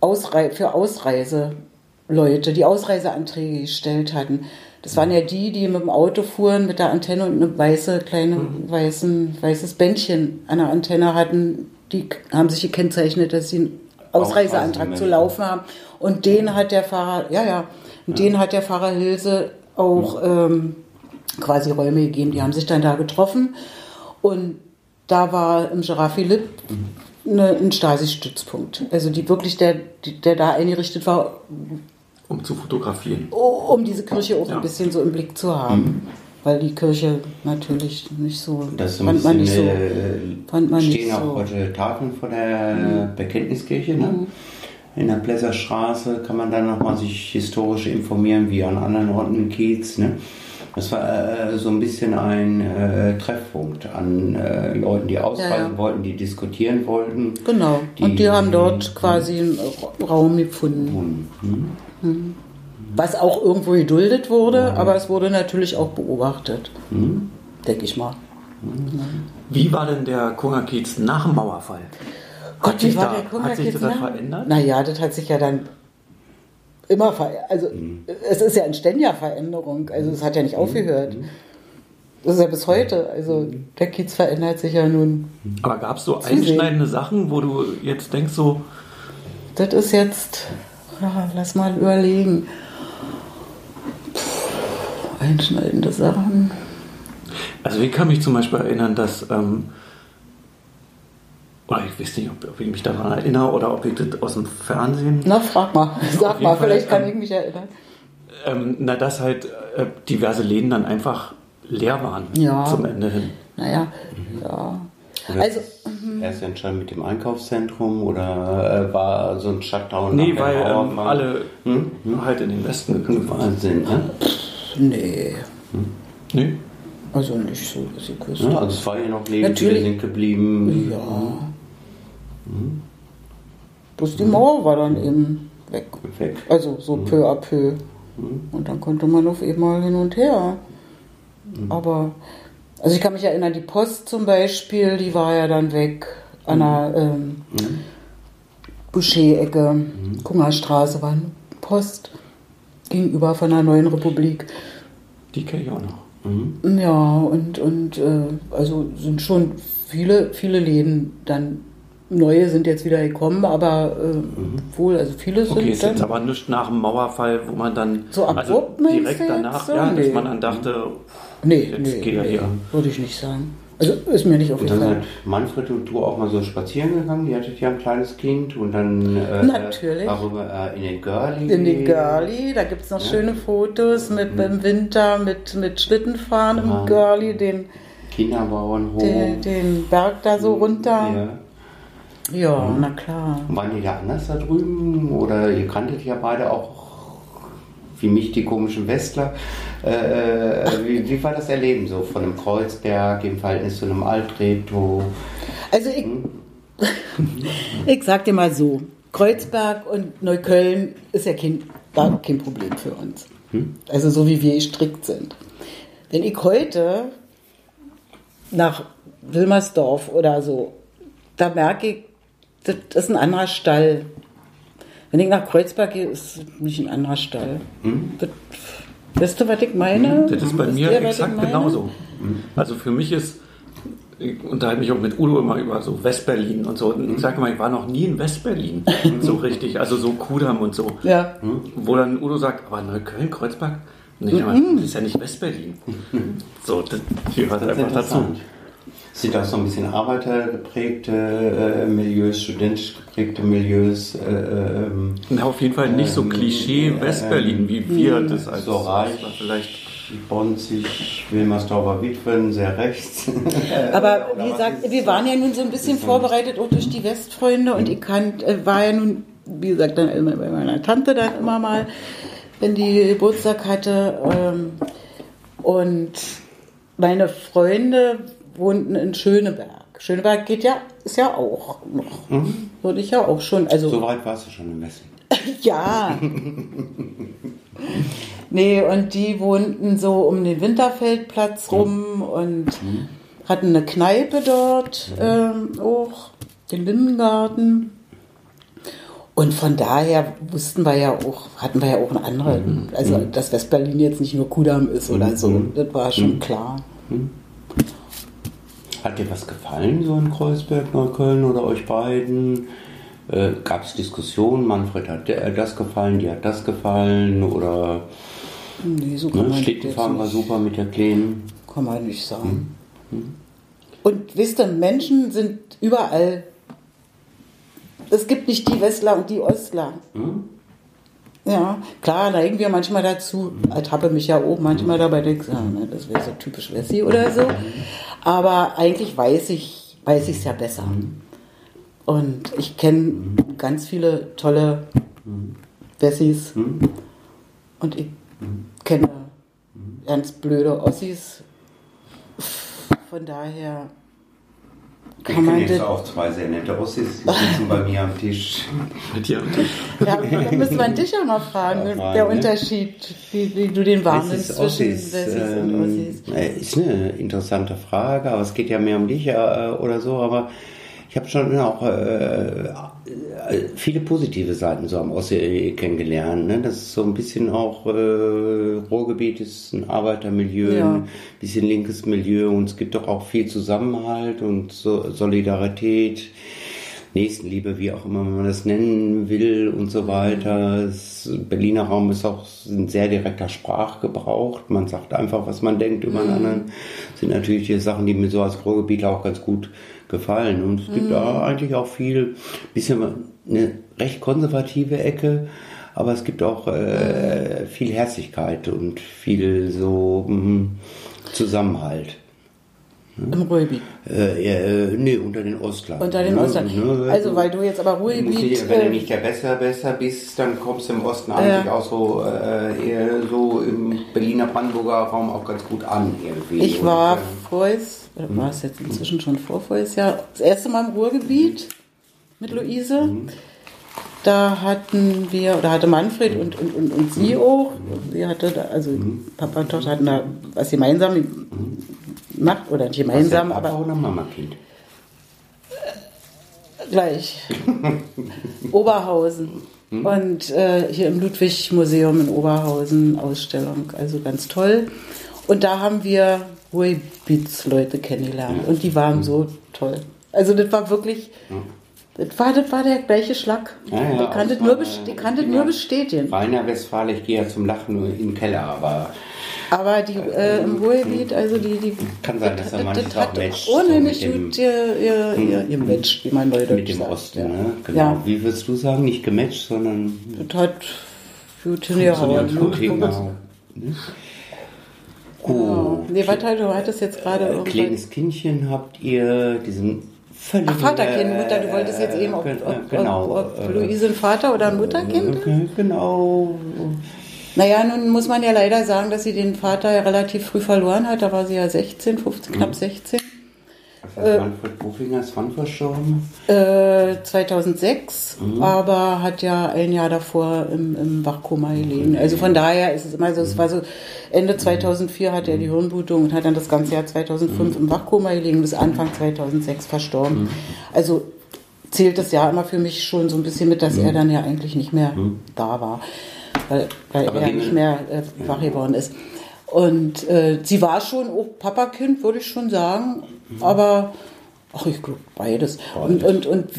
Ausrei für Ausreiseleute, die Ausreiseanträge gestellt hatten. Das waren ja die, die mit dem Auto fuhren mit der Antenne und eine weiße kleine weißen, weißes Bändchen an der Antenne hatten. Die haben sich gekennzeichnet, dass sie einen Ausreiseantrag zu laufen haben. Und den hat der Fahrer, ja, ja, und den hat der Fahrer Hilse auch ähm, quasi Räume gegeben. Die haben sich dann da getroffen und da war im Gerard Philipp eine, ein Stasi-Stützpunkt. Also die wirklich, der, der da eingerichtet war, um zu fotografieren. o- um diese Kirche auch Ja. ein bisschen so im Blick zu haben. Weil die Kirche natürlich nicht so, Das ist fand man nicht so. äh, fand man nicht stehen auch so. Mhm. heute Tafeln vor der Bekenntniskirche. Ne? In der Plesserstraße kann man dann nochmal sich historisch informieren, wie an anderen Orten im Kiez. Ne? Das war äh, so ein bisschen ein äh, Treffpunkt an äh, Leuten, die ausreisen Ja, ja. wollten, die diskutieren wollten. Genau. und Die- die haben dort quasi einen Raum gefunden. Und, hm? Was auch irgendwo geduldet wurde, aber es wurde natürlich auch beobachtet. Denke ich mal. Wie war denn der Kungerkiez nach dem Mauerfall? Gott, Hat sich wie war da- der Kummer hat sich das nach- verändert? Naja, das hat sich ja dann immer verändert. Also Mhm. es ist ja in ständiger Veränderung. Also es hat ja nicht aufgehört. Das ist ja bis heute. Also der Kiez verändert sich ja nun. Aber gab es so einschneidende Sachen, wo du jetzt denkst, so, Das ist jetzt, ja, lass mal überlegen. einschneidende Sachen. Also ich kann mich zum Beispiel erinnern, dass, ähm, oder ich weiß nicht, ob, ob, ich mich daran erinnere oder ob ich das aus dem Fernsehen. Na, frag mal, sag mal, vielleicht kann ich mich erinnern. Ähm, na, dass halt äh, diverse Läden dann einfach leer waren ja. zum Ende hin. Naja, mhm. ja. Oder also, erst entscheidend mit dem Einkaufszentrum oder äh, war so ein Shutdown? Nee, weil ähm, alle hm? Hm? halt in den Westen gefahren sind. Ne? Nee. Hm? Nee? Also nicht so, dass die Küste. Ja, also es war ja noch Leben, Natürlich. sind geblieben. Ja. Hm. Bloß die Mauer war dann eben weg. weg. Also so hm. peu à peu. Hm. Und dann konnte man auf einmal hin und her. Hm. Aber, also ich kann mich erinnern, die Post zum Beispiel, die war ja dann weg an der ähm, Boucher-Ecke, mhm. Kungerstraße war eine Post gegenüber von der Neuen Republik. Die kenne ich auch noch. Mhm. Ja, und, und äh, also sind schon viele, viele Läden dann. Neue sind jetzt wieder gekommen, aber äh, mhm. wohl, also viele sind. Okay, ist jetzt aber nicht nach dem Mauerfall, wo man dann so also direkt danach, so? ja, dass man dann dachte, nee, jetzt nee, geht nee, hier. Würde ich nicht sagen. Also ist mir nicht aufgefallen. Und dann seid Manfred und du auch mal so spazieren gegangen. Ihr hattet ja ein kleines Kind und dann äh, Natürlich. darüber äh, in den Girlie. In den Girlie, da gibt es noch ja. schöne Fotos mit mhm. im Winter mit, mit Schlittenfahren ja. im Girlie, den Kinderbauernhof. Den, den Berg da so runter. Ja. Ja, mhm. na klar. Waren die da anders da drüben? Oder ihr kanntet ja beide auch wie mich die komischen Westler. Äh, äh, wie, wie, war das Erleben so von einem Kreuzberg im Verhältnis zu einem Altreto? Also ich, hm? ich sag dir mal so, Kreuzberg und Neukölln ist ja kein, war kein Problem für uns. Hm? Also so wie wir gestrickt sind. Wenn ich heute nach Wilmersdorf oder so, da merke ich, das ist ein anderer Stall. Wenn ich nach Kreuzberg gehe, ist nicht ein anderer Stall. Hm? Das, weißt du, was ich meine? Das ist bei Wisst mir ihr, exakt genauso. Hm? Also für mich ist, ich unterhalte mich auch mit Udo immer über so Westberlin und so. Und ich sage immer, ich war noch nie in Westberlin so richtig, also so Kudam und so. Ja. Wo dann Udo sagt, aber Neukölln, Kreuzberg? Und ich mhm. das ist ja nicht Westberlin. so, das gehört einfach dazu sind auch so ein bisschen arbeitergeprägte äh, Milieus, studentisch geprägte Milieus. Äh, ähm, Na, auf jeden Fall nicht so ähm, Klischee äh, Westberlin, wie wir das als so reich, vielleicht Bonzig, Wilmersdorfer Witwen, sehr rechts. Aber wie gesagt, wir waren ja nun so ein bisschen vorbereitet auch durch die Westfreunde und ich kann, äh, war ja nun, wie gesagt, dann immer bei meiner Tante dann immer mal, wenn die Geburtstag hatte. Ähm, und meine Freunde wohnten in Schöneberg. Schöneberg geht ja, ist ja auch noch. Mhm. Würde ich ja auch schon. Also, so weit warst du schon im Westen. ja. nee, und die wohnten so um den Winterfeldplatz rum und mhm. hatten eine Kneipe dort ähm, auch, den Lindengarten. Und von daher wussten wir ja auch, hatten wir ja auch eine andere, mhm. also mhm. dass Westberlin jetzt nicht nur Kudam ist oder so, das war schon klar. Hat dir was gefallen, so in Kreuzberg, Neukölln oder euch beiden? Äh, Gab es Diskussionen? Manfred hat der, das gefallen, dir hat das gefallen? Oder nee, so kann ne, Städtefahren war super mit der Kleinen? Kann man nicht sagen. Hm. Hm. Und wisst ihr, Menschen sind überall. Es gibt nicht die Westler und die Ostler. Hm? Ja, klar, da irgendwie manchmal dazu, ertappe mich ja auch manchmal dabei, ich, ja, ne, das wäre so typisch Wessi oder so. Aber eigentlich weiß ich weiß ich es ja besser. Und ich kenne ganz viele tolle Wessis und ich kenne ganz blöde Ossis. Von daher kann man jetzt auch zwei sehr nette Ossis, die sitzen bei mir am Tisch. Mit dir am Tisch. Ja, da müssen wir dich auch noch fragen, ja, der ne? Unterschied, wie, wie, du den wahrnimmst zwischen Ossis ähm, und Ossis. Ist eine interessante Frage, aber es geht ja mehr um dich äh, oder so, aber ich habe schon auch äh, äh, viele positive Seiten so am Ostsee kennengelernt. Ne? Das ist so ein bisschen auch, äh, Ruhrgebiet ist ein Arbeitermilieu, ja. ein bisschen linkes Milieu und es gibt doch auch viel Zusammenhalt und so Solidarität. Nächstenliebe, wie auch immer man das nennen will und so weiter. Das Berliner Raum ist auch ein sehr direkter Sprachgebrauch. Man sagt einfach, was man denkt über einen anderen. Das sind natürlich die Sachen, die mir so als Ruhrgebietler auch ganz gut gefallen. Und es gibt da eigentlich auch viel, bisschen eine recht konservative Ecke, aber es gibt auch äh, viel Herzlichkeit und viel so mh, Zusammenhalt. Im Ruhrgebiet. Äh, äh, nee, unter den Ostlern. Unter den Ne? Ostlern. Ne? Also, weil du jetzt aber Ruhrgebiet. wenn du äh, nicht der Besser besser bist, dann kommst du im Osten eigentlich auch so äh, eher so im Berliner Brandenburger Raum auch ganz gut an irgendwie. Ich war Und, äh, voriges, oder war es jetzt inzwischen schon vor voriges Jahr, das erste Mal im Ruhrgebiet mit Luise. Da hatten wir, oder hatte Manfred und, und, und, und sie auch, sie hatte da, also Papa und Tochter hatten da was gemeinsam gemacht, oder nicht gemeinsam, Papa aber oder Mama-Kind? gleich. Oberhausen. Und äh, hier im Ludwig-Museum in Oberhausen Ausstellung, also ganz toll. Und da haben wir Ruhrgebietsleute kennengelernt und die waren so toll. Also das war wirklich, das war, das war der gleiche Schlag. Ja, ja, die kann das aus nur, die kann das nur bestätigen. Rainer Westfale, ich gehe ja zum Lachen nur in den Keller, aber Aber die äh, im Ruhrgebiet, also die, die Kann sein, dass da das, manches auch matcht, so unheimlich mit dem- gut ihr, ihr, ihr, ihr Match, wie man Leute mit dem sagt. Osten, ja. ne? Genau. Ja. Wie würdest du sagen? Nicht gematcht, sondern Das hat gut hingehauen. gut. Ne? Nee, warte, du hattest jetzt gerade Äh, kleines Kindchen habt ihr diesen völligen... Ach, Vaterkind, äh, Mutter, du wolltest jetzt eben, ob, ge- ob, genau, ob, ob äh, Luise ein Vater oder ein Mutterkind äh, Genau. Naja, nun muss man ja leider sagen, dass sie den Vater ja relativ früh verloren hat. Da war sie ja 16, 15, knapp 16. Was heißt Manfred Bofinger ist wann verstorben? Äh, 2006, Mhm. aber hat ja ein Jahr davor im, im Wachkoma gelegen. Also von daher ist es immer so, es war so, Ende 2004 hatte er die Hirnblutung und hat dann das ganze Jahr 2005 im Wachkoma gelegen, bis Anfang 2006 verstorben. Also zählt das Jahr immer für mich schon so ein bisschen mit, dass er dann ja eigentlich nicht mehr da war, weil, weil er nicht mehr äh, wach geworden ist. Und äh, sie war schon auch Papakind, würde ich schon sagen, aber ach, ich glaube beides. Und, und, und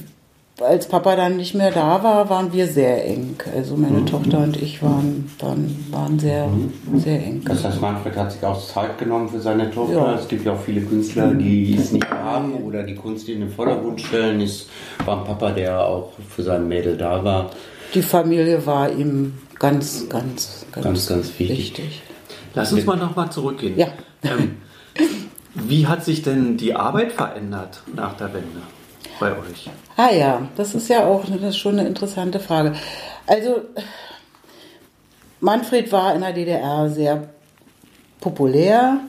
als Papa dann nicht mehr da war, waren wir sehr eng. Also meine Tochter und ich waren, waren, waren sehr, sehr eng. Das heißt, Manfred hat sich auch Zeit genommen für seine Tochter. Ja. Es gibt ja auch viele Künstler, die es nicht haben oder die Kunst in den Vordergrund stellen. Es war ein Papa, der auch für sein Mädel da war. Die Familie war ihm ganz, ganz, ganz, Ganz, ganz wichtig. wichtig. Lass uns mal nochmal zurückgehen. Ja. Ähm, wie hat sich denn die Arbeit verändert nach der Wende bei euch? Ah ja, das ist ja auch das ist schon eine interessante Frage. Also Manfred war in der DDR sehr populär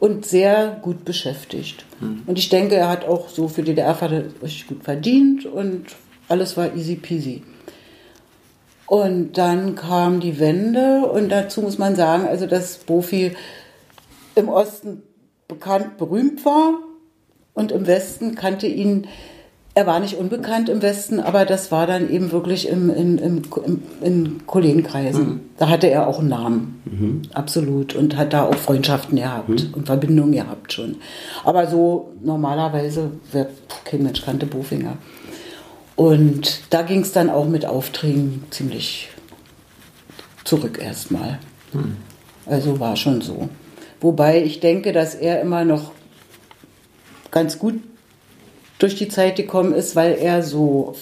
und sehr gut beschäftigt. Und ich denke, er hat auch so für DDR richtig gut verdient und alles war easy peasy. Und dann kam die Wende und dazu muss man sagen, also dass Bofi im Osten bekannt, berühmt war und im Westen kannte ihn, er war nicht unbekannt im Westen, aber das war dann eben wirklich im, in, im, im, in Kollegenkreisen. Da hatte er auch einen Namen, absolut, und hat da auch Freundschaften gehabt und Verbindungen gehabt schon. Aber so normalerweise, wer, kein Mensch kannte Bofinger. Und da ging es dann auch mit Aufträgen ziemlich zurück erstmal. Also war schon so. Wobei ich denke, dass er immer noch ganz gut durch die Zeit gekommen ist, weil er so,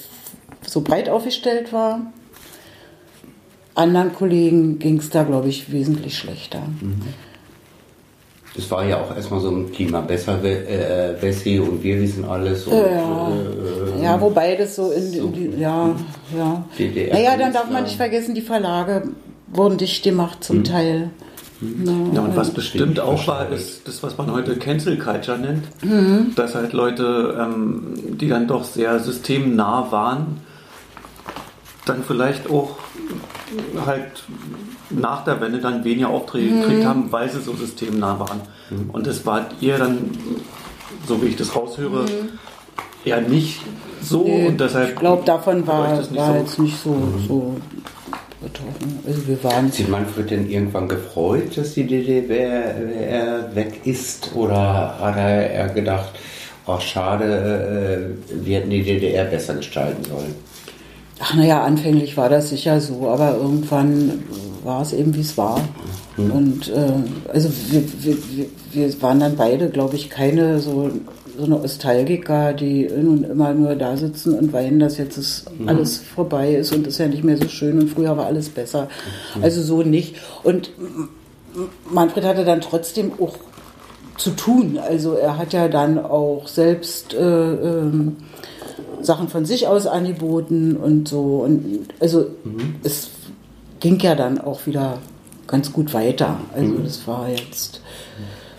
so breit aufgestellt war. Anderen Kollegen ging es da, glaube ich, wesentlich schlechter. Es war ja auch erstmal so ein Klima besser, äh, Wessi und wir wissen alles. Und, Ja. äh, Ja, wobei das so in, so. in die, ja, ja. DDR Naja, dann darf man nicht vergessen, die Verlage wurden dicht gemacht zum Teil. Ja, und was bestimmt auch war, ist das, was man heute Cancel Culture nennt. Dass halt Leute, ähm, die dann doch sehr systemnah waren, dann vielleicht auch halt nach der Wende dann weniger Aufträge gekriegt haben, weil sie so systemnah waren. Und das war ihr dann, so wie ich das raushöre, eher nicht so Nee, und deshalb ich glaube, davon war, das nicht war so- jetzt nicht so, so betroffen. Also wir waren Hat sich Manfred denn irgendwann gefreut, dass die DDR weg ist? Oder hat er gedacht, Ach, schade, äh, wir hätten die DDR besser gestalten sollen. Ach naja, anfänglich war das sicher so, aber irgendwann war es eben, wie es war. Mhm. Und äh, also wir, wir, wir waren dann beide, glaube ich, keine so, so eine Nostalgiker, die nun immer nur da sitzen und weinen, dass jetzt ist mhm. alles vorbei ist und ist ja nicht mehr so schön und früher war alles besser. Mhm. Also so nicht. Und Manfred hatte dann trotzdem auch zu tun. Also er hat ja dann auch selbst äh, ähm, Sachen von sich aus angeboten und so. Und also mhm. es ging ja dann auch wieder ganz gut weiter. Also mhm. das war jetzt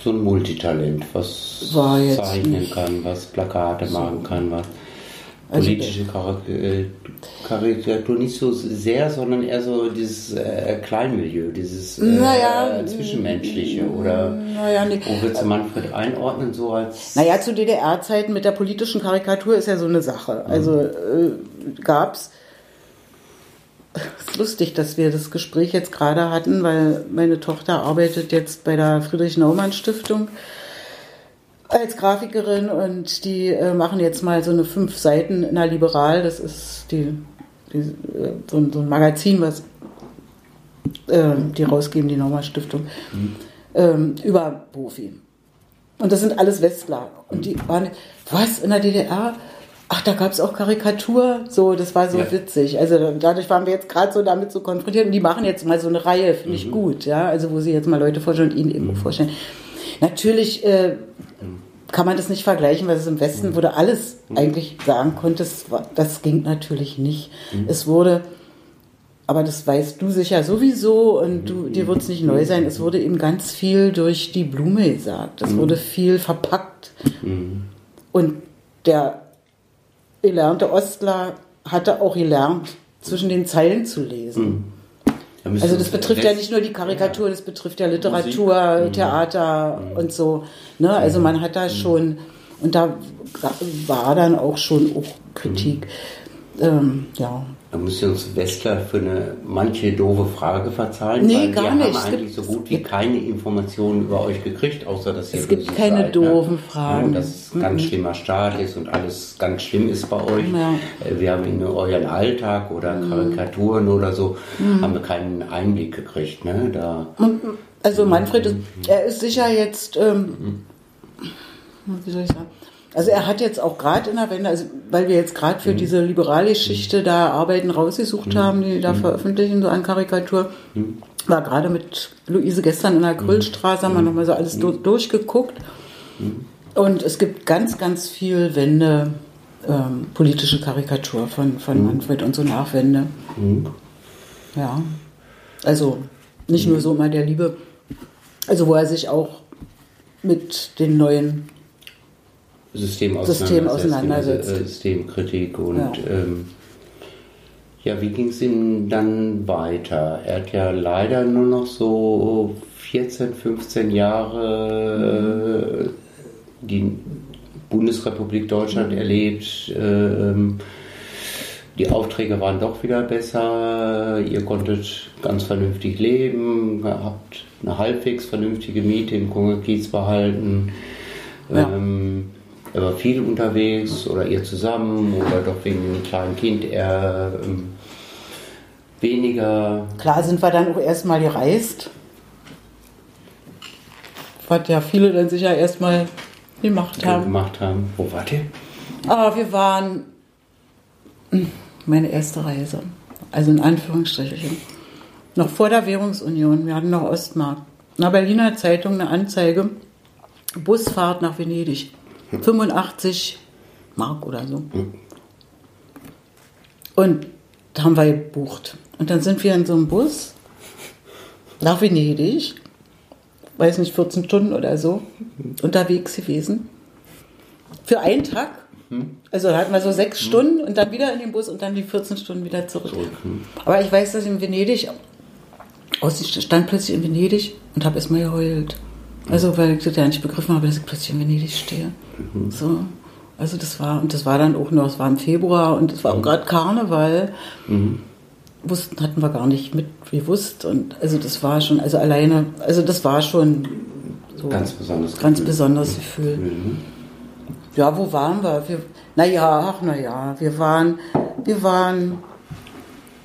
so ein Multitalent, was zeichnen kann, was Plakate so. machen kann, was also, politische äh, Karikatur nicht so sehr, sondern eher so dieses äh, Kleinmilieu, dieses äh, naja, Zwischenmenschliche oder naja, nee. wo würdest du Manfred einordnen, so als... Naja, zu DDR-Zeiten mit der politischen Karikatur ist ja so eine Sache. Mhm. Also äh, gab's es ist lustig, dass wir das Gespräch jetzt gerade hatten, weil meine Tochter arbeitet jetzt bei der Friedrich-Naumann-Stiftung als Grafikerin und die äh, machen jetzt mal so eine fünf Seiten in der Liberal. Das ist die, die äh, so, ein, so, ein, Magazin, was äh, die rausgeben, die Norma Stiftung, mhm. ähm, über Profi. Und das sind alles Westler. Und die waren, was, in der DDR? Ach, da gab es auch Karikatur. So, das war so ja. witzig. Also dadurch waren wir jetzt gerade so damit so konfrontiert. Und die machen jetzt mal so eine Reihe, finde mhm. ich gut, ja. Also wo sie jetzt mal Leute vorstellen und ihnen eben mhm. vorstellen. Natürlich äh, kann man das nicht vergleichen, weil es im Westen mhm. wurde alles mhm. eigentlich sagen konntest, das ging natürlich nicht. Mhm. Es wurde, aber das weißt du sicher sowieso und du, dir wird es nicht neu sein, es wurde eben ganz viel durch die Blume gesagt. Es wurde viel verpackt. Und der gelernte Ostler hatte auch gelernt, zwischen den Zeilen zu lesen. Also das betrifft ja nicht nur die Karikatur, das betrifft ja Literatur, Musik. Theater mhm. und so. Ne? Also man hat da mhm. schon, und da war dann auch schon auch Kritik. Mhm. Ähm, ja. Da müsst ihr uns Westler für eine manche doofe Frage verzeihen, nee, weil gar wir nicht. haben eigentlich so gut wie keine Informationen über euch gekriegt, außer dass ihr Es gibt keine seid, ne? doofen ne? Fragen. Ja, dass es ein ganz schlimmer Staat ist und alles ganz schlimm ist bei euch. Ja. Äh, wir haben in euren Alltag oder mhm. Karikaturen oder so, mhm. haben wir keinen Einblick gekriegt. Ne? Da, also Manfred, ist, er ist sicher jetzt, ähm, mhm. wie soll ich sagen, also er hat jetzt auch gerade in der Wende, also weil wir jetzt gerade für mhm. diese liberale Schichte da Arbeiten rausgesucht mhm. haben, die da mhm. veröffentlichen, so an Karikatur, mhm. war gerade mit Luise gestern in der Grüllstraße, haben wir mhm. nochmal so alles durchgeguckt. Mhm. Und es gibt ganz, ganz viel Wende, ähm, politische Karikatur von, von Manfred und so Nachwende. Ja. Also nicht nur so mal der Liebe, also wo er sich auch mit den neuen System, System auseinandersetzt. Äh, Systemkritik und ja, ähm, ja wie ging es ihm dann weiter? Er hat ja leider nur noch so 14, 15 Jahre äh, die Bundesrepublik Deutschland erlebt. Ähm, die Aufträge waren doch wieder besser, ihr konntet ganz vernünftig leben, habt eine halbwegs vernünftige Miete im Kongerkiez behalten. Ja. Ähm, er war viel unterwegs oder ihr zusammen oder doch wegen einem kleinen Kind eher ähm, weniger. Klar sind wir dann auch erstmal gereist. Was ja viele dann sicher erstmal gemacht haben. Gemacht haben. Wo wart ihr? Aber wir waren hm, meine erste Reise. Also in Anführungsstrichen. Noch vor der Währungsunion. Wir hatten noch Ostmark. In der Berliner Zeitung eine Anzeige. Busfahrt nach Venedig. 85 Mark oder so. Und da haben wir gebucht. Und dann sind wir in so einem Bus nach Venedig, weiß nicht, 14 Stunden oder so, unterwegs gewesen. Für einen Tag. Also da hatten wir so sechs Stunden und dann wieder in den Bus und dann die 14 Stunden wieder zurück. Aber ich weiß, dass ich in Venedig, ich stand plötzlich in Venedig und habe erstmal geheult. Also, weil ich das ja nicht begriffen habe, dass ich plötzlich in Venedig stehe. Mhm. So. Also das war, und das war dann auch noch, es war im Februar und es war auch mhm. gerade Karneval. Mhm. Wussten, hatten wir gar nicht mit gewusst. Und also das war schon, also alleine, also das war schon so ganz besonderes ganz Gefühl. besonderes Gefühl. Mhm. ja, wo waren wir? wir naja, ach naja, wir waren, wir waren,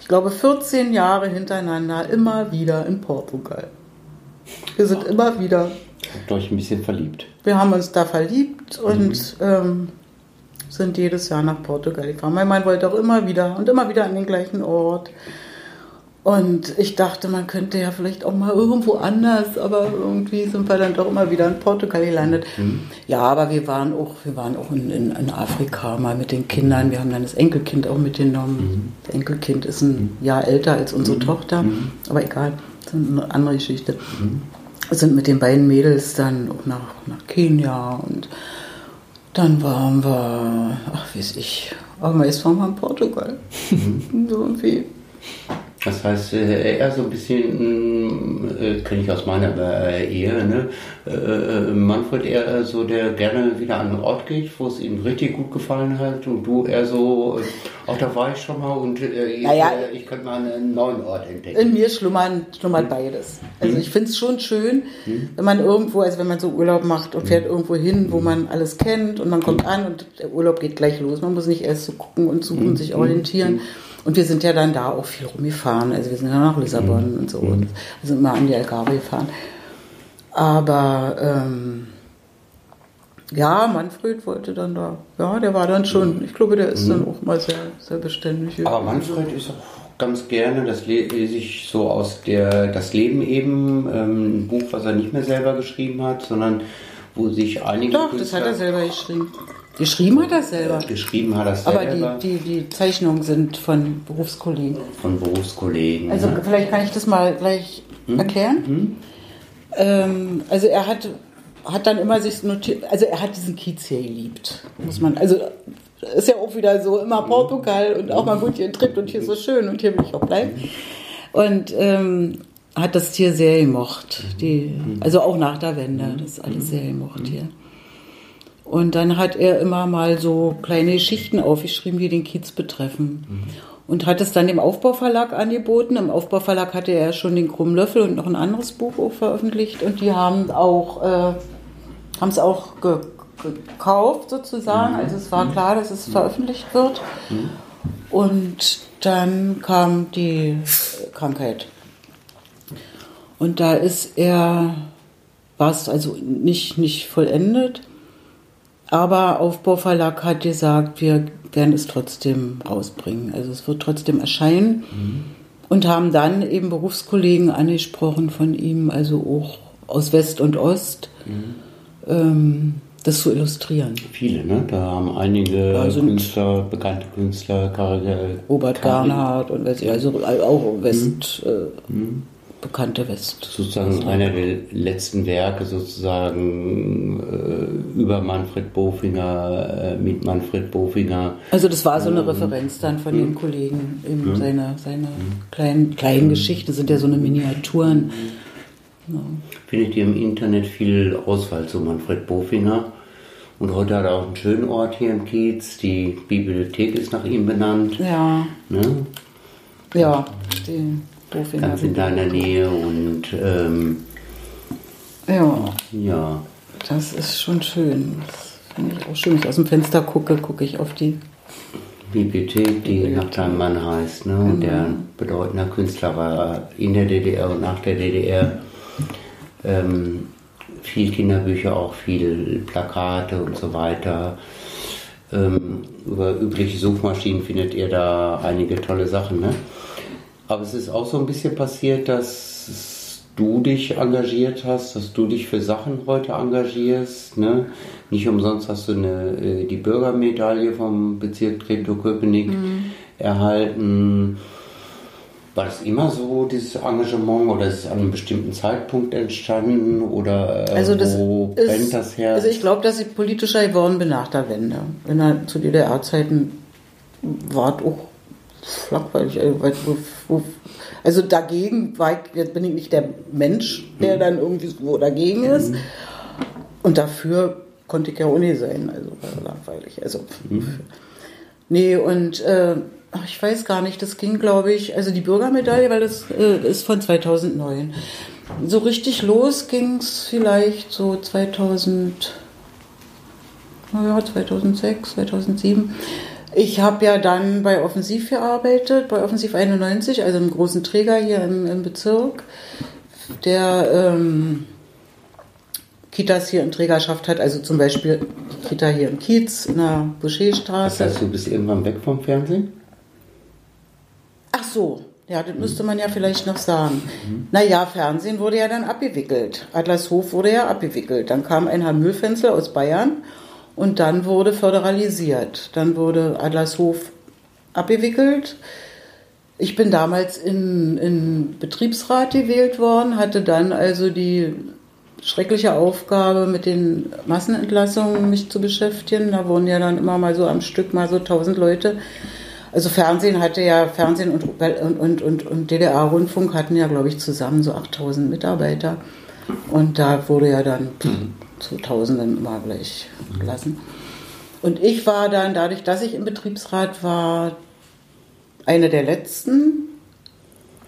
ich glaube, 14 Jahre hintereinander immer wieder in Portugal. Wir sind immer wieder. Habt euch ein bisschen verliebt. Wir haben uns da verliebt und mhm. ähm, sind jedes Jahr nach Portugal gefahren. Mein Mann wollte auch immer wieder und immer wieder an den gleichen Ort. Und ich dachte, man könnte ja vielleicht auch mal irgendwo anders, aber irgendwie sind wir dann doch immer wieder in Portugal gelandet. Mhm. Ja, aber wir waren auch, wir waren auch in, in, in, Afrika mal mit den Kindern. Wir haben dann das Enkelkind auch mitgenommen. Mhm. Das Enkelkind ist ein. Jahr älter als unsere mhm. Tochter, mhm. aber egal, das ist eine andere Geschichte. Mhm. Wir sind mit den beiden Mädels dann auch nach, nach Kenia und dann waren wir, ach weiß ich, aber meist waren wir in Portugal. so irgendwie. Das heißt, äh, eher so ein bisschen, äh, kenne ich aus meiner äh, Ehe, ne? Manfred eher so, der gerne wieder an einen Ort geht, wo es ihm richtig gut gefallen hat und du eher so, auch da war ich schon mal und naja, ich, ich könnte mal einen neuen Ort entdecken. In mir schlummern, schlummert hm. beides. Also hm. ich finde es schon schön, hm. wenn man irgendwo, also wenn man so Urlaub macht und fährt hm. irgendwo hin, wo hm. man alles kennt und man kommt hm. an und der Urlaub geht gleich los. Man muss nicht erst so gucken und suchen und sich orientieren. Und wir sind ja dann da auch viel rumgefahren. Also wir sind ja nach Lissabon mhm. und so. Mhm. Und wir sind mal an die Algarve gefahren. Aber ähm, ja, Manfred wollte dann da. Ja, der war dann schon. Ich glaube, der ist mhm. dann auch mal sehr, sehr beständig. Aber Manfred ist auch ganz gerne, das lese ich so aus der Das Leben eben, ähm, ein Buch, was er nicht mehr selber geschrieben hat, sondern wo sich einige. Doch, Künstler, das hat er selber geschrieben. Geschrieben hat er selber. Geschrieben hat er selber. Aber die, die, die Zeichnungen sind von Berufskollegen. Von Berufskollegen. Also ja. vielleicht kann ich das mal gleich hm? erklären. Hm? Ähm, also er hat, hat dann immer sich notiert, also er hat diesen Kiez hier geliebt, muss man, also ist ja auch wieder so immer Portugal und auch mal gut hier in Tritt und hier so schön und hier will ich auch bleiben. Und ähm, hat das hier sehr gemocht. Die, also auch nach der Wende, das ist alles sehr gemocht hier. Und dann hat er immer mal so kleine Geschichten aufgeschrieben, die den Kiez betreffen. Mhm. Und hat es dann dem Aufbauverlag angeboten. Im Aufbauverlag hatte er schon den Krummlöffel und noch ein anderes Buch veröffentlicht. Und die haben auch, äh, haben es auch ge gekauft sozusagen. Mhm. Also es war mhm. klar, dass es veröffentlicht wird. Mhm. Und dann kam die Krankheit. Und da ist er, war es also nicht, nicht vollendet. Aber Aufbauverlag hat gesagt, wir werden es trotzdem rausbringen. Also es wird trotzdem erscheinen. Mhm. Und haben dann eben Berufskollegen angesprochen von ihm, also auch aus West und Ost, mhm. ähm, das zu illustrieren. Viele, ne? Da haben einige Künstler, bekannte Künstler, Karl, Robert Garnhardt und also auch West. Mhm. Äh, mhm bekannte West. Sozusagen also einer der letzten Werke sozusagen äh, über Manfred Bofinger, äh, mit Manfred Bofinger. Also das war so eine ähm, Referenz dann von den? Kollegen. Eben hm? Seine, seine kleinen, kleinen hm? Geschichten sind ja so eine Miniaturen. Ja. Findet ihr im Internet viel Auswahl zu Manfred Bofinger? Und heute hat er auch einen schönen Ort hier im Kiez. Die Bibliothek ist nach ihm benannt. Ja. Ne? Ja, die Bofinger ganz in deiner Nähe und ähm, ja. ja. Das ist schon schön. Das finde ich auch schön. Wenn ich aus dem Fenster gucke, gucke ich auf die Bibliothek, die Bibliothek. nach deinem Mann heißt. Ne? Und genau. der bedeutender Künstler war in der DDR und nach der DDR. Ähm, viel Kinderbücher, auch viel Plakate und so weiter. Ähm, über übliche Suchmaschinen findet ihr da einige tolle Sachen. Ne? Aber es ist auch so ein bisschen passiert, dass du dich engagiert hast, dass du dich für Sachen heute engagierst. Ne? Nicht umsonst hast du eine, äh, die Bürgermedaille vom Bezirk Treptow-Köpenick mhm. erhalten. War das immer so, dieses Engagement, oder ist es an einem bestimmten Zeitpunkt entstanden? Oder äh, also wo ist, brennt das Herz? Also ich glaube, dass ich politischer geworden bin nach der Wende. In der, zu DDR-Zeiten war es auch langweilig. Also dagegen war ich, bin ich nicht der Mensch, der mhm. dann irgendwie so dagegen ist. Mhm. Und dafür konnte ich ja nicht sein. Also langweilig. Also, mhm. Nee, und äh, ich weiß gar nicht, das ging, glaube ich, also die Bürgermedaille, weil das äh, ist von 2009. So richtig los ging es vielleicht so 2000. naja, 2006, 2007. Ich habe ja dann bei Offensiv gearbeitet, bei Offensiv 91, also einem großen Träger hier im, im Bezirk, der ähm, Kitas hier in Trägerschaft hat, also zum Beispiel die Kita hier im Kiez, in der Boucherstraße. Das heißt, du bist irgendwann weg vom Fernsehen? Ach so, ja, das müsste man ja vielleicht noch sagen. Mhm. Naja, Fernsehen wurde ja dann abgewickelt. Adlershof wurde ja abgewickelt. Dann kam ein Herr Mühlfenzel aus Bayern und dann wurde föderalisiert. Dann wurde Adlershof abgewickelt. Ich bin damals in, in Betriebsrat gewählt worden, hatte dann also die schreckliche Aufgabe, mit den Massenentlassungen mich zu beschäftigen. Da wurden ja dann immer mal so am Stück mal so tausend Leute also Fernsehen hatte ja, Fernsehen und, und, und, und DDR-Rundfunk hatten ja, glaube ich, zusammen so 8000 Mitarbeiter. Und da wurde ja dann mhm. zu Tausenden immer gleich gelassen. Und ich war dann, dadurch, dass ich im Betriebsrat war, eine der letzten.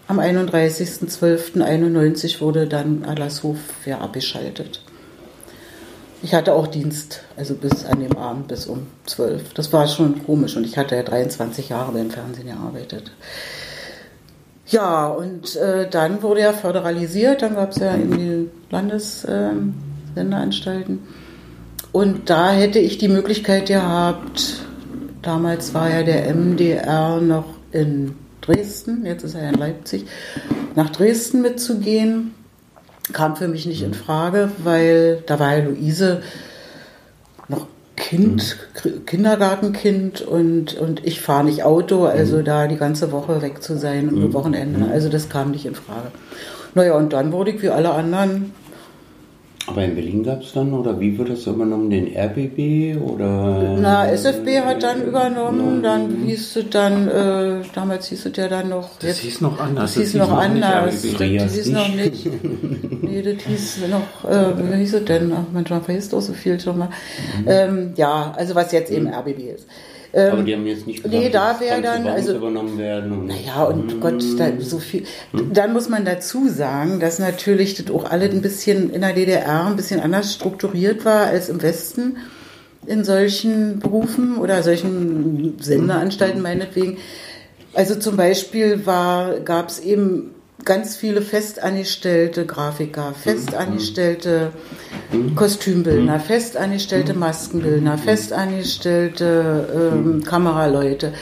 Am 31.12.91 wurde dann Adlershof ja abgeschaltet. Ich hatte auch Dienst, also bis an dem Abend, bis um 12. Das war schon komisch und ich hatte ja 23 Jahre beim Fernsehen gearbeitet. Ja, und äh, dann wurde ja föderalisiert, dann gab es ja in die Landessendeanstalten. Äh, und da hätte ich die Möglichkeit gehabt, damals war ja der MDR noch in Dresden, jetzt ist er in Leipzig, nach Dresden mitzugehen kam für mich nicht in Frage, weil da war ja Luise noch Kind, mhm. Kindergartenkind und, und ich fahre nicht Auto, also mhm. da die ganze Woche weg zu sein und mhm. Wochenende, also das kam nicht in Frage. Naja, und dann wurde ich wie alle anderen aber in Berlin gab es dann, oder wie wird das übernommen, den RBB oder? Na, SFB hat dann übernommen, dann hieß es dann, äh, damals hieß es ja dann noch. Das jetzt, hieß noch anders. Das, hieß noch, noch anders. Das, das hieß noch nicht. nee, das hieß noch, äh, wie hieß es denn? Ach, manchmal vergisst auch so viel schon mal. Mhm. Ähm, ja, also was jetzt eben RBB ist. Ähm, aber die haben jetzt nicht gesagt, nee, da wäre dann also übernommen werden. Und naja, und mm. Gott, da so viel. Mm. Dann muss man dazu sagen, dass natürlich das auch alle ein bisschen in der DDR ein bisschen anders strukturiert war als im Westen in solchen Berufen oder solchen Sendeanstalten meinetwegen. Also zum Beispiel gab es eben ganz viele festangestellte Grafiker, festangestellte Kostümbildner, festangestellte Maskenbildner, festangestellte ähm, Kameraleute.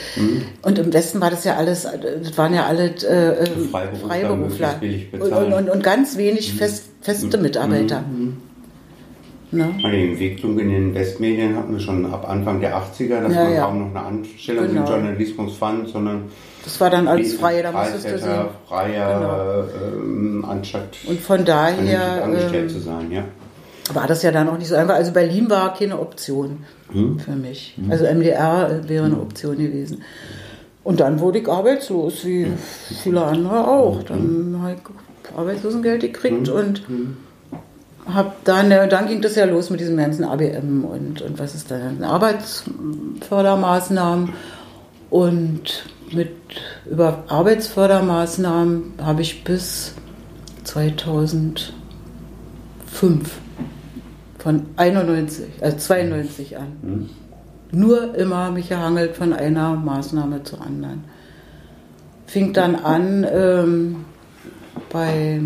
Und im Westen war das ja alles, das waren ja alle äh, ähm, Freiberufler, Freiberufler. Und, und, und, ganz wenig fest, feste Mitarbeiter. Ne? Die Entwicklung in den Westmedien hatten wir schon ab Anfang der 80er, dass ja, man ja. kaum noch eine Anstellung genau. im Journalismus fand, sondern das war dann alles freie, da musstest du sehen. Freier genau. ähm, anstatt und von daher angestellt ähm, zu sein, ja. War das ja dann auch nicht so einfach. Also Berlin war keine Option hm. für mich. Hm. Also MDR wäre eine Option gewesen. Und dann wurde ich arbeitslos, wie viele andere auch. Dann habe ich Arbeitslosengeld gekriegt hm. und hm. hab dann, dann ging das ja los mit diesem ganzen ABM und, und was ist da, Arbeitsfördermaßnahmen und mit über Arbeitsfördermaßnahmen habe ich bis 2005 von 91, also 92 an mhm. nur immer mich gehangelt von einer Maßnahme zur anderen. Fing dann an ähm, bei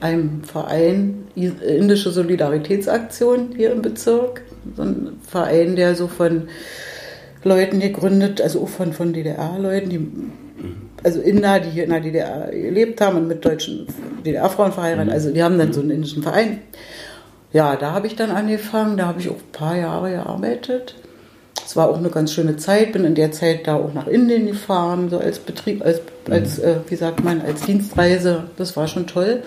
einem Verein, Indische Solidaritätsaktion hier im Bezirk, so ein Verein, der so von Leuten gegründet, also auch von, von DDR-Leuten, die also Inder, die hier in der DDR gelebt haben und mit deutschen DDR-Frauen verheiratet. Mhm. Also die haben dann so einen indischen Verein. Ja, da habe ich dann angefangen, da habe ich auch ein paar Jahre gearbeitet. Es war auch eine ganz schöne Zeit, bin in der Zeit da auch nach Indien gefahren, so als Betrieb, als, als mhm. äh, wie sagt man, als Dienstreise. Das war schon toll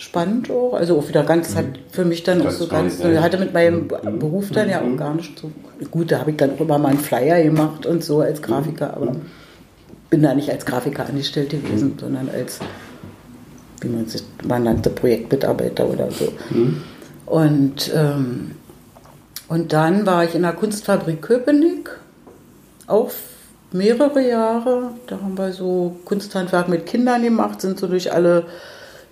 spannend auch. Also auch wieder ganz, hat für mich dann das auch so ganz, ich hatte mit meinem mhm. Beruf dann ja auch mhm. gar nicht so, gut, da habe ich dann auch immer mal einen Flyer gemacht und so als Grafiker, aber bin da nicht als Grafiker angestellt gewesen, sondern als, wie man sich, man nannte, Projektmitarbeiter oder so. Und, ähm, und dann war ich in der Kunstfabrik Köpenick, auch mehrere Jahre. Da haben wir so Kunsthandwerk mit Kindern gemacht, sind so durch alle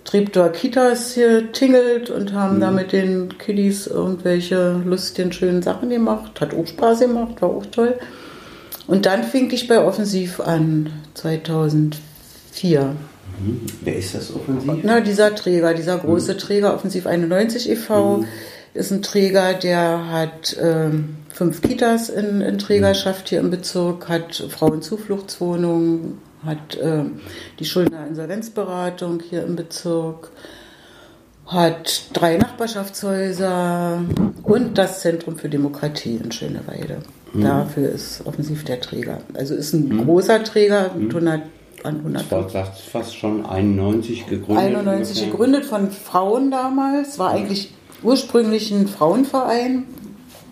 Treptower Kitas hier tingelt und haben da mit den Kiddies irgendwelche lustigen, schönen Sachen gemacht. Hat auch Spaß gemacht, war auch toll. Und dann fing ich bei Offensiv an, 2004. Mhm. Wer ist das offensiv? Na, dieser Träger, dieser große Träger, Offensiv 91 e.V., ist ein Träger, der hat ähm, fünf Kitas in, in Trägerschaft hier im Bezirk, hat Frauenzufluchtswohnungen, hat ähm, die Schuldner Insolvenzberatung hier im Bezirk, hat drei Nachbarschaftshäuser und das Zentrum für Demokratie in Schöneweide. Dafür ist offensiv der Träger. Also ist ein großer Träger mit 100 an 100. Das war fast schon 91 gegründet. 91 ungefähr. gegründet von Frauen damals. War eigentlich ursprünglich ein Frauenverein,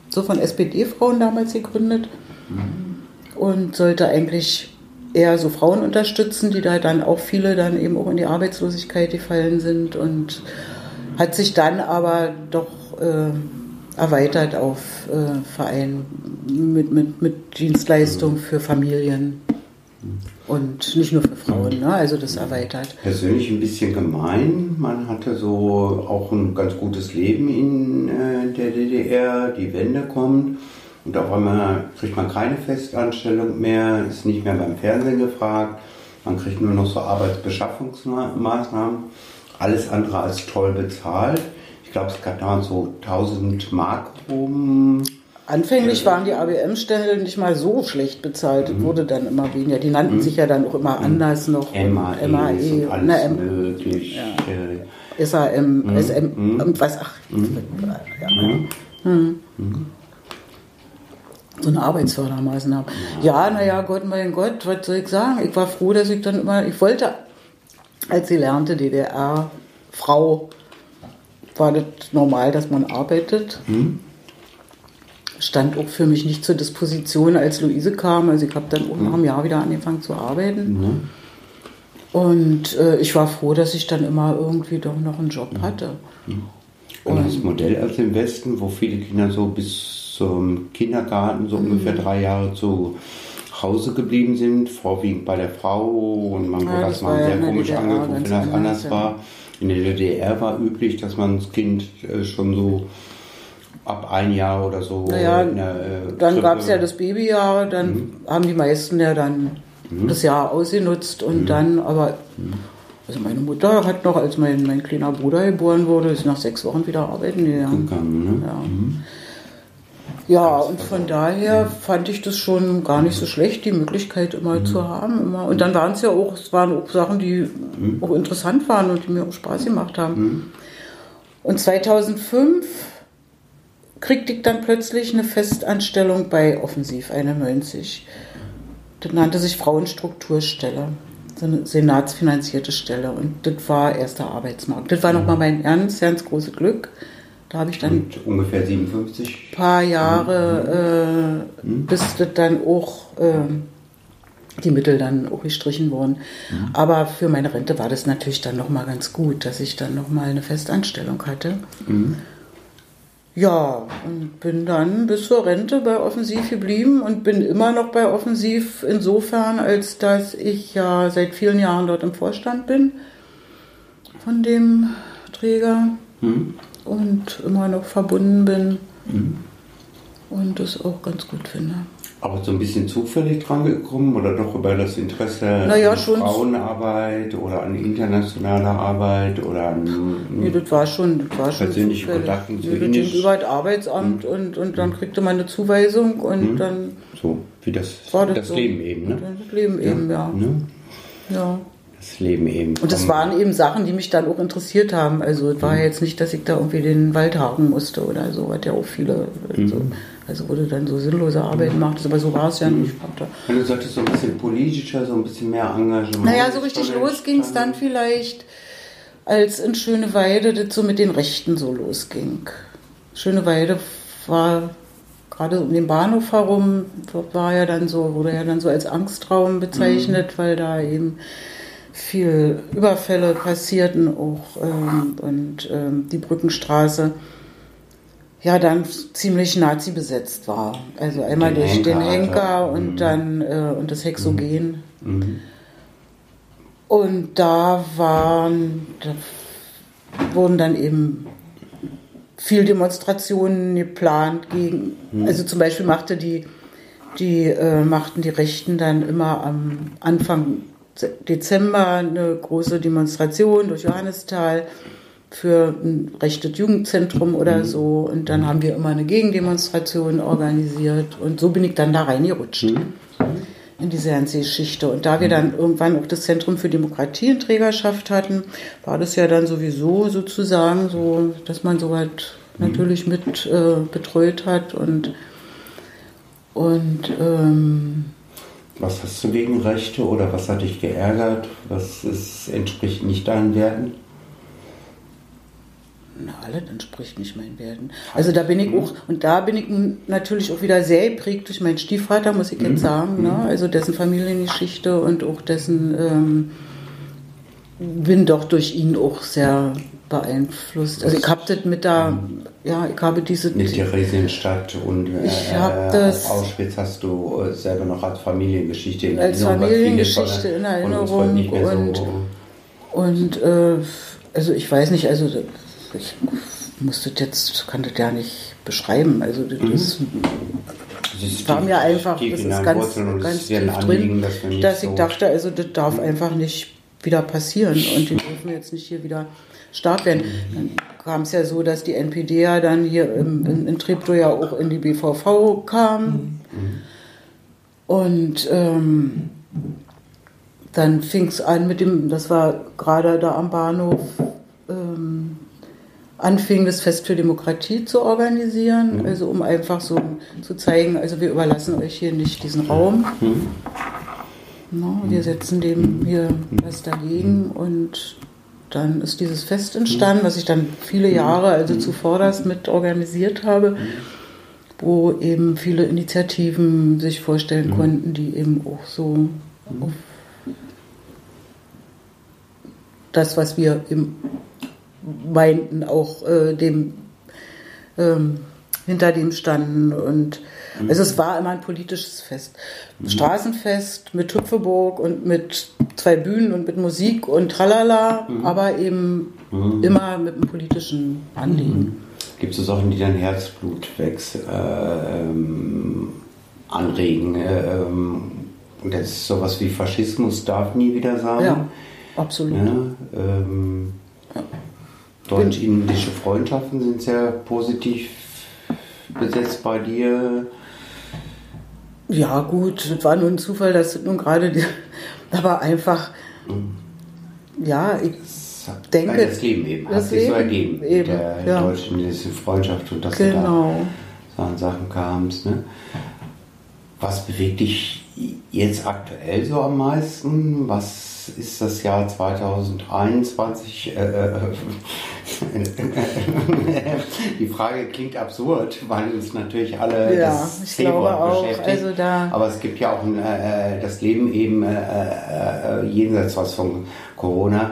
so von SPD-Frauen damals gegründet. Und sollte eigentlich eher so Frauen unterstützen, die da dann auch viele dann eben auch in die Arbeitslosigkeit gefallen sind und hat sich dann aber doch äh, erweitert auf äh, Verein mit, mit, mit Dienstleistung für Familien und nicht nur für Frauen, ne? also das erweitert. Persönlich ein bisschen gemein. Man hatte so auch ein ganz gutes Leben in äh, der DDR. Die Wende kommt und auf einmal kriegt man keine Festanstellung mehr, ist nicht mehr beim Fernsehen gefragt. Man kriegt nur noch so Arbeitsbeschaffungsmaßnahmen. Alles andere als toll bezahlt. Ich glaube, es gab damals so 1000 Mark rum. Anfänglich waren die ABM-Stellen nicht mal so schlecht bezahlt, Mhm. wurde dann immer weniger. Die nannten sich ja dann auch immer anders noch. MAE, MAE und na, alles M, möglich. Äh, SAM, Mhm. SM, und was, ach, ja. Hm. So eine Arbeitsfördermaßnahme. Ja, naja, Gott, mein Gott, was soll ich sagen? Ich war froh, dass ich dann immer, ich wollte, als sie lernte, DDR-Frau, war das normal, dass man arbeitet. Stand auch für mich nicht zur Disposition, als Luise kam. Also ich habe dann auch nach einem Jahr wieder angefangen zu arbeiten. Und äh, ich war froh, dass ich dann immer irgendwie doch noch einen Job hatte. Und das Modell aus dem Westen, wo viele Kinder so bis zum Kindergarten so ungefähr Mhm. drei Jahre zu Hause geblieben sind, vorwiegend bei der Frau und man Ja, wurde das das mal ja sehr komisch DDR angeguckt, wenn das anders, ja. war. In der DDR war üblich, dass man das Kind äh, schon so ab ein Jahr oder so Naja, der, äh, Dann gab es ja das Babyjahr, dann Mhm. haben die meisten ja dann das Jahr ausgenutzt und Mhm. dann, aber also meine Mutter hat noch, als mein, mein kleiner Bruder geboren wurde, ist nach sechs Wochen wieder arbeiten gegangen. gegangen. Ne? Ja. Ja, und von daher fand ich das schon gar nicht so schlecht, die Möglichkeit immer zu haben. Immer. Und dann waren es ja auch, es waren auch Sachen, die auch interessant waren und die mir auch Spaß gemacht haben. Und 2005 kriegte ich dann plötzlich eine Festanstellung bei Offensiv 91. Das nannte sich Frauenstrukturstelle. So eine senatsfinanzierte Stelle. Und das war erster Arbeitsmarkt. Das war nochmal mein ganz, ganz großes Glück. Da habe ich dann Und ungefähr 57. paar Jahre, äh, bis das dann auch ähm, die Mittel dann auch gestrichen wurden. Aber für meine Rente war das natürlich dann nochmal ganz gut, dass ich dann nochmal eine Festanstellung hatte. Ja, und bin dann bis zur Rente bei Offensiv geblieben und bin immer noch bei Offensiv insofern, als dass ich ja seit vielen Jahren dort im Vorstand bin von dem Träger und immer noch verbunden bin und das auch ganz gut finde. Aber so ein bisschen zufällig dran gekommen oder doch über das Interesse Naja, an. Frauenarbeit oder an internationaler Arbeit oder an Nee, das war schon, das war schon Persönliche. Kontakte zu Nee, das Indisch. ging über das Arbeitsamt und, und dann kriegte man eine Zuweisung und dann so wie das, war das, das so. Leben eben, ne? Das Leben eben, ja. Ne? ja. Das Leben eben. Und Komm, waren eben Sachen, die mich dann auch interessiert haben. Also es war Mhm. jetzt nicht, dass ich da irgendwie den Wald haken musste oder so, was ja auch viele, also, Mhm. also wo du dann so sinnlose Arbeiten machtest, aber so war es ja nicht. Ich hab da- Und du solltest so ein bisschen politischer, so ein bisschen mehr Engagement. Naja, so richtig los ging es dann vielleicht, als in Schöneweide das so mit den Rechten so losging. Schöneweide war gerade um den Bahnhof herum, war ja dann so, wurde ja dann so als Angstraum bezeichnet, weil da eben viel Überfälle passierten auch ähm, und ähm, die Brückenstraße ja dann ziemlich Nazi besetzt war. Also einmal Den durch den Henker, Henker Alter. und Mhm. dann äh, und das Hexogen. Mhm. Und da waren, da wurden dann eben viel Demonstrationen geplant gegen, also zum Beispiel machte die, die äh, machten die Rechten dann immer am Anfang Dezember eine große Demonstration durch Johannisthal für ein rechtes Jugendzentrum oder so. Und dann haben wir immer eine Gegendemonstration organisiert. Und so bin ich dann da reingerutscht in diese ganze Geschichte. Und da wir dann irgendwann auch das Zentrum für Demokratie in Trägerschaft hatten, war das ja dann sowieso sozusagen so, dass man so halt natürlich mit äh, betreut hat und und ähm, Was hast du gegen Rechte oder was hat dich geärgert? Was ist, entspricht nicht deinen Werten? Na, alles entspricht nicht meinen Werten. Also da bin ich auch, und da bin ich natürlich auch wieder sehr geprägt durch meinen Stiefvater, muss ich jetzt sagen. Ne? Also dessen Familiengeschichte und auch dessen, ähm, bin doch durch ihn auch sehr beeinflusst. Also ich habe das mit der, ja, ich habe diese... Mit Theresienstadt und äh, Ich hab das- Auschwitz hast du äh, selber noch als Familiengeschichte in Als Erinnerung, viele Familiengeschichte in Erinnerung und- so, Und äh, also ich weiß nicht, also ich muss das jetzt, kann das ja nicht beschreiben. Also das ist, das war mir einfach, das ist ganz, ganz tief drin, dass wir dass so ich dachte, also das darf einfach nicht wieder passieren und die dürfen jetzt nicht hier wieder stark werden. Dann kam es ja so, dass die NPD ja dann hier im, in, in Treptow ja auch in die BVV kam. Und ähm, dann fing es an mit dem, das war gerade da am Bahnhof, ähm, anfing das Fest für Demokratie zu organisieren, also um einfach so zu zeigen, also wir überlassen euch hier nicht diesen Raum. No, wir setzen dem hier was dagegen und dann ist dieses Fest entstanden, was ich dann viele Jahre, also zuvorderst mit organisiert habe, wo eben viele Initiativen sich vorstellen konnten, die eben auch so auf das, was wir im meinten, auch äh, dem ähm, hinter dem standen und also es war immer ein politisches Fest. Straßenfest mit Hüpfeburg und mit zwei Bühnen und mit Musik und tralala, aber eben immer mit einem politischen Anliegen. Gibt es so Sachen, die dein Herzblut wächst, äh, ähm, anregen? Äh, ähm, das ist sowas wie Faschismus darf nie wieder sein. Ja, absolut. Ja, ähm, Deutsch-indische Freundschaften sind sehr positiv besetzt bei dir. Ja, gut, das war nur ein Zufall, dass das nun gerade, die, aber einfach, ja, ich denke. Das Leben eben. das hat sich so ergeben. eben, der ja. deutsch-indischen Freundschaft und dass du da Genau. so an Sachen kamst. Ne? Was bewegt dich jetzt aktuell so am meisten? Was ist das Jahr 2021? Äh, äh, die Frage klingt absurd, weil uns natürlich alle Ja, das ich glaube auch. beschäftigt. Also da- Aber es gibt ja auch ein, äh, das Leben eben äh, äh, jenseits was von Corona.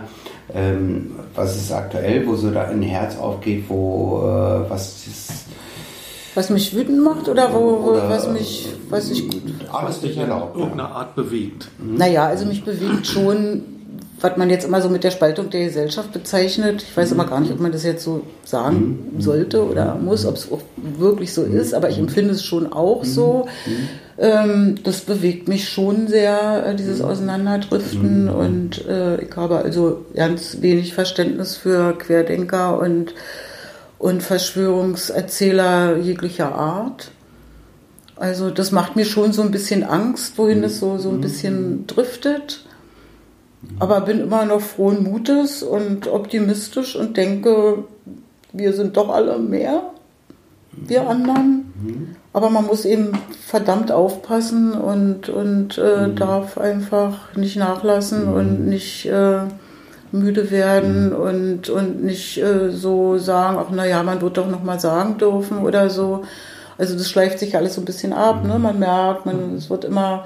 Ähm, was ist aktuell, wo so da ein Herz aufgeht, wo äh, was ist Was mich wütend macht oder, wo, wo, Oder, was mich, was ich gut. alles nicht erlaubt. in irgendeiner Art bewegt. Naja, also mich bewegt schon, was man jetzt immer so mit der Spaltung der Gesellschaft bezeichnet. Ich weiß immer gar nicht, ob man das jetzt so sagen sollte oder muss, ob es auch wirklich so ist, aber ich empfinde es schon auch so. Ähm, das bewegt mich schon sehr, äh, dieses Auseinanderdriften und äh, ich habe also ganz wenig Verständnis für Querdenker und, und Verschwörungserzähler jeglicher Art. Also das macht mir schon so ein bisschen Angst, wohin es so, so ein bisschen driftet. Aber bin immer noch frohen Mutes und optimistisch und denke, wir sind doch alle mehr, wir anderen. Aber man muss eben verdammt aufpassen und, und äh, darf einfach nicht nachlassen und nicht äh, müde werden und, und nicht äh, so sagen, ach naja, man wird doch noch mal sagen dürfen oder so. Also das schleift sich alles so ein bisschen ab. Ne? Man merkt, man, es wird immer,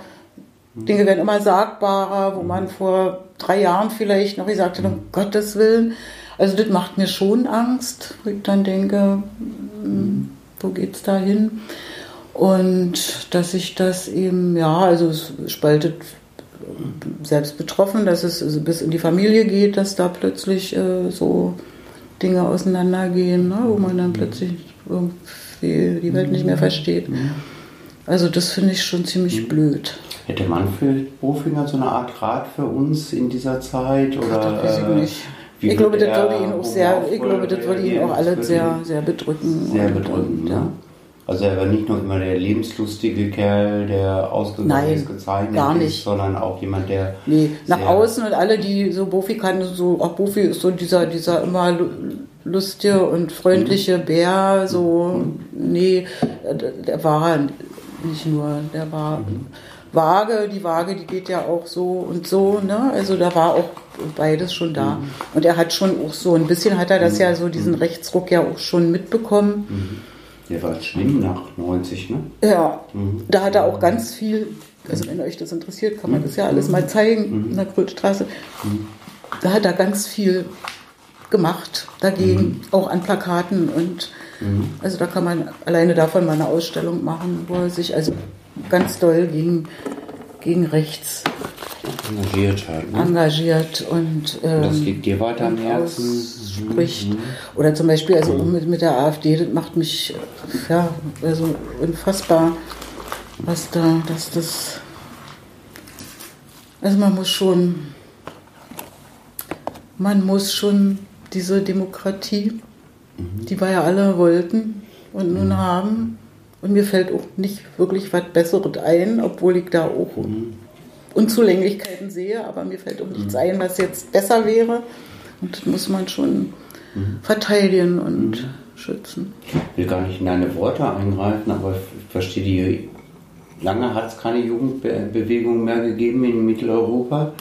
Dinge werden immer sagbarer, wo man vor drei Jahren vielleicht noch gesagt hat, um Gottes Willen. Also das macht mir schon Angst, wo ich dann denke, wo geht's da hin? Und dass ich das eben, ja, also es spaltet selbst betroffen, dass es bis in die Familie geht, dass da plötzlich äh, so Dinge auseinandergehen, ne? wo man dann plötzlich irgendwie die Welt nicht mehr versteht. Also das finde ich schon ziemlich blöd. Hätte Manfred Bofinger so eine Art Rat für uns in dieser Zeit? Oder, das weiß ich äh, nicht. Ich glaube, das würde ihn auch sehr, ich glaube, das würde ihn auch würde sehr, sehr bedrücken. Sehr Und, bedrückend, und, ne? Also er war nicht nur immer der lebenslustige Kerl, der ausgegangen Nein, ist, gezeichnet gar ist, nicht. sondern auch jemand, der Nee, nach außen und alle, die so Buffy kannten, so, auch Buffy ist so dieser, dieser immer lu- lustige und freundliche Bär, so, nee, der- war nicht nur, der war vage, die Waage, die geht ja auch so und so, ne, also da war auch beides schon da. Und er hat schon auch so, ein bisschen hat er das ja so, diesen Rechtsruck ja auch schon mitbekommen. Der war schlimm nach 90, ne? Ja, da hat er auch ganz viel, also wenn euch das interessiert, kann man das ja alles mal zeigen in der Krötstraße. Da hat er ganz viel gemacht dagegen, auch an Plakaten und also da kann man alleine davon mal eine Ausstellung machen, wo er sich also ganz doll gegen, gegen rechts Engagiert halt. Ne? engagiert und ähm, Das liegt dir weiter am Herzen. ausspricht. Oder zum Beispiel also mit, mit der AfD, das macht mich ja, also unfassbar, was da, dass das. Also man muss schon, man muss schon diese Demokratie, die wir ja alle wollten und nun haben. Und mir fällt auch nicht wirklich was Besseres ein, obwohl ich da auch Unzulänglichkeiten sehe, aber mir fällt auch nichts ein, was jetzt besser wäre. Und das muss man schon verteidigen und schützen. Ich will gar nicht in deine Worte eingreifen, aber ich verstehe die. Lange hat es keine Jugendbewegung mehr gegeben in Mitteleuropa.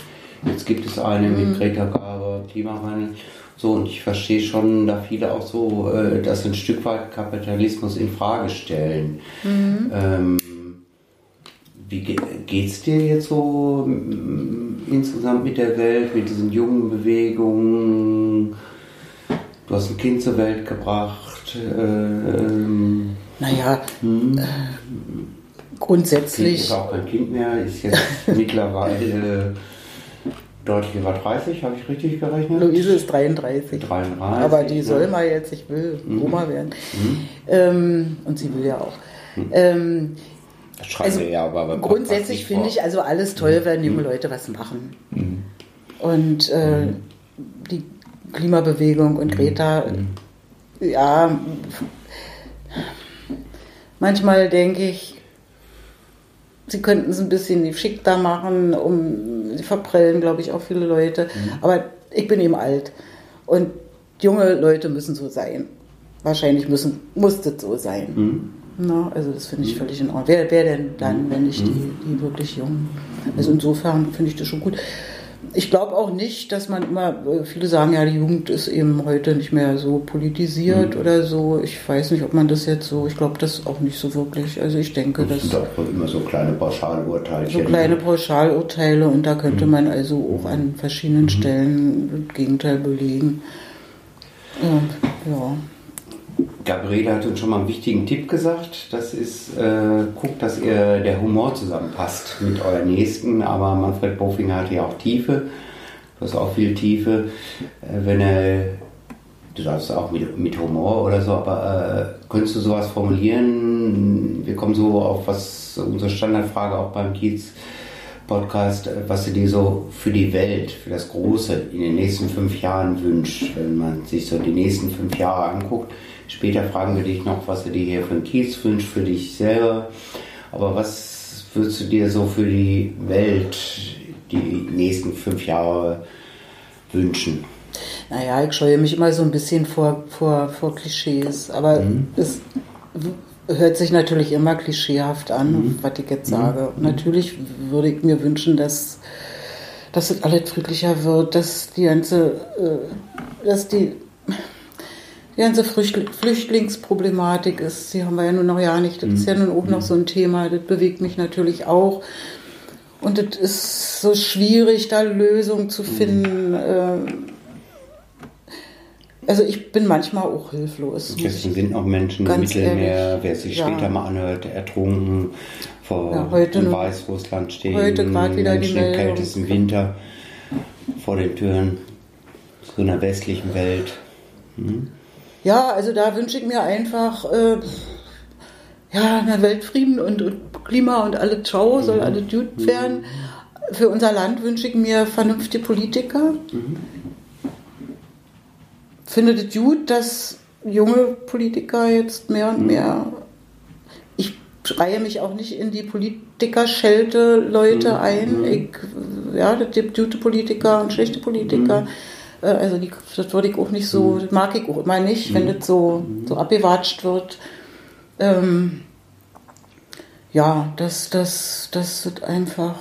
Jetzt gibt es eine Mhm. mit Greta Garbo, Klimawandel. So, und ich verstehe schon, da viele auch so, äh, dass ein Stück weit Kapitalismus in Frage stellen. Mhm. Ähm, wie ge geht's dir jetzt so insgesamt mit der Welt, mit diesen jungen Bewegungen? Du hast ein Kind zur Welt gebracht. Äh, ähm, Naja, hm, äh, grundsätzlich, ist auch kein Kind mehr, ist jetzt mittlerweile deutlich über 30, habe ich richtig gerechnet? Luise ist 33. 33. Aber die soll mal jetzt, ich will Oma werden. Mhm. Ähm, und sie will ja auch. Ähm, Das schreiben also wir ja aber beim Podcast grundsätzlich finde ich also alles toll, wenn junge Leute was machen. Und äh, die Klimabewegung und Greta, ja, manchmal denke ich, sie könnten es ein bisschen geschickter machen, um sie verprellen, glaube ich, auch viele Leute. Aber ich bin eben alt und junge Leute müssen so sein. Wahrscheinlich müssen, muss das so sein. Mhm. Na, also das finde ich völlig in Ordnung. Wer, wer denn dann, wenn nicht die, die wirklich Jungen? Also insofern finde ich das schon gut. Ich glaube auch nicht, dass man immer, äh, viele sagen ja, die Jugend ist eben heute nicht mehr so politisiert oder so. Ich weiß nicht, ob man das jetzt so, ich glaube das auch nicht so wirklich. Also ich denke, Das sind auch immer so kleine Pauschalurteilchen. so kleine Pauschalurteile und da könnte man also auch an verschiedenen Stellen das Gegenteil belegen. Ja, ja. Gabriele hat uns schon mal einen wichtigen Tipp gesagt. Das ist, äh, guckt, dass ihr der Humor zusammenpasst mit euren Nächsten. Aber Manfred Bofinger hat ja auch Tiefe. Du hast auch viel Tiefe. Äh, wenn er, du darfst auch mit, mit Humor oder so, aber äh, könntest du sowas formulieren? Wir kommen so auf was, unsere Standardfrage auch beim Kiez. Podcast, äh, was du dir so für die Welt, für das Große in den nächsten fünf Jahren wünschst, wenn man sich so die nächsten fünf Jahre anguckt. Später fragen wir dich noch, was du dir hier für den Kiez wünschst, für dich selber. Aber was würdest du dir so für die Welt die nächsten fünf Jahre wünschen? Naja, ich scheue mich immer so ein bisschen vor, vor, vor Klischees, aber es hört sich natürlich immer klischeehaft an, was ich jetzt sage. Und natürlich würde ich mir wünschen, dass, dass es alles friedlicher wird, dass die ganze, äh, dass die, die ganze Flüchtl- Flüchtlingsproblematik ist, die haben wir ja nun noch ja nicht, das ist ja nun auch noch so ein Thema, das bewegt mich natürlich auch. Und es ist so schwierig, da Lösungen zu finden. ähm, Also ich bin manchmal auch hilflos. ich- sind noch Menschen im Mittelmeer, ehrlich, wer sich ja. später mal anhört, ertrunken vor Ja, heute in Weißrussland stehen heute grad wieder die Menschen im Meldung. kältesten Winter vor den Türen so einer westlichen Welt. Mhm. Ja, also da wünsche ich mir einfach äh, ja, na, Weltfrieden und, und, Klima und alle Ciao, soll alle gut werden. Für unser Land wünsche ich mir vernünftige Politiker. Mhm. Finde es gut, dass junge Politiker jetzt mehr und mehr. Ich schreie mich auch nicht in die Politikerschelte Leute mhm. ein. Ich, ja, das gibt gute Politiker und schlechte Politiker. Mhm. Äh, also die, das würde ich auch nicht so, das mag ich auch immer nicht, wenn das so, so abgewatscht wird. Ähm, ja, das, das, das wird einfach.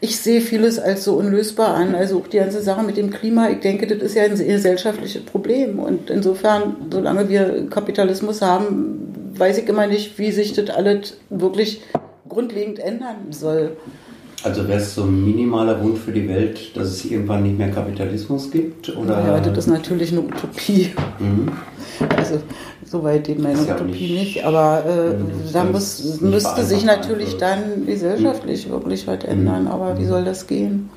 Ich sehe vieles als so unlösbar an. Also auch die ganze Sache mit dem Klima, ich denke, das ist ja ein gesellschaftliches Problem. Und insofern, solange wir Kapitalismus haben, weiß ich immer nicht, wie sich das alles wirklich grundlegend ändern soll. Also wäre es so ein minimaler Wunsch für die Welt, dass es irgendwann nicht mehr Kapitalismus gibt? Oder? Ja, das ist natürlich eine Utopie. Mhm. Also soweit eben meine Utopie nicht, nicht, aber äh, da muss, müsste sich natürlich dann gesellschaftlich mhm. wirklich was ändern. Aber wie soll das gehen?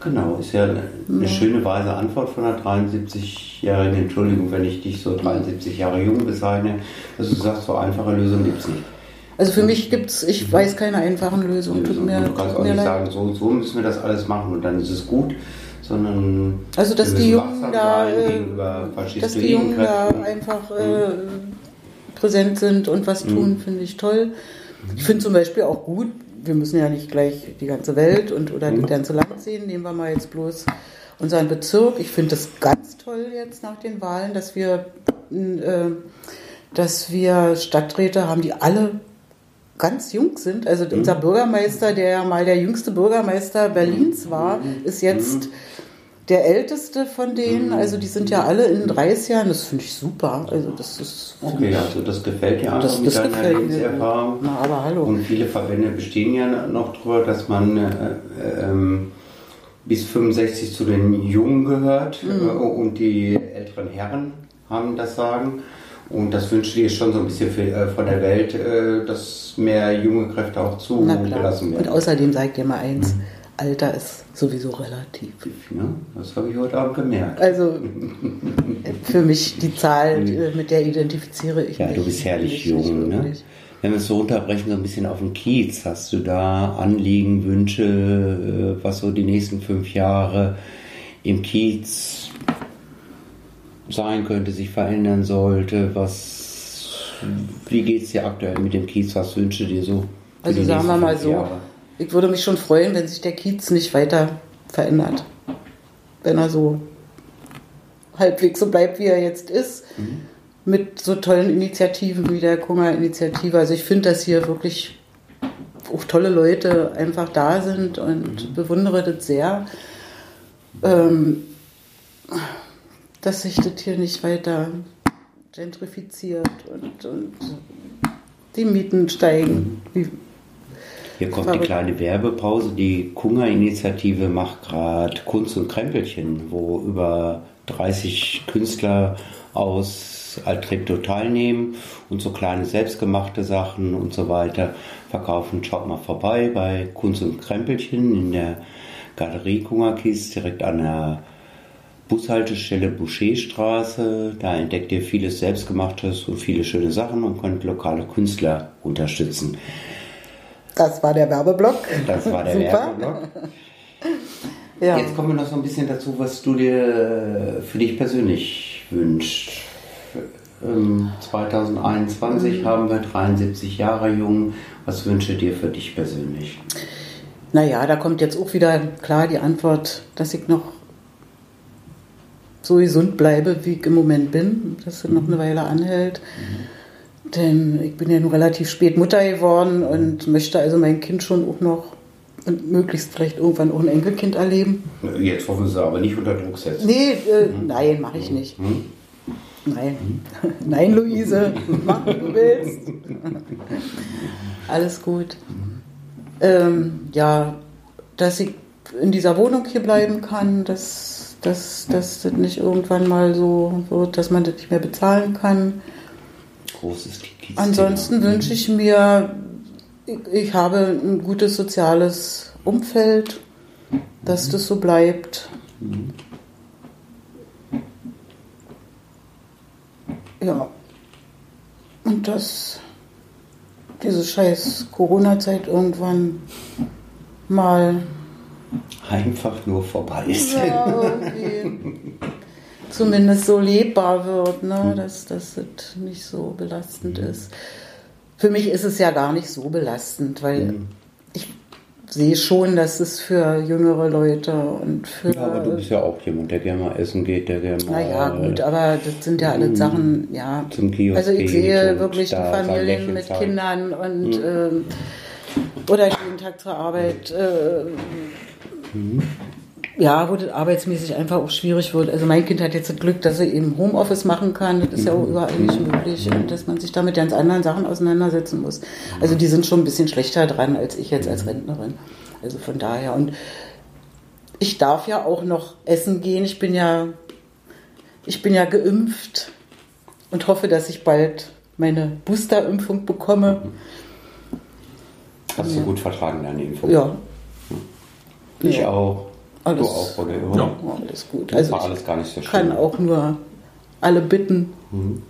Genau, ist ja eine, eine schöne weise Antwort von einer 73-Jährigen. Entschuldigung, wenn ich dich so 73 Jahre jung bezeichne, dass du sagst, so einfache Lösungen gibt es nicht. Also für mich gibt es, ich weiß keine einfachen Lösungen. Tut mir, du kannst auch nicht leid. sagen, so, so müssen wir das alles machen und dann ist es gut, sondern also dass die Jungen da, äh, dass die Jungen da einfach äh, präsent sind und was tun, mhm. finde ich toll. Ich finde zum Beispiel auch gut, wir müssen ja nicht gleich die ganze Welt und oder mhm. das ganze Land sehen, nehmen wir mal jetzt bloß unseren Bezirk. Ich finde das ganz toll jetzt nach den Wahlen, dass wir, äh, dass wir Stadträte haben, die alle ganz jung sind. Also mhm. unser Bürgermeister, der ja mal der jüngste Bürgermeister Berlins war, mhm. ist jetzt mhm. der älteste von denen. Also die sind ja alle in 30 Jahren. Das finde ich super. Also das ist okay, also das gefällt ja das, das gefällt mir. Na, aber hallo. Und viele Verbände bestehen ja noch darüber, dass man äh, ähm, bis 65 zu den Jungen gehört mhm. äh, und die älteren Herren haben das Sagen. Und das wünsche ich dir schon so ein bisschen äh, von der Welt, äh, dass mehr junge Kräfte auch zugelassen werden. Und außerdem sage ich dir mal eins, mhm. Alter ist sowieso relativ. Ja, das habe ich heute Abend gemerkt. Also für mich die Zahl, äh, mit der identifiziere ich ja, mich. Ja, du bist herrlich jung. Ne? Wenn wir es so unterbrechen, so ein bisschen auf den Kiez, hast du da Anliegen, Wünsche, was so die nächsten fünf Jahre im Kiez sein könnte, sich verändern sollte? Was, wie geht es dir aktuell mit dem Kiez? Was wünsche dir so? Also sagen wir mal so, Jahre? ich würde mich schon freuen, wenn sich der Kiez nicht weiter verändert. Wenn er so halbwegs so bleibt, wie er jetzt ist. Mhm. Mit so tollen Initiativen wie der Kunga-Initiative. Also ich finde, dass hier wirklich auch tolle Leute einfach da sind und mhm. bewundere das sehr. Ähm, dass sich das hier nicht weiter gentrifiziert und, und die Mieten steigen. Hier kommt die kleine Werbepause. Die Kunga-Initiative macht gerade Kunst und Krempelchen, wo über 30 Künstler aus Altrepto teilnehmen und so kleine selbstgemachte Sachen und so weiter verkaufen. Schaut mal vorbei bei Kunst und Krempelchen in der Galerie Kungerkies direkt an der Bushaltestelle Boucherstraße. Da entdeckt ihr vieles Selbstgemachtes und viele schöne Sachen und könnt lokale Künstler unterstützen. Das war der Werbeblock. Das war der Super. Werbeblock. ja. Jetzt kommen wir noch so ein bisschen dazu, was du dir für dich persönlich wünschst. 2021 ähm, mhm. haben wir 73 Jahre jung. Was wünsche dir für dich persönlich? Naja, da kommt jetzt auch wieder klar die Antwort, dass ich noch so gesund bleibe, wie ich im Moment bin, dass es noch eine Weile anhält. Mhm. Denn ich bin ja nun relativ spät Mutter geworden und möchte also mein Kind schon auch noch und möglichst vielleicht irgendwann auch ein Enkelkind erleben. Jetzt hoffen Sie aber nicht unter Druck setzen. Nee, äh, mhm. nein, mache ich nicht. Mhm. Nein, mhm. nein, Luise, mach, was du willst. Alles gut. Ähm, ja, dass ich in dieser Wohnung hier bleiben kann, das dass, dass das nicht irgendwann mal so wird, dass man das nicht mehr bezahlen kann. Großes Ansonsten wünsche ich mir, ich, ich, habe ein gutes soziales Umfeld, dass mhm. das so bleibt. Mhm. Ja. Und dass diese scheiß Corona-Zeit irgendwann mal einfach nur vorbei ist. ja, zumindest so lebbar wird, ne? dass, dass es nicht so belastend ist. Für mich ist es ja gar nicht so belastend, weil ich sehe schon, dass es für jüngere Leute und für. Ja, aber du bist ja auch jemand, der gerne mal essen geht, der gerne mal. Naja, gut, aber das sind ja alles Sachen, ja. Zum Kiosk Also ich sehe wirklich Familien mit. Kindern und ähm, oder jeden Tag zur Arbeit. Äh, Ja, wo das arbeitsmäßig einfach auch schwierig wird. Also mein Kind hat jetzt das Glück, dass er eben Homeoffice machen kann. Das ist ja auch überall nicht möglich. Und dass man sich damit ganz anderen Sachen auseinandersetzen muss. Also die sind schon ein bisschen schlechter dran als ich jetzt als Rentnerin. Also von daher. Und ich darf ja auch noch essen gehen. Ich bin ja, ich bin ja geimpft und hoffe, dass ich bald meine Boosterimpfung bekomme. Hast du gut vertragen, deine Impfung? Ja. Ich Ja. auch. Alles- Du auch, oder? Ja. Ja, alles gut. Das Also war ich alles gar nicht so schlimm. kann auch nur alle bitten. Mhm.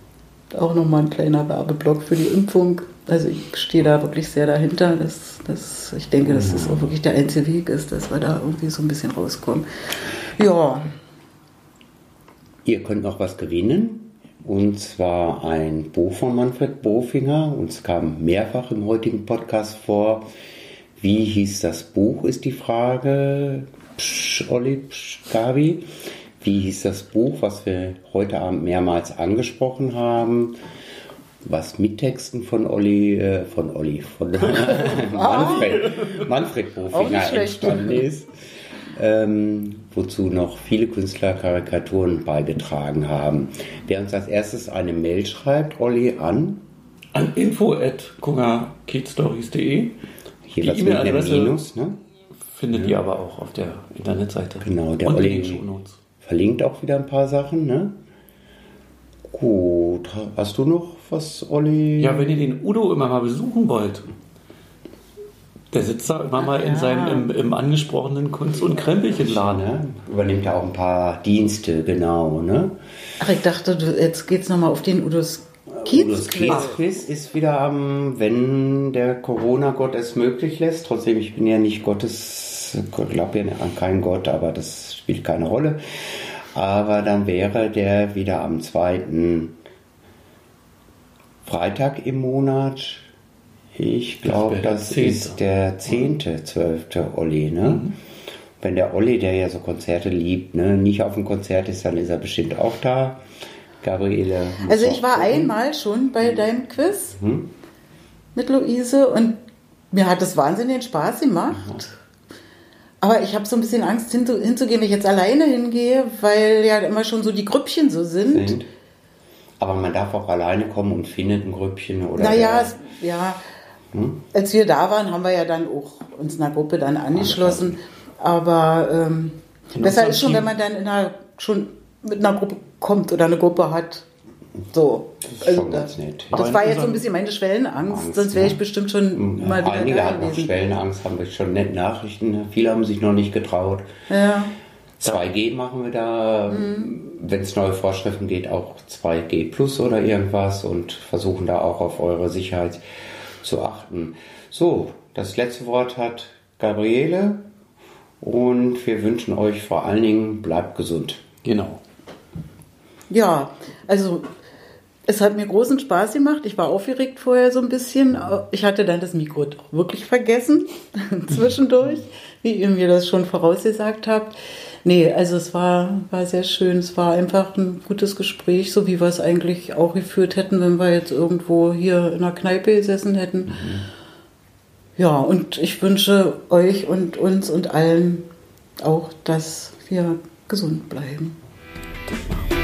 Auch nochmal ein kleiner Werbeblock für die Impfung. Also ich stehe da wirklich sehr dahinter. Dass, dass ich denke, dass das auch wirklich der einzige Weg ist, dass wir da irgendwie so ein bisschen rauskommen. Ja, Ihr könnt noch was gewinnen. Und zwar ein Buch von Manfred Bofinger. Uns kam mehrfach im heutigen Podcast vor. Wie hieß das Buch, ist die Frage. Psch, Olli, Psch, Gabi. Wie hieß das Buch, was wir heute Abend mehrmals angesprochen haben? Was mit Texten von Olli, äh, von Olli, von Manfred, Manfred Bofinger entstanden ist ähm, wozu noch viele Künstler Karikaturen beigetragen haben. Wer uns als erstes eine Mail schreibt, Olli, an, An info at kungerkidstories.de jeweils Die mit einem E-Mail-Adresse- Minus, ne? findet ihr aber auch auf der Internetseite. Genau, der Und Olli verlinkt auch wieder ein paar Sachen, ne? Gut, hast du noch was, Olli? Ja, wenn ihr den Udo immer mal besuchen wollt, der sitzt da immer mal in ja. seinem im, im angesprochenen Kunst- und Krempelchenladen. ne? Übernimmt ja auch ein paar Dienste, genau, ne? ach, ich dachte, du, jetzt geht's nochmal auf den Udos Das Kiez. Kiezquiz ist wieder am, wenn der Corona-Gott es möglich lässt. Trotzdem, ich bin ja nicht Gottes, glaube ja an keinen Gott, aber das spielt keine Rolle. Aber dann wäre der wieder am zweiten Freitag im Monat. Ich glaube, das, 10.. ist der zehnte, zwölfte Olli, ne? Wenn der Olli, der ja so Konzerte liebt, ne, nicht auf dem Konzert ist, dann ist er bestimmt auch da. Gabriele. Also ich war einmal schon bei deinem Quiz Hm? mit Luise und mir hat es wahnsinnig Spaß gemacht. Aber ich habe so ein bisschen Angst hinzu, hinzugehen, wenn ich jetzt alleine hingehe, weil ja immer schon so die Grüppchen so sind. sind. Aber man darf auch alleine kommen und findet ein Grüppchen oder. Naja, es, ja. Hm? Als wir da waren, haben wir ja dann auch uns einer Gruppe dann angeschlossen. Aber ähm, besser ist schon, Team- wenn man dann in einer, schon mit einer Gruppe kommt oder eine Gruppe hat. So. ist Also Das in war jetzt so ein bisschen meine Schwellenangst, Angst, sonst wäre ich ja. bestimmt schon mal wieder Einige da hatten gewesen. Schwellenangst, haben wir schon nette Nachrichten. Viele haben sich noch nicht getraut. Ja. 2G machen wir da, Mhm. wenn es neue Vorschriften geht, auch 2G plus oder irgendwas und versuchen da auch auf eure Sicherheit zu achten. So, das letzte Wort hat Gabriele und wir wünschen euch vor allen Dingen, bleibt gesund. Genau. Ja, also es hat mir großen Spaß gemacht. Ich war aufgeregt vorher so ein bisschen. Ich hatte dann das Mikro doch wirklich vergessen zwischendurch, wie ihr mir das schon vorausgesagt habt. Nee, also es war, war sehr schön. Es war einfach ein gutes Gespräch, so wie wir es eigentlich auch geführt hätten, wenn wir jetzt irgendwo hier in einer Kneipe gesessen hätten. Ja, und ich wünsche euch und uns und allen auch, dass wir gesund bleiben. Machen